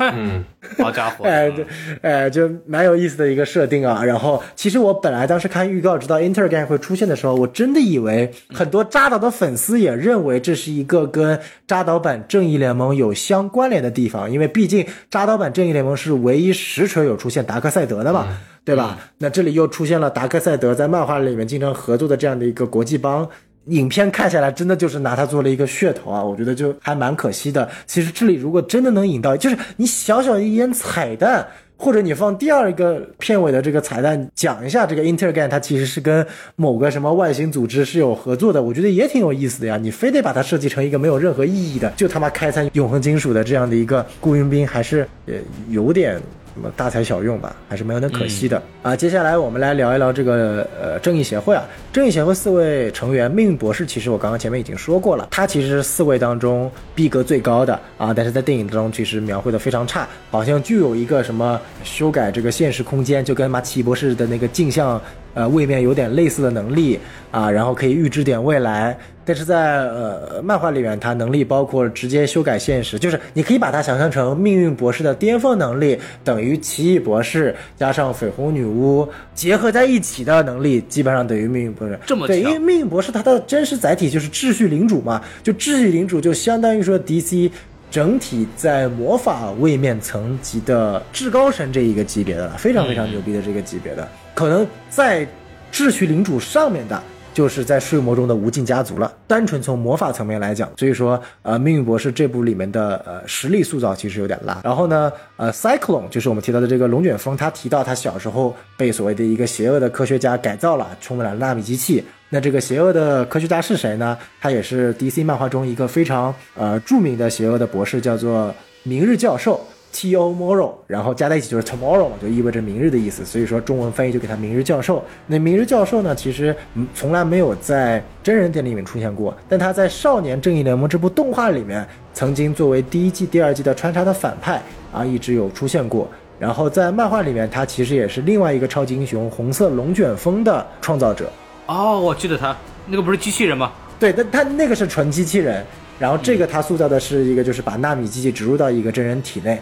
好家伙，哎，对，哎，就蛮有意思的一个设定啊。然后，其实我本来当时看预告，知道 Intergang 会出现的时候，我真的以为很多扎导的粉丝也认为这是一个跟扎导版正义联盟有相关联的地方，因为毕竟扎导版正义联盟是唯一实锤有出现达克赛德的嘛。对吧？那这里又出现了达克赛德在漫画里面经常合作的这样的一个国际帮，影片看下来真的就是拿它做了一个噱头啊！我觉得就还蛮可惜的。其实这里如果真的能引到，就是你小小一眼彩蛋，或者你放第二个片尾的这个彩蛋，讲一下这个 Intergang 它其实是跟某个什么外星组织是有合作的，我觉得也挺有意思的呀。你非得把它设计成一个没有任何意义的，就他妈开采永恒金属的这样的一个雇佣兵，还是呃有点。什么大材小用吧，还是没有点可惜的啊！接下来我们来聊一聊这个呃正义协会啊。正义协会四位成员，命运博士其实我刚刚前面已经说过了，他其实是四位当中逼格最高的啊，但是在电影中其实描绘的非常差，好像具有一个什么修改这个现实空间，就跟马奇博士的那个镜像。呃，位面有点类似的能力啊，然后可以预知点未来。但是在呃漫画里面，它能力包括直接修改现实，就是你可以把它想象成命运博士的巅峰能力等于奇异博士加上绯红女巫结合在一起的能力，基本上等于命运博士。这么对，因为命运博士它的真实载体就是秩序领主嘛，就秩序领主就相当于说 DC 整体在魔法位面层级的至高神这一个级别的了，非常非常牛逼的这个级别的。可能在秩序领主上面的，就是在睡魔中的无尽家族了。单纯从魔法层面来讲，所以说，呃，命运博士这部里面的呃实力塑造其实有点拉。然后呢，呃，Cyclone 就是我们提到的这个龙卷风，他提到他小时候被所谓的一个邪恶的科学家改造了，充满了纳米机器。那这个邪恶的科学家是谁呢？他也是 DC 漫画中一个非常呃著名的邪恶的博士，叫做明日教授。Tomorrow，然后加在一起就是 Tomorrow 嘛，就意味着明日的意思。所以说中文翻译就给他明日教授。那明日教授呢，其实从来没有在真人电影里面出现过，但他在《少年正义联盟》这部动画里面，曾经作为第一季、第二季的穿插的反派啊，一直有出现过。然后在漫画里面，他其实也是另外一个超级英雄红色龙卷风的创造者。哦，我记得他那个不是机器人吗？对，但他那个是纯机器人。然后这个他塑造的是一个，就是把纳米机器植入到一个真人体内。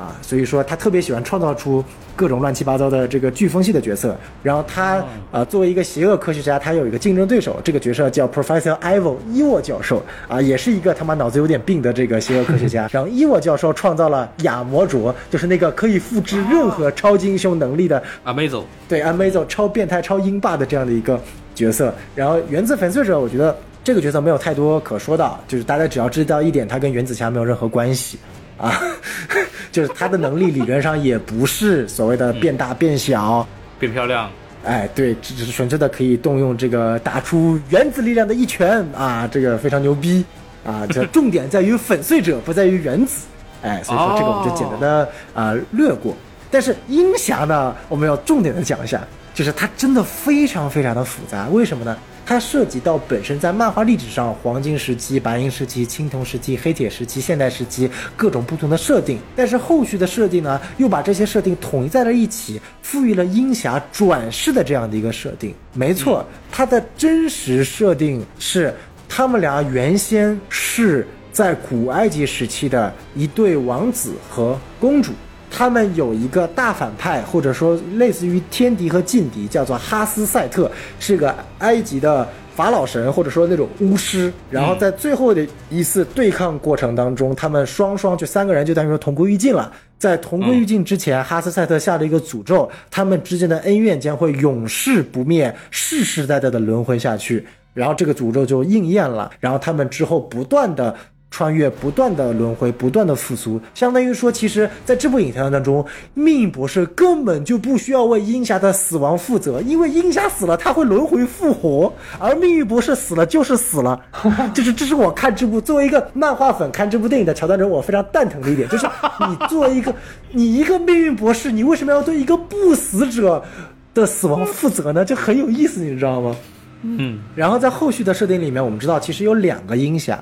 啊，所以说他特别喜欢创造出各种乱七八糟的这个飓风系的角色。然后他呃作为一个邪恶科学家，他有一个竞争对手，这个角色叫 Professor Evil 伊沃教授啊，也是一个他妈脑子有点病的这个邪恶科学家。然后伊沃教授创造了亚魔卓，就是那个可以复制任何超级英雄能力的 Amazo，对 Amazo 超变态超英霸的这样的一个角色。然后原子粉碎者，我觉得这个角色没有太多可说的，就是大家只要知道一点，他跟原子侠没有任何关系。啊，就是他的能力理论上也不是所谓的变大变小、变漂亮。哎，对，只是纯粹的可以动用这个打出原子力量的一拳啊，这个非常牛逼啊。这重点在于粉碎者，不在于原子。哎，所以说这个我们就简单的啊略过。但是鹰侠呢，我们要重点的讲一下，就是它真的非常非常的复杂。为什么呢？它涉及到本身在漫画历史上黄金时期、白银时期、青铜时期、黑铁时期、现代时期各种不同的设定，但是后续的设定呢，又把这些设定统一在了一起，赋予了鹰侠转世的这样的一个设定。没错，它的真实设定是他们俩原先是在古埃及时期的一对王子和公主。他们有一个大反派，或者说类似于天敌和劲敌，叫做哈斯赛特，是个埃及的。法老神或者说那种巫师，然后在最后的一次对抗过程当中，他们双双就三个人就等于说同归于尽了。在同归于尽之前，哈斯赛特下了一个诅咒，他们之间的恩怨将会永世不灭，世世代代的轮回下去。然后这个诅咒就应验了，然后他们之后不断的。穿越不断的轮回，不断的复苏，相当于说，其实在这部影片当中，命运博士根本就不需要为鹰侠的死亡负责，因为鹰侠死了他会轮回复活，而命运博士死了就是死了，就是这是我看这部作为一个漫画粉看这部电影的桥段中，我非常蛋疼的一点，就是你作为一个你一个命运博士，你为什么要对一个不死者的死亡负责呢？就很有意思，你知道吗？嗯，然后在后续的设定里面，我们知道其实有两个鹰侠。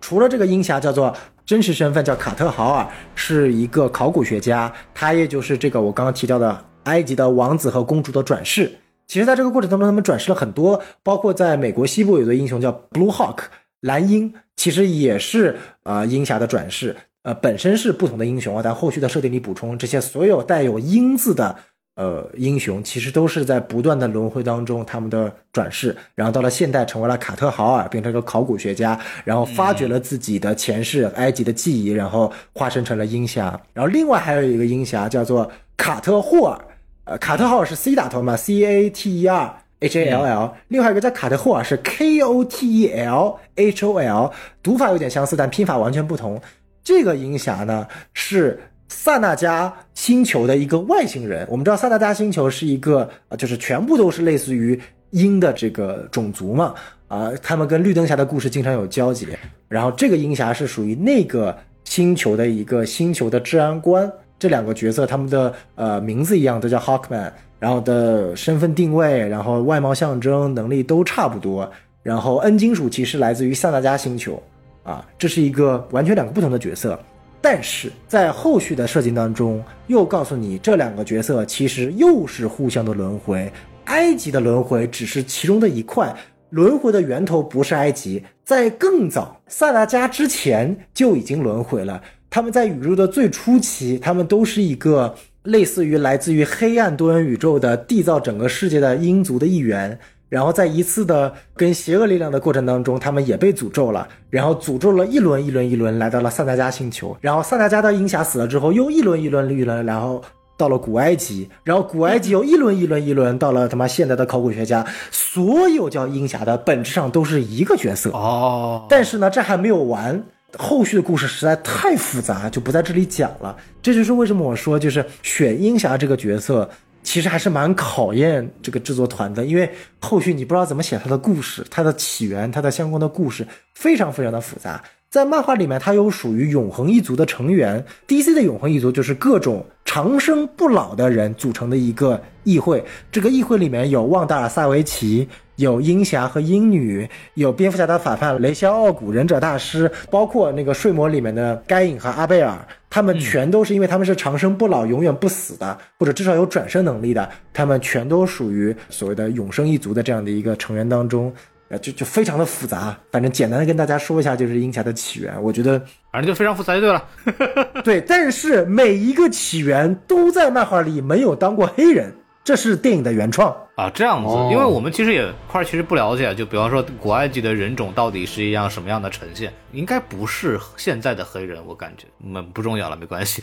除了这个鹰侠叫做真实身份叫卡特豪尔，是一个考古学家，他也就是这个我刚刚提到的埃及的王子和公主的转世。其实，在这个过程当中，他们转世了很多，包括在美国西部有个英雄叫 Blue Hawk 蓝鹰，其实也是呃鹰侠的转世，呃本身是不同的英雄啊，但后续的设定里补充这些所有带有鹰字的。呃，英雄其实都是在不断的轮回当中，他们的转世，然后到了现代成为了卡特豪尔，变成一个考古学家，然后发掘了自己的前世埃及的记忆，然后化身成了鹰侠。然后另外还有一个鹰侠叫做卡特霍尔，呃，卡特豪尔是 C 打头嘛，C A T E R H A L L，另外一个叫卡特霍尔是 K O T E L H O L，读法有点相似，但拼法完全不同。这个鹰侠呢是。萨那加星球的一个外星人，我们知道萨那加星球是一个啊，就是全部都是类似于鹰的这个种族嘛，啊，他们跟绿灯侠的故事经常有交集。然后这个鹰侠是属于那个星球的一个星球的治安官。这两个角色他们的呃名字一样，都叫 Hawkman，然后的身份定位，然后外貌象征能力都差不多。然后 N 金属骑士来自于萨那加星球，啊，这是一个完全两个不同的角色。但是在后续的设计当中，又告诉你这两个角色其实又是互相的轮回。埃及的轮回只是其中的一块，轮回的源头不是埃及，在更早萨达加之前就已经轮回了。他们在宇宙的最初期，他们都是一个类似于来自于黑暗多元宇宙的缔造整个世界的鹰族的一员。然后在一次的跟邪恶力量的过程当中，他们也被诅咒了。然后诅咒了一轮一轮一轮，来到了萨达加星球。然后萨达加的鹰侠死了之后，又一轮一轮一轮，然后到了古埃及。然后古埃及又一轮一轮一轮，到了他妈现代的考古学家。所有叫鹰侠的本质上都是一个角色哦。但是呢，这还没有完，后续的故事实在太复杂，就不在这里讲了。这就是为什么我说，就是选鹰侠这个角色。其实还是蛮考验这个制作团的，因为后续你不知道怎么写他的故事，他的起源，他的相关的故事非常非常的复杂。在漫画里面，他有属于永恒一族的成员，DC 的永恒一族就是各种长生不老的人组成的一个议会。这个议会里面有旺达尔·萨维奇。有鹰侠和鹰女，有蝙蝠侠的反派雷肖奥古忍者大师，包括那个睡魔里面的该隐和阿贝尔，他们全都是因为他们是长生不老、永远不死的，或者至少有转生能力的，他们全都属于所谓的永生一族的这样的一个成员当中，呃，就就非常的复杂。反正简单的跟大家说一下，就是鹰侠的起源，我觉得反正就非常复杂就对了。对，但是每一个起源都在漫画里没有当过黑人。这是电影的原创啊，这样子，因为我们其实也块其实不了解，就比方说古埃及的人种到底是一样什么样的呈现，应该不是现在的黑人，我感觉，嗯，不重要了，没关系。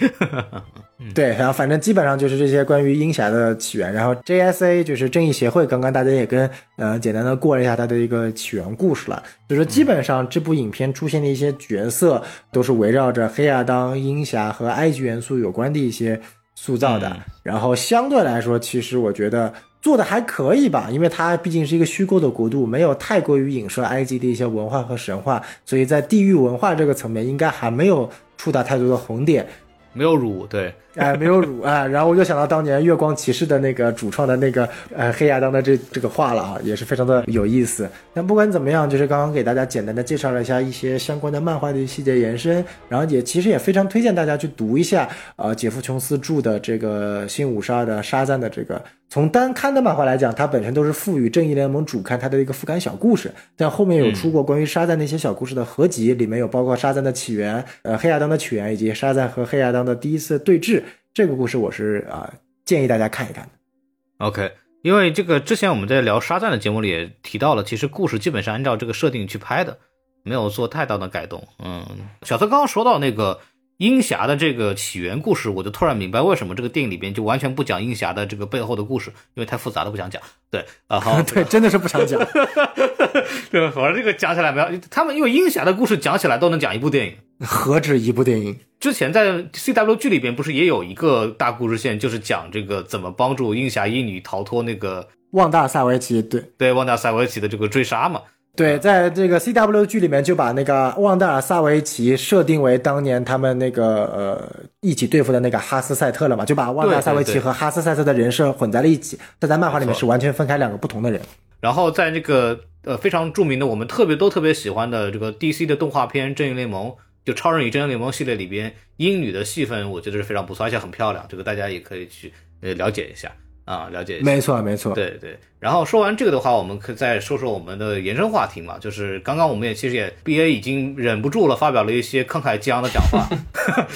对，然后反正基本上就是这些关于鹰侠的起源，然后 JSA 就是正义协会，刚刚大家也跟呃简单的过了一下它的一个起源故事了，就是基本上这部影片出现的一些角色都是围绕着黑亚当、鹰侠和埃及元素有关的一些。塑造的，然后相对来说，其实我觉得做的还可以吧，因为它毕竟是一个虚构的国度，没有太过于影射埃及的一些文化和神话，所以在地域文化这个层面，应该还没有触达太多的红点。没有辱，对，哎，没有辱啊。然后我就想到当年月光骑士的那个主创的那个呃黑亚当的这这个画了啊，也是非常的有意思。但不管怎么样，就是刚刚给大家简单的介绍了一下一些相关的漫画的细节延伸，然后也其实也非常推荐大家去读一下呃杰夫琼斯著的这个新五十二的沙赞的这个。从单刊的漫画来讲，它本身都是赋予正义联盟主刊它的一个副刊小故事，但后面有出过关于沙赞那些小故事的合集，里面有包括沙赞的起源、呃黑亚当的起源以及沙赞和黑亚当的第一次对峙。这个故事我是啊建议大家看一看的。OK，因为这个之前我们在聊沙赞的节目里也提到了，其实故事基本上按照这个设定去拍的，没有做太大的改动。嗯，小崔刚刚说到那个。鹰侠的这个起源故事，我就突然明白为什么这个电影里边就完全不讲鹰侠的这个背后的故事，因为太复杂了，不想讲。对，啊好，对，真的是不想讲。对，反正这个讲起来没有，他们因为鹰侠的故事讲起来都能讲一部电影，何止一部电影？之前在 C W 剧里边不是也有一个大故事线，就是讲这个怎么帮助鹰侠一女逃脱那个旺达萨维奇，对对，旺达萨维奇的这个追杀嘛。对，在这个 C W 剧里面，就把那个旺达尔萨维奇设定为当年他们那个呃一起对付的那个哈斯赛特了嘛，就把旺达尔萨维奇和哈斯赛特的人设混在了一起。但在漫画里面是完全分开两个不同的人。然后在那个呃非常著名的我们特别都特别喜欢的这个 D C 的动画片《正义联盟》，就超人与正义联盟系列里边，英女的戏份我觉得是非常不错，而且很漂亮，这个大家也可以去呃了解一下。啊，了解一下，没错没错，对对。然后说完这个的话，我们可以再说说我们的延伸话题嘛，就是刚刚我们也其实也 B A 已经忍不住了，发表了一些慷慨激昂的讲话，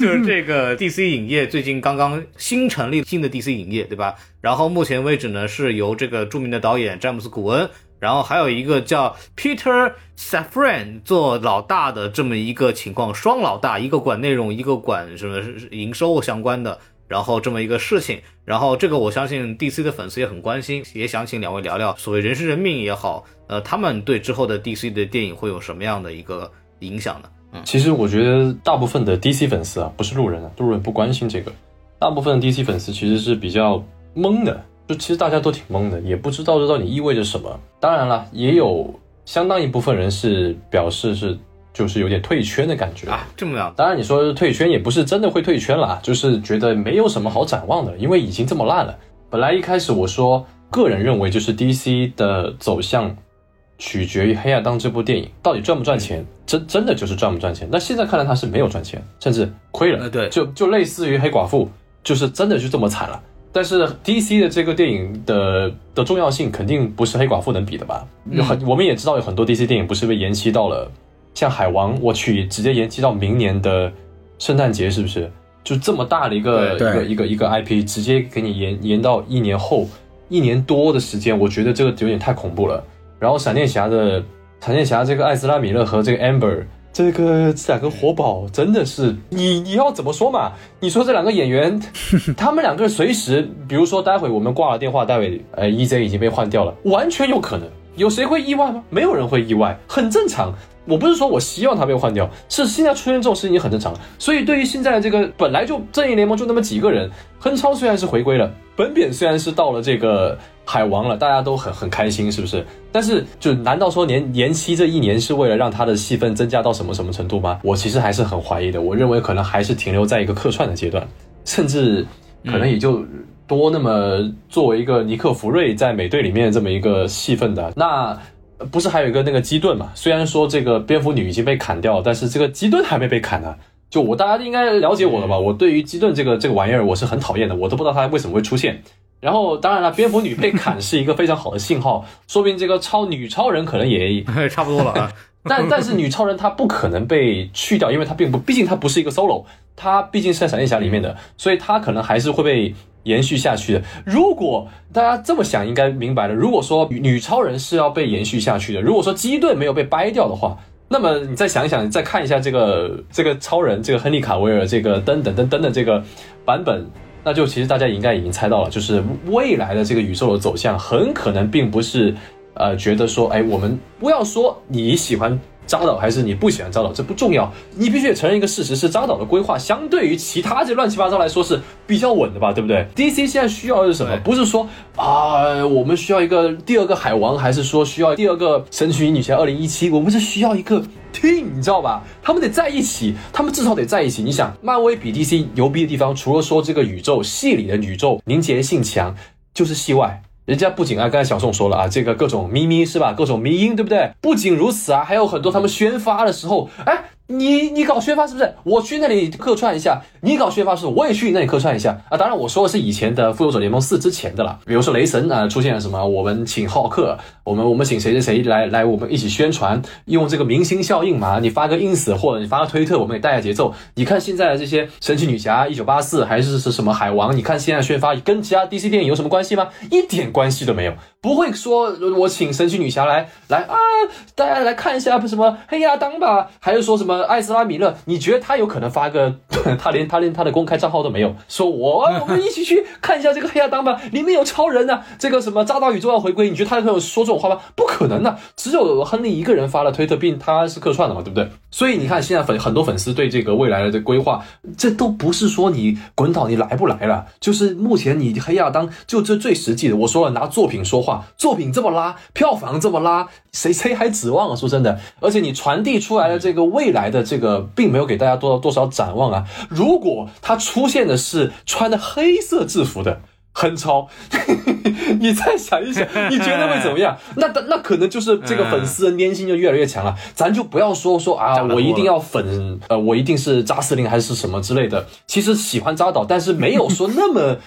就是这个 D C 影业最近刚刚新成立新的 D C 影业，对吧？然后目前为止呢，是由这个著名的导演詹姆斯古恩，然后还有一个叫 Peter Safran 做老大的这么一个情况，双老大，一个管内容，一个管什么营收相关的。然后这么一个事情，然后这个我相信 DC 的粉丝也很关心，也想请两位聊聊，所谓人事人命也好，呃，他们对之后的 DC 的电影会有什么样的一个影响呢？嗯，其实我觉得大部分的 DC 粉丝啊，不是路人啊，路人不关心这个，大部分的 DC 粉丝其实是比较懵的，就其实大家都挺懵的，也不知道这到底意味着什么。当然了，也有相当一部分人是表示是。就是有点退圈的感觉啊，这么样。当然，你说退圈也不是真的会退圈了，就是觉得没有什么好展望的，因为已经这么烂了。本来一开始我说，个人认为就是 DC 的走向取决于《黑亚当》这部电影到底赚不赚钱，真真的就是赚不赚钱。但现在看来，它是没有赚钱，甚至亏了。对，就就类似于黑寡妇，就是真的就这么惨了。但是 DC 的这个电影的的重要性肯定不是黑寡妇能比的吧？有很我们也知道有很多 DC 电影不是被延期到了。像海王，我去直接延期到明年的圣诞节，是不是？就这么大的一个一个一个一个 IP，直接给你延延到一年后，一年多的时间，我觉得这个有点太恐怖了。然后闪电侠的闪电侠这个艾斯拉米勒和这个 Amber 这个这两个活宝，真的是你你要怎么说嘛？你说这两个演员，他们两个随时，比如说待会我们挂了电话，待会呃 EZ 已经被换掉了，完全有可能。有谁会意外吗？没有人会意外，很正常。我不是说我希望他被换掉，是现在出现这种事情很正常。所以对于现在的这个本来就正义联盟就那么几个人，亨超虽然是回归了，本扁虽然是到了这个海王了，大家都很很开心，是不是？但是就难道说年延期这一年是为了让他的戏份增加到什么什么程度吗？我其实还是很怀疑的。我认为可能还是停留在一个客串的阶段，甚至可能也就多那么作为一个尼克福瑞在美队里面这么一个戏份的那。不是还有一个那个基顿嘛？虽然说这个蝙蝠女已经被砍掉了，但是这个基顿还没被砍呢。就我大家应该了解我了吧？我对于基顿这个这个玩意儿我是很讨厌的，我都不知道它为什么会出现。然后当然了，蝙蝠女被砍是一个非常好的信号，说明这个超女超人可能也 差不多了啊。但但是女超人她不可能被去掉，因为她并不，毕竟她不是一个 solo，她毕竟是在闪电侠里面的，所以她可能还是会被。延续下去的。如果大家这么想，应该明白了。如果说女超人是要被延续下去的，如果说基顿没有被掰掉的话，那么你再想一想，再看一下这个这个超人，这个亨利卡维尔这个等等等等的这个版本，那就其实大家应该已经猜到了，就是未来的这个宇宙的走向很可能并不是呃觉得说，哎，我们不要说你喜欢。扎导还是你不喜欢扎导，这不重要，你必须得承认一个事实，是扎导的规划相对于其他这乱七八糟来说是比较稳的吧，对不对？DC 现在需要的是什么？不是说啊，我们需要一个第二个海王，还是说需要第二个神奇女侠二零一七？我们是需要一个 team，你知道吧？他们得在一起，他们至少得在一起。你想，漫威比 DC 牛逼的地方，除了说这个宇宙戏里的宇宙凝结性强，就是戏外。人家不仅啊，刚才小宋说了啊，这个各种咪咪是吧？各种咪音对不对？不仅如此啊，还有很多他们宣发的时候，哎，你你搞宣发是不是？我去那里客串一下。你搞宣发是不，我也去那里客串一下啊。当然我说的是以前的复仇者联盟四之前的了。比如说雷神啊，出现了什么？我们请浩克，我们我们请谁谁谁来来，我们一起宣传，用这个明星效应嘛。你发个 ins 或者你发个推特，我们也带下节奏。你看现在的这些神奇女侠一九八四还是是什么海王？你看现在宣发跟其他 DC 电影有什么关系吗？一点关系都没有。不会说我请神奇女侠来来啊，大家来看一下什么黑亚当吧，还是说什么艾斯拉米勒？你觉得他有可能发个 他连他连他的公开账号都没有，说我我们一起去看一下这个黑亚当吧，里面有超人呢，这个什么扎导宇宙要回归，你觉得他可能说这种话吗？不可能的，只有亨利一个人发了推特，并他是客串的嘛，对不对？所以你看现在粉很多粉丝对这个未来的这规划，这都不是说你滚导你来不来了，就是目前你黑亚当就这最实际的，我说了拿作品说话。作品这么拉，票房这么拉，谁谁还指望啊？说真的，而且你传递出来的这个未来的这个，并没有给大家多多少展望啊。如果他出现的是穿的黑色制服的亨超，你再想一想，你觉得会怎么样？那那可能就是这个粉丝的粘性就越来越强了。咱就不要说说啊，我一定要粉，呃，我一定是扎司令还是什么之类的。其实喜欢扎导，但是没有说那么。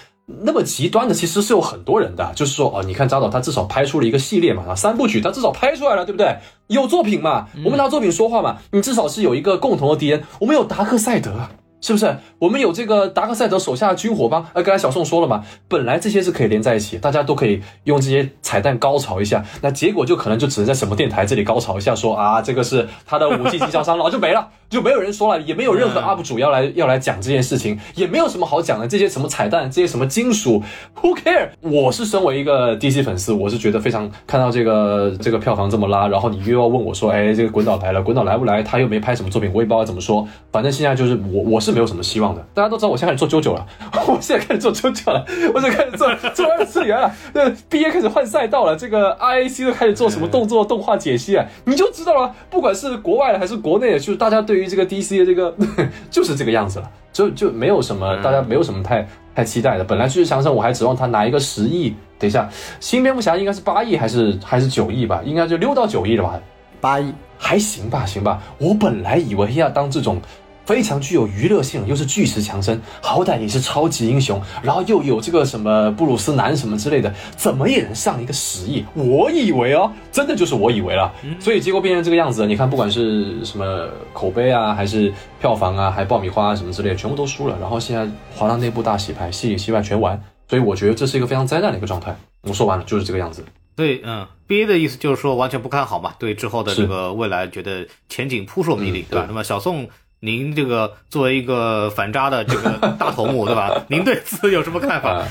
那么极端的其实是有很多人的，就是说哦，你看扎导他至少拍出了一个系列嘛，啊三部曲他至少拍出来了，对不对？有作品嘛，我们拿作品说话嘛，你至少是有一个共同的敌人，我们有达克赛德。是不是我们有这个达克赛德手下的军火帮？呃，刚才小宋说了嘛，本来这些是可以连在一起，大家都可以用这些彩蛋高潮一下。那结果就可能就只能在什么电台这里高潮一下，说啊，这个是他的武器经销商，然后就没了，就没有人说了，也没有任何 UP 主要来要来讲这件事情，也没有什么好讲的。这些什么彩蛋，这些什么金属，Who care？我是身为一个 DC 粉丝，我是觉得非常看到这个这个票房这么拉，然后你又要问我说，哎，这个滚导来了，滚导来不来？他又没拍什么作品，我也不知道怎么说。反正现在就是我我是。没有什么希望的，大家都知道我现在开始做啾啾 了，我现在开始做啾啾了，我就开始做做二次元了。那，B A 开始换赛道了，这个 I A C 都开始做什么动作 动画解析啊，你就知道了。不管是国外的还是国内的，就是大家对于这个 D C 的这个 就是这个样子了，就就没有什么大家没有什么太太期待的。本来就是强生，我还指望他拿一个十亿。等一下，新蝙蝠侠应该是八亿还是还是九亿吧？应该就六到九亿了吧？八亿还行吧，行吧。我本来以为要当这种。非常具有娱乐性，又是巨石强森，好歹也是超级英雄，然后又有这个什么布鲁斯南什么之类的，怎么也能上一个十亿？我以为哦，真的就是我以为了，所以结果变成这个样子。你看，不管是什么口碑啊，还是票房啊，还爆米花啊什么之类，全部都输了。然后现在华纳内部大洗牌，戏里戏外全完，所以我觉得这是一个非常灾难的一个状态。我说完了，就是这个样子。对，嗯，B A 的意思就是说完全不看好嘛，对之后的这个未来觉得前景扑朔迷离，对吧？那么小宋。您这个作为一个反渣的这个大头目，对吧？您对此有什么看法？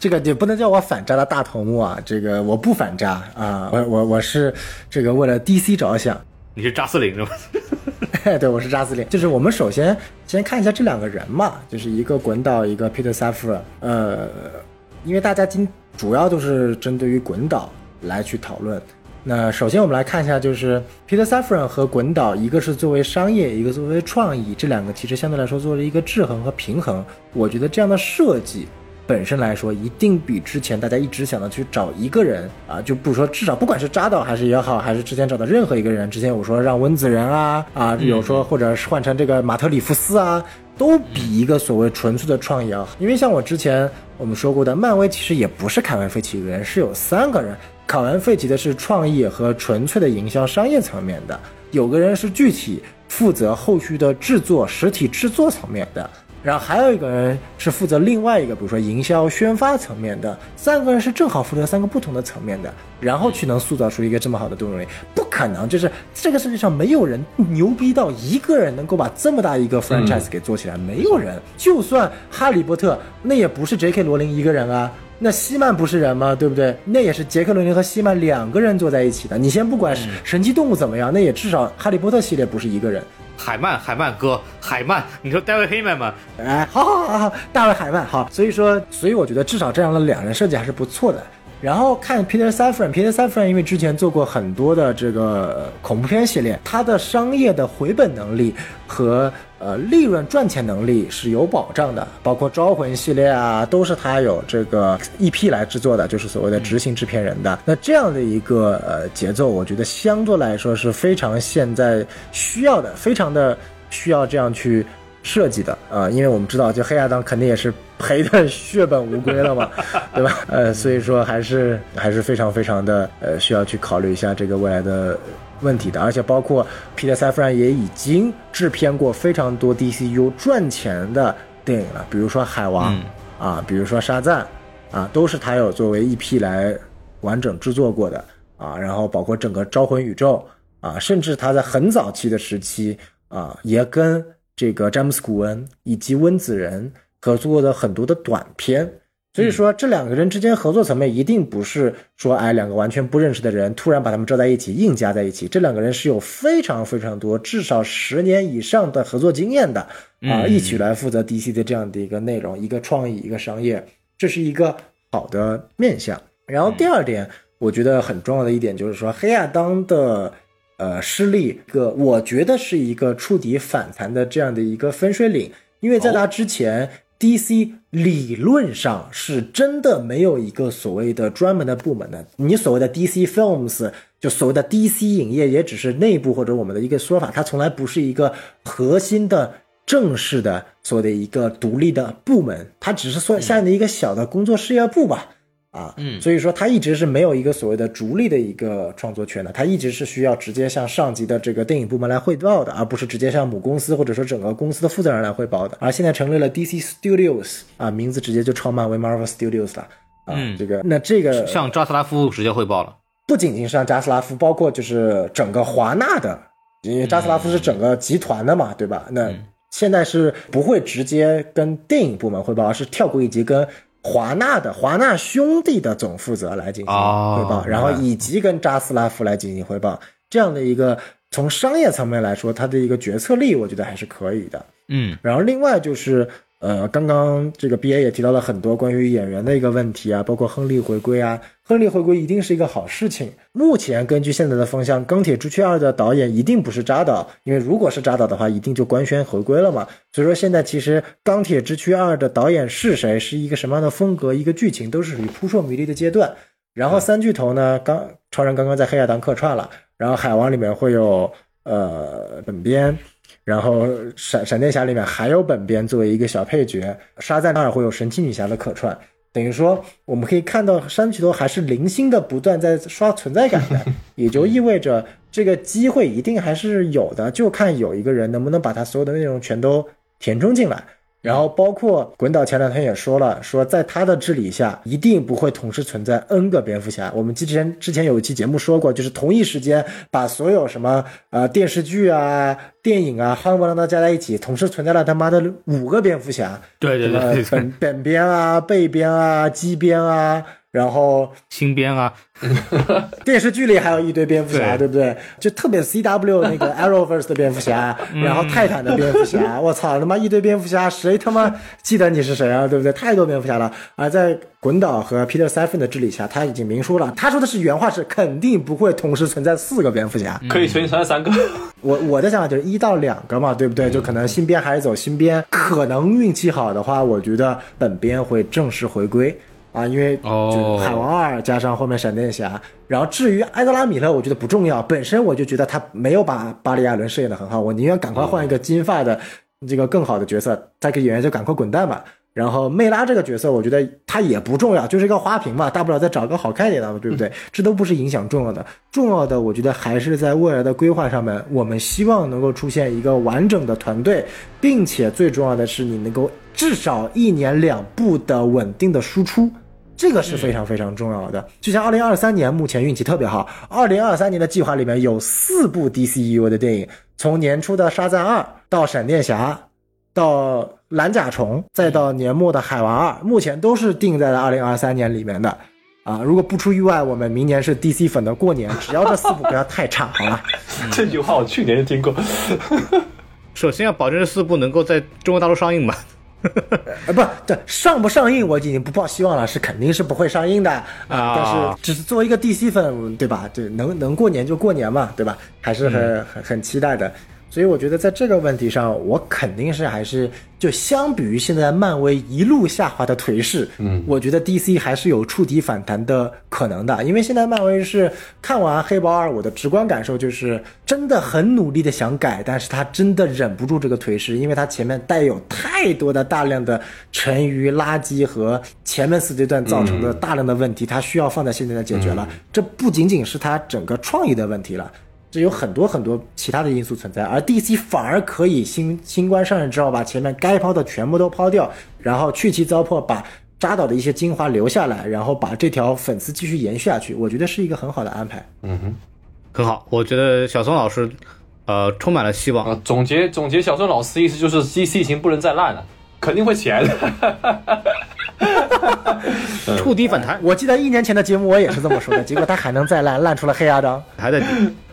这个也不能叫我反渣的大头目啊，这个我不反渣啊，我我我是这个为了 DC 着想。你是扎斯林是吧？对，我是扎斯林。就是我们首先先看一下这两个人嘛，就是一个滚导，一个 Peter Safran。呃，因为大家今主要都是针对于滚导来去讨论。那首先我们来看一下，就是 Peter Safran 和滚导，一个是作为商业，一个作为创意，这两个其实相对来说做了一个制衡和平衡。我觉得这样的设计本身来说，一定比之前大家一直想的去找一个人啊，就不说至少不管是扎导还是也好，还是之前找的任何一个人，之前我说让温子仁啊啊，有说或者是换成这个马特里夫斯啊，都比一个所谓纯粹的创意要好。因为像我之前我们说过的，漫威其实也不是凯文费奇一个人，是有三个人。考完费奇的是创意和纯粹的营销商业层面的，有个人是具体负责后续的制作实体制作层面的，然后还有一个人是负责另外一个，比如说营销宣发层面的，三个人是正好负责三个不同的层面的，然后去能塑造出一个这么好的动力，不可能，就是这个世界上没有人牛逼到一个人能够把这么大一个 franchise 给做起来，没有人，就算哈利波特，那也不是 J.K. 罗琳一个人啊。那西曼不是人吗？对不对？那也是杰克伦尼和西曼两个人坐在一起的。你先不管神奇动物怎么样，那也至少哈利波特系列不是一个人。海曼，海曼哥，海曼，你说大卫黑曼吗？哎，好好好好，大卫海曼好。所以说，所以我觉得至少这样的两人设计还是不错的。然后看 Peter Safran，Peter Safran 因为之前做过很多的这个恐怖片系列，他的商业的回本能力和呃，利润赚钱能力是有保障的，包括招魂系列啊，都是他有这个 EP 来制作的，就是所谓的执行制片人的。那这样的一个呃节奏，我觉得相对来说是非常现在需要的，非常的需要这样去设计的啊、因为我们知道，就黑亚当肯定也是赔的血本无归了嘛，对吧？呃，所以说还是还是非常非常的呃需要去考虑一下这个未来的问题的，而且包括 Peter Safran 也已经制片过非常多 DCU 赚钱的电影了，比如说《海王》啊，比如说《沙赞》啊，都是他有作为 EP 来完整制作过的啊，然后包括整个《招魂》宇宙啊，甚至他在很早期的时期啊，也跟这个詹姆斯·古恩以及温子仁合作的很多的短片。所以说，这两个人之间合作层面一定不是说，哎，两个完全不认识的人突然把他们招在一起，硬加在一起。这两个人是有非常非常多，至少十年以上的合作经验的啊，一起来负责 DC 的这样的一个内容、一个创意、一个商业，这是一个好的面相。然后第二点，我觉得很重要的一点就是说，黑亚当的呃失利，一个我觉得是一个触底反弹的这样的一个分水岭，因为在他之前。DC 理论上是真的没有一个所谓的专门的部门的，你所谓的 DC Films 就所谓的 DC 影业也只是内部或者我们的一个说法，它从来不是一个核心的正式的所谓的一个独立的部门，它只是说下面的一个小的工作事业部吧。啊，嗯，所以说他一直是没有一个所谓的逐利的一个创作权的，他一直是需要直接向上级的这个电影部门来汇报的，而不是直接向母公司或者说整个公司的负责人来汇报的。而现在成立了 DC Studios 啊，名字直接就超漫威 Marvel Studios 了啊，嗯这个那这个向扎斯拉夫直接汇报了。不仅仅是像扎斯拉夫，包括就是整个华纳的，因为扎斯拉夫是整个集团的嘛，对吧？那现在是不会直接跟电影部门汇报，而是跳过一级跟。华纳的华纳兄弟的总负责来进行汇报，哦然后以及跟扎斯拉夫来进行汇报，这样的一个从商业层面来说，它的一个决策力，我觉得还是可以的。嗯然后另外就是，呃，刚刚这个 B A 也提到了很多关于演员的一个问题啊，包括亨利回归啊，亨利回归一定是一个好事情。目前根据现在的风向，《钢铁之躯二》的导演一定不是扎导，因为如果是扎导的话，一定就官宣回归了嘛。所以说现在其实《钢铁之躯二》的导演是谁，是一个什么样的风格，一个剧情都是属于扑朔迷离的阶段。然后三巨头呢，刚超人刚刚在黑亚当客串了，然后海王里面会有呃本编。然后闪闪电侠里面还有本编作为一个小配角，沙赞二会有神奇女侠的客串，等于说我们可以看到山崎头还是零星的不断在刷存在感的，也就意味着这个机会一定还是有的，就看有一个人能不能把他所有的内容全都填充进来。然后包括滚导前两天也说了，说在他的治理下，一定不会同时存在 N 个蝙蝠侠。我们之前之前有一期节目说过，就是同一时间把所有什么呃电视剧啊、电影啊，夯不啷当加在一起，同时存在了他妈的五个蝙蝠侠，对对对本本编啊、背编啊、机编啊，然后新编啊，电视剧里还有一堆蝙蝠侠，对对不对？就特别 C W 那个 Arrowverse 的蝙蝠侠，然后泰坦的蝙蝠侠，我操他妈一堆蝙蝠侠，谁他妈记得你是谁啊？对不对？太多蝙蝠侠了。而在滚导和 Peter Safran 的治理下，他已经明说了，他说的是原话是肯定不会同时存在四个蝙蝠侠。可以存在三个。我我的想法就是一到两个嘛，对不对？就可能新编还是走新编，可能运气好的话，我觉得本编会正式回归啊，因为海王二加上后面闪电侠，然后至于埃德拉米勒，我觉得不重要，本身我就觉得他没有把巴里亚伦饰演的很好，我宁愿赶快换一个金发的这个更好的角色，再给演员就赶快滚蛋吧。然后梅拉这个角色，我觉得她也不重要，就是一个花瓶嘛，大不了再找个好看一点的嘛，对不对？这都不是影响重要的，重要的我觉得还是在未来的规划上面，我们希望能够出现一个完整的团队，并且最重要的是你能够至少一年两部的稳定的输出。这个是非常非常重要的。就像二零二三年目前运气特别好，二零二三年的计划里面有四部 DCEU 的电影，从年初的《沙赞二》到《闪电侠》，到《蓝甲虫》，再到年末的《海王二》，目前都是定在了二零二三年里面的。啊，如果不出意外，我们明年是 DC 粉的过年，只要这四部不要太差，好吧？这句话我去年就听过。首先要保证这四部能够在中国大陆上映嘛。啊，不，对上不上映我已经不抱希望了，是肯定是不会上映的啊。但是只是作为一个 DC 粉，对吧？对，能能过年就过年嘛，对吧？还是很很很期待的。所以我觉得在这个问题上，我肯定是还是就相比于现在漫威一路下滑的颓势，嗯，我觉得 DC 还是有触底反弹的可能的。因为现在漫威是看完黑豹二，我的直观感受就是真的很努力的想改，但是他真的忍不住这个颓势，因为他前面带有太多的大量的沉余垃圾和前面四阶段造成的大量的问题，他需要放在现在来解决了。这不仅仅是他整个创意的问题了。这有很多很多其他的因素存在，而 DC 反而可以新新官上任之后把前面该抛的全部都抛掉，然后去其糟粕，把扎导的一些精华留下来，然后把这条粉丝继续延续下去，我觉得是一个很好的安排。嗯哼，很好，我觉得小松老师，呃，充满了希望。呃，总结总结，小松老师意思就是 DC 已经不能再烂了，肯定会起来的。触底反弹，我记得一年前的节目我也是这么说的，结果他还能再烂，烂出了黑亚当，还在底，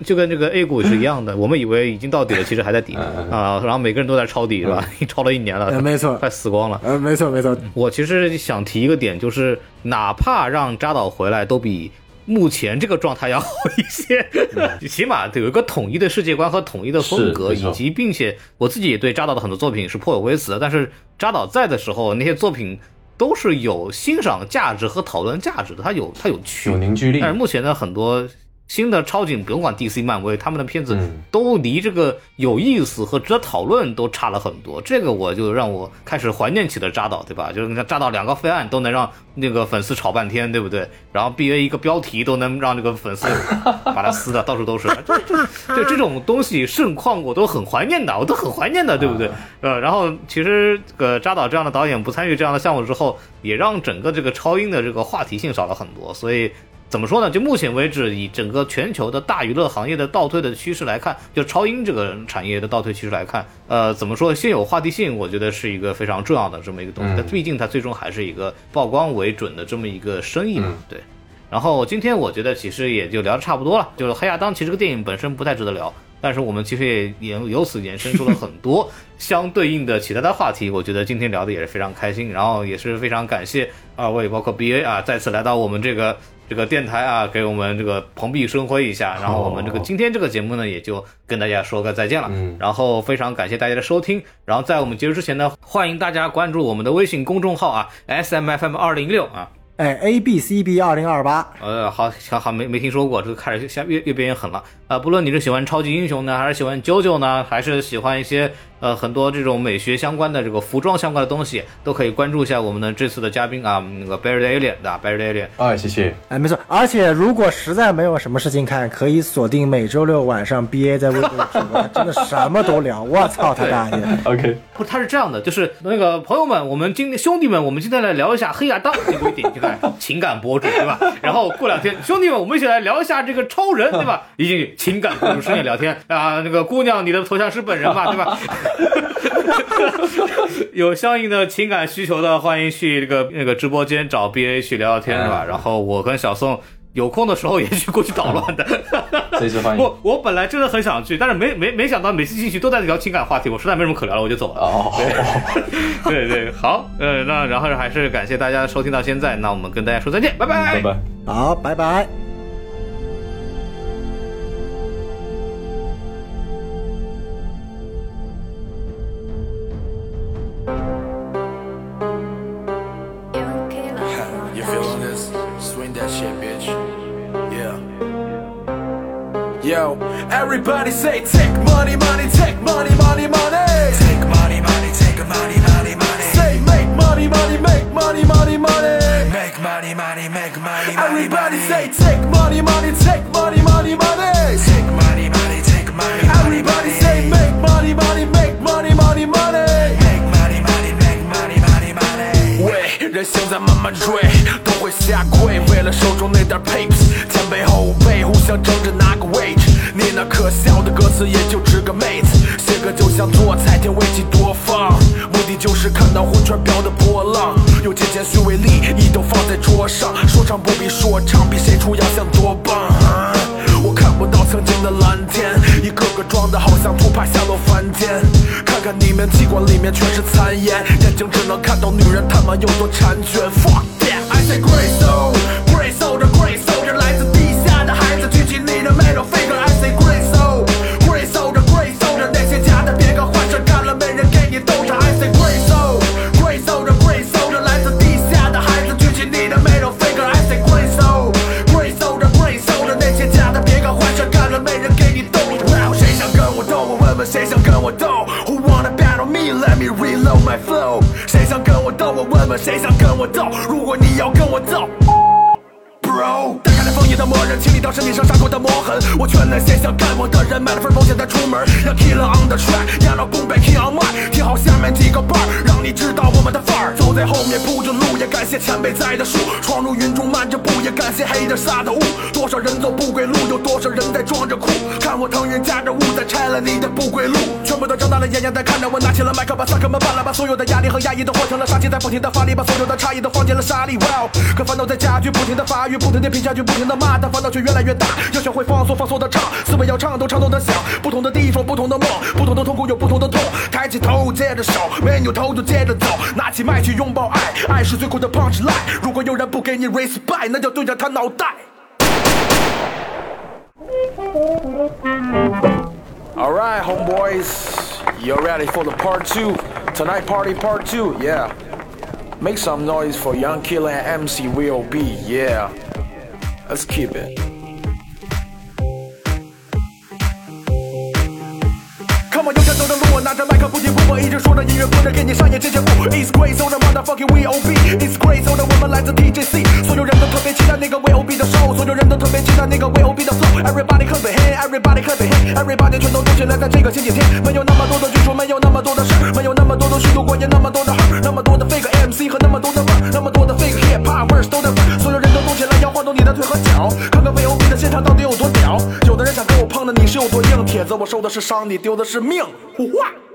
就跟这个 A 股是一样的，我们以为已经到底了，其实还在底啊，然后每个人都在抄底是吧？抄了一年了，没错，快死光了，呃，没错没错。我其实想提一个点，就是哪怕让扎导回来，都比目前这个状态要好一些，起码有一个统一的世界观和统一的风格，以及并且我自己也对扎导的很多作品是颇有微词的，但是扎导在的时候，那些作品。都是有欣赏价值和讨论价值的，它有它有趣，有凝聚力。但是目前呢很多。新的超警，甭管 DC、漫威，他们的片子都离这个有意思和值得讨论都差了很多。这个我就让我开始怀念起了扎导，对吧？就是你看扎导两个废案都能让那个粉丝吵半天，对不对？然后 BA 一个标题都能让这个粉丝把它撕的到处都是。这这对这种东西盛况我都很怀念的，我都很怀念的，对不对？呃，然后其实这个扎导这样的导演不参与这样的项目之后，也让整个这个超英的这个话题性少了很多，所以。怎么说呢？就目前为止，以整个全球的大娱乐行业的倒退的趋势来看，就超英这个产业的倒退趋势来看，呃，怎么说？先有话题性，我觉得是一个非常重要的这么一个东西。但毕竟它最终还是一个曝光为准的这么一个生意嘛，对。然后今天我觉得其实也就聊的差不多了。就是《黑亚当》其实这个电影本身不太值得聊，但是我们其实也也由此延伸出了很多 相对应的其他的话题。我觉得今天聊的也是非常开心，然后也是非常感谢二位，包括 BA 啊，再次来到我们这个。这个电台啊，给我们这个蓬荜生辉一下，然后我们这个今天这个节目呢，也就跟大家说个再见了。嗯，然后非常感谢大家的收听，然后在我们结束之前呢，欢迎大家关注我们的微信公众号啊，S M F M 二零六啊，哎，A B C B 二零二八，呃，好，好，好，没没听说过，这个开始下越越变越狠了啊！不论你是喜欢超级英雄呢，还是喜欢 JoJo 呢，还是喜欢一些。呃，很多这种美学相关的这个服装相关的东西，都可以关注一下我们的这次的嘉宾啊，那个 Barry Alien 的 Barry Alien。哎，谢谢。哎，没错。而且如果实在没有什么事情看，可以锁定每周六晚上 BA 在微博直播，真的什么都聊。我操他大爷！OK，不，他是这样的，就是那个朋友们，我们今天兄弟们，我们今天来聊一下黑亚当，结果一点进来情感博主，对吧？然后过两天，兄弟们，我们一起来聊一下这个超人，对吧？一进去情感故事深夜聊天 啊，那个姑娘，你的头像是本人嘛，对吧？有相应的情感需求的，欢迎去这个那个直播间找 BA 去聊聊天，是吧？然后我跟小宋有空的时候也去过去捣乱的。随时欢迎。我我本来真的很想去，但是没没没想到每次进去都在聊情感话题，我实在没什么可聊了，我就走了。哦，对对，好，呃，那然后还是感谢大家收听到现在，那我们跟大家说再见，拜拜，拜拜，好，拜拜。everybody say take money, money, take money, money, money. Take money, money, take money, money, money. Say make money, money, make money, money, money. Make money, money, make money, money. Everybody say take money, money, take money, money, money. Take money, money, take money, money. Everybody say make money, money, make money, money, money. Make money, money, make money, money, money. 喂，人性在慢慢追，都会下跪，为了手中那点 papers，前辈后辈互相争着拿个位置。 那可笑的歌词也就值个妹子，写歌就像做菜，添味极多放，目的就是看到混圈飘的波浪。用金钱虚伪利益都放在桌上，说唱不比说唱，比谁出洋相多棒。我看不到曾经的蓝天，一个个装的好像图帕下落凡间。看看你们器官里面全是残烟，眼睛只能看到女人他妈有多婵娟。Fuck that，I say great soul，great soul 的 great soldier 来自到，我问问谁想跟我斗？如果你要跟我斗。魔人，清理掉身体上伤口的磨痕。我劝那些想干我的人买了份保险再出门。让 Killer on the track，压了 boom back king on my，听好下面几个 bar，让你知道我们的范儿。走在后面铺着路，也感谢前辈栽的树。闯入云中漫着步，也感谢黑的撒的雾。多少人走不归路，有多少人在装着酷？看我腾云驾着雾，在拆了你的不归路。全部都睁大了眼，眼在看着我，拿起了麦克，把萨克们办了，把所有的压力和压抑都换成了杀气，在不停的发力，把所有的差异都放进了沙粒。Wow，可烦恼在加剧，不停的发育，不停的拼下去，不停的骂，但烦恼却越来越大。要学会放松，放松的唱，思维要畅通，畅通的想。不同的地方，不同的梦，不同的痛苦有不同的痛。抬起头，接着手，没扭头就接着走。拿起麦去拥抱爱，爱是最酷的 punch line。如果有人不给你 respect，那就对着他脑袋。All right, homeboys, you're ready for the part two? Tonight party part two, yeah. Make some noise for Young Killer and MC Will Be, yeah. Let's keep it. Come on，有节奏的路，我拿着麦克我，一直说着音乐，不能给你上演这节目。It's great，so the motherfucking we O B。It's great，so the 我们来自 TJC，所有人都特别期待那个 We O B 的 show，所有人都特别期待那个 We O B 的 flow。Everybody clap your hand，everybody clap your hand，everybody 全都动起来，在这个星期天，没有那么多的拘束，没有那么多的事，没有那么多的虚度过夜，那么多的 hurt，那么多的 fake MC 和那么多的味儿，那么多的 fake hip hop verse 都在味儿，所有人都动起来，要晃动你的腿和脚，看看 We O B 的现场到底有多屌。有的人想跟我碰的你是有多硬，铁子我受的是伤，你丢的是命。哇！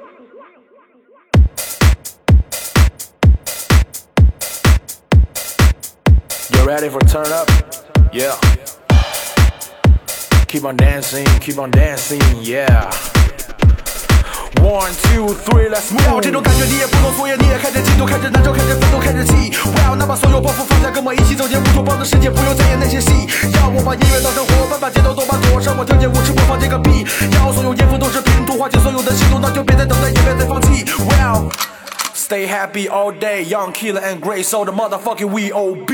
You ready for turn up? Yeah. Keep on dancing, keep on dancing, yeah. One, two, three, let's move. 这种感觉你也不懂，所以你也开始嫉妒，开始难受，开始愤怒，开始气。Wow，那把所有包袱放下，跟我一起走进乌托邦的世界，不用再演那些戏。要我把音乐当生活，搬把节奏，都把妥，让我听见舞池播放这个 beat。要所有音符都是拼图，化解所有的心动，那就别再等待，也别再放弃。Wow。Stay happy all day, Young Killer and Grace, so the motherfucking we OB.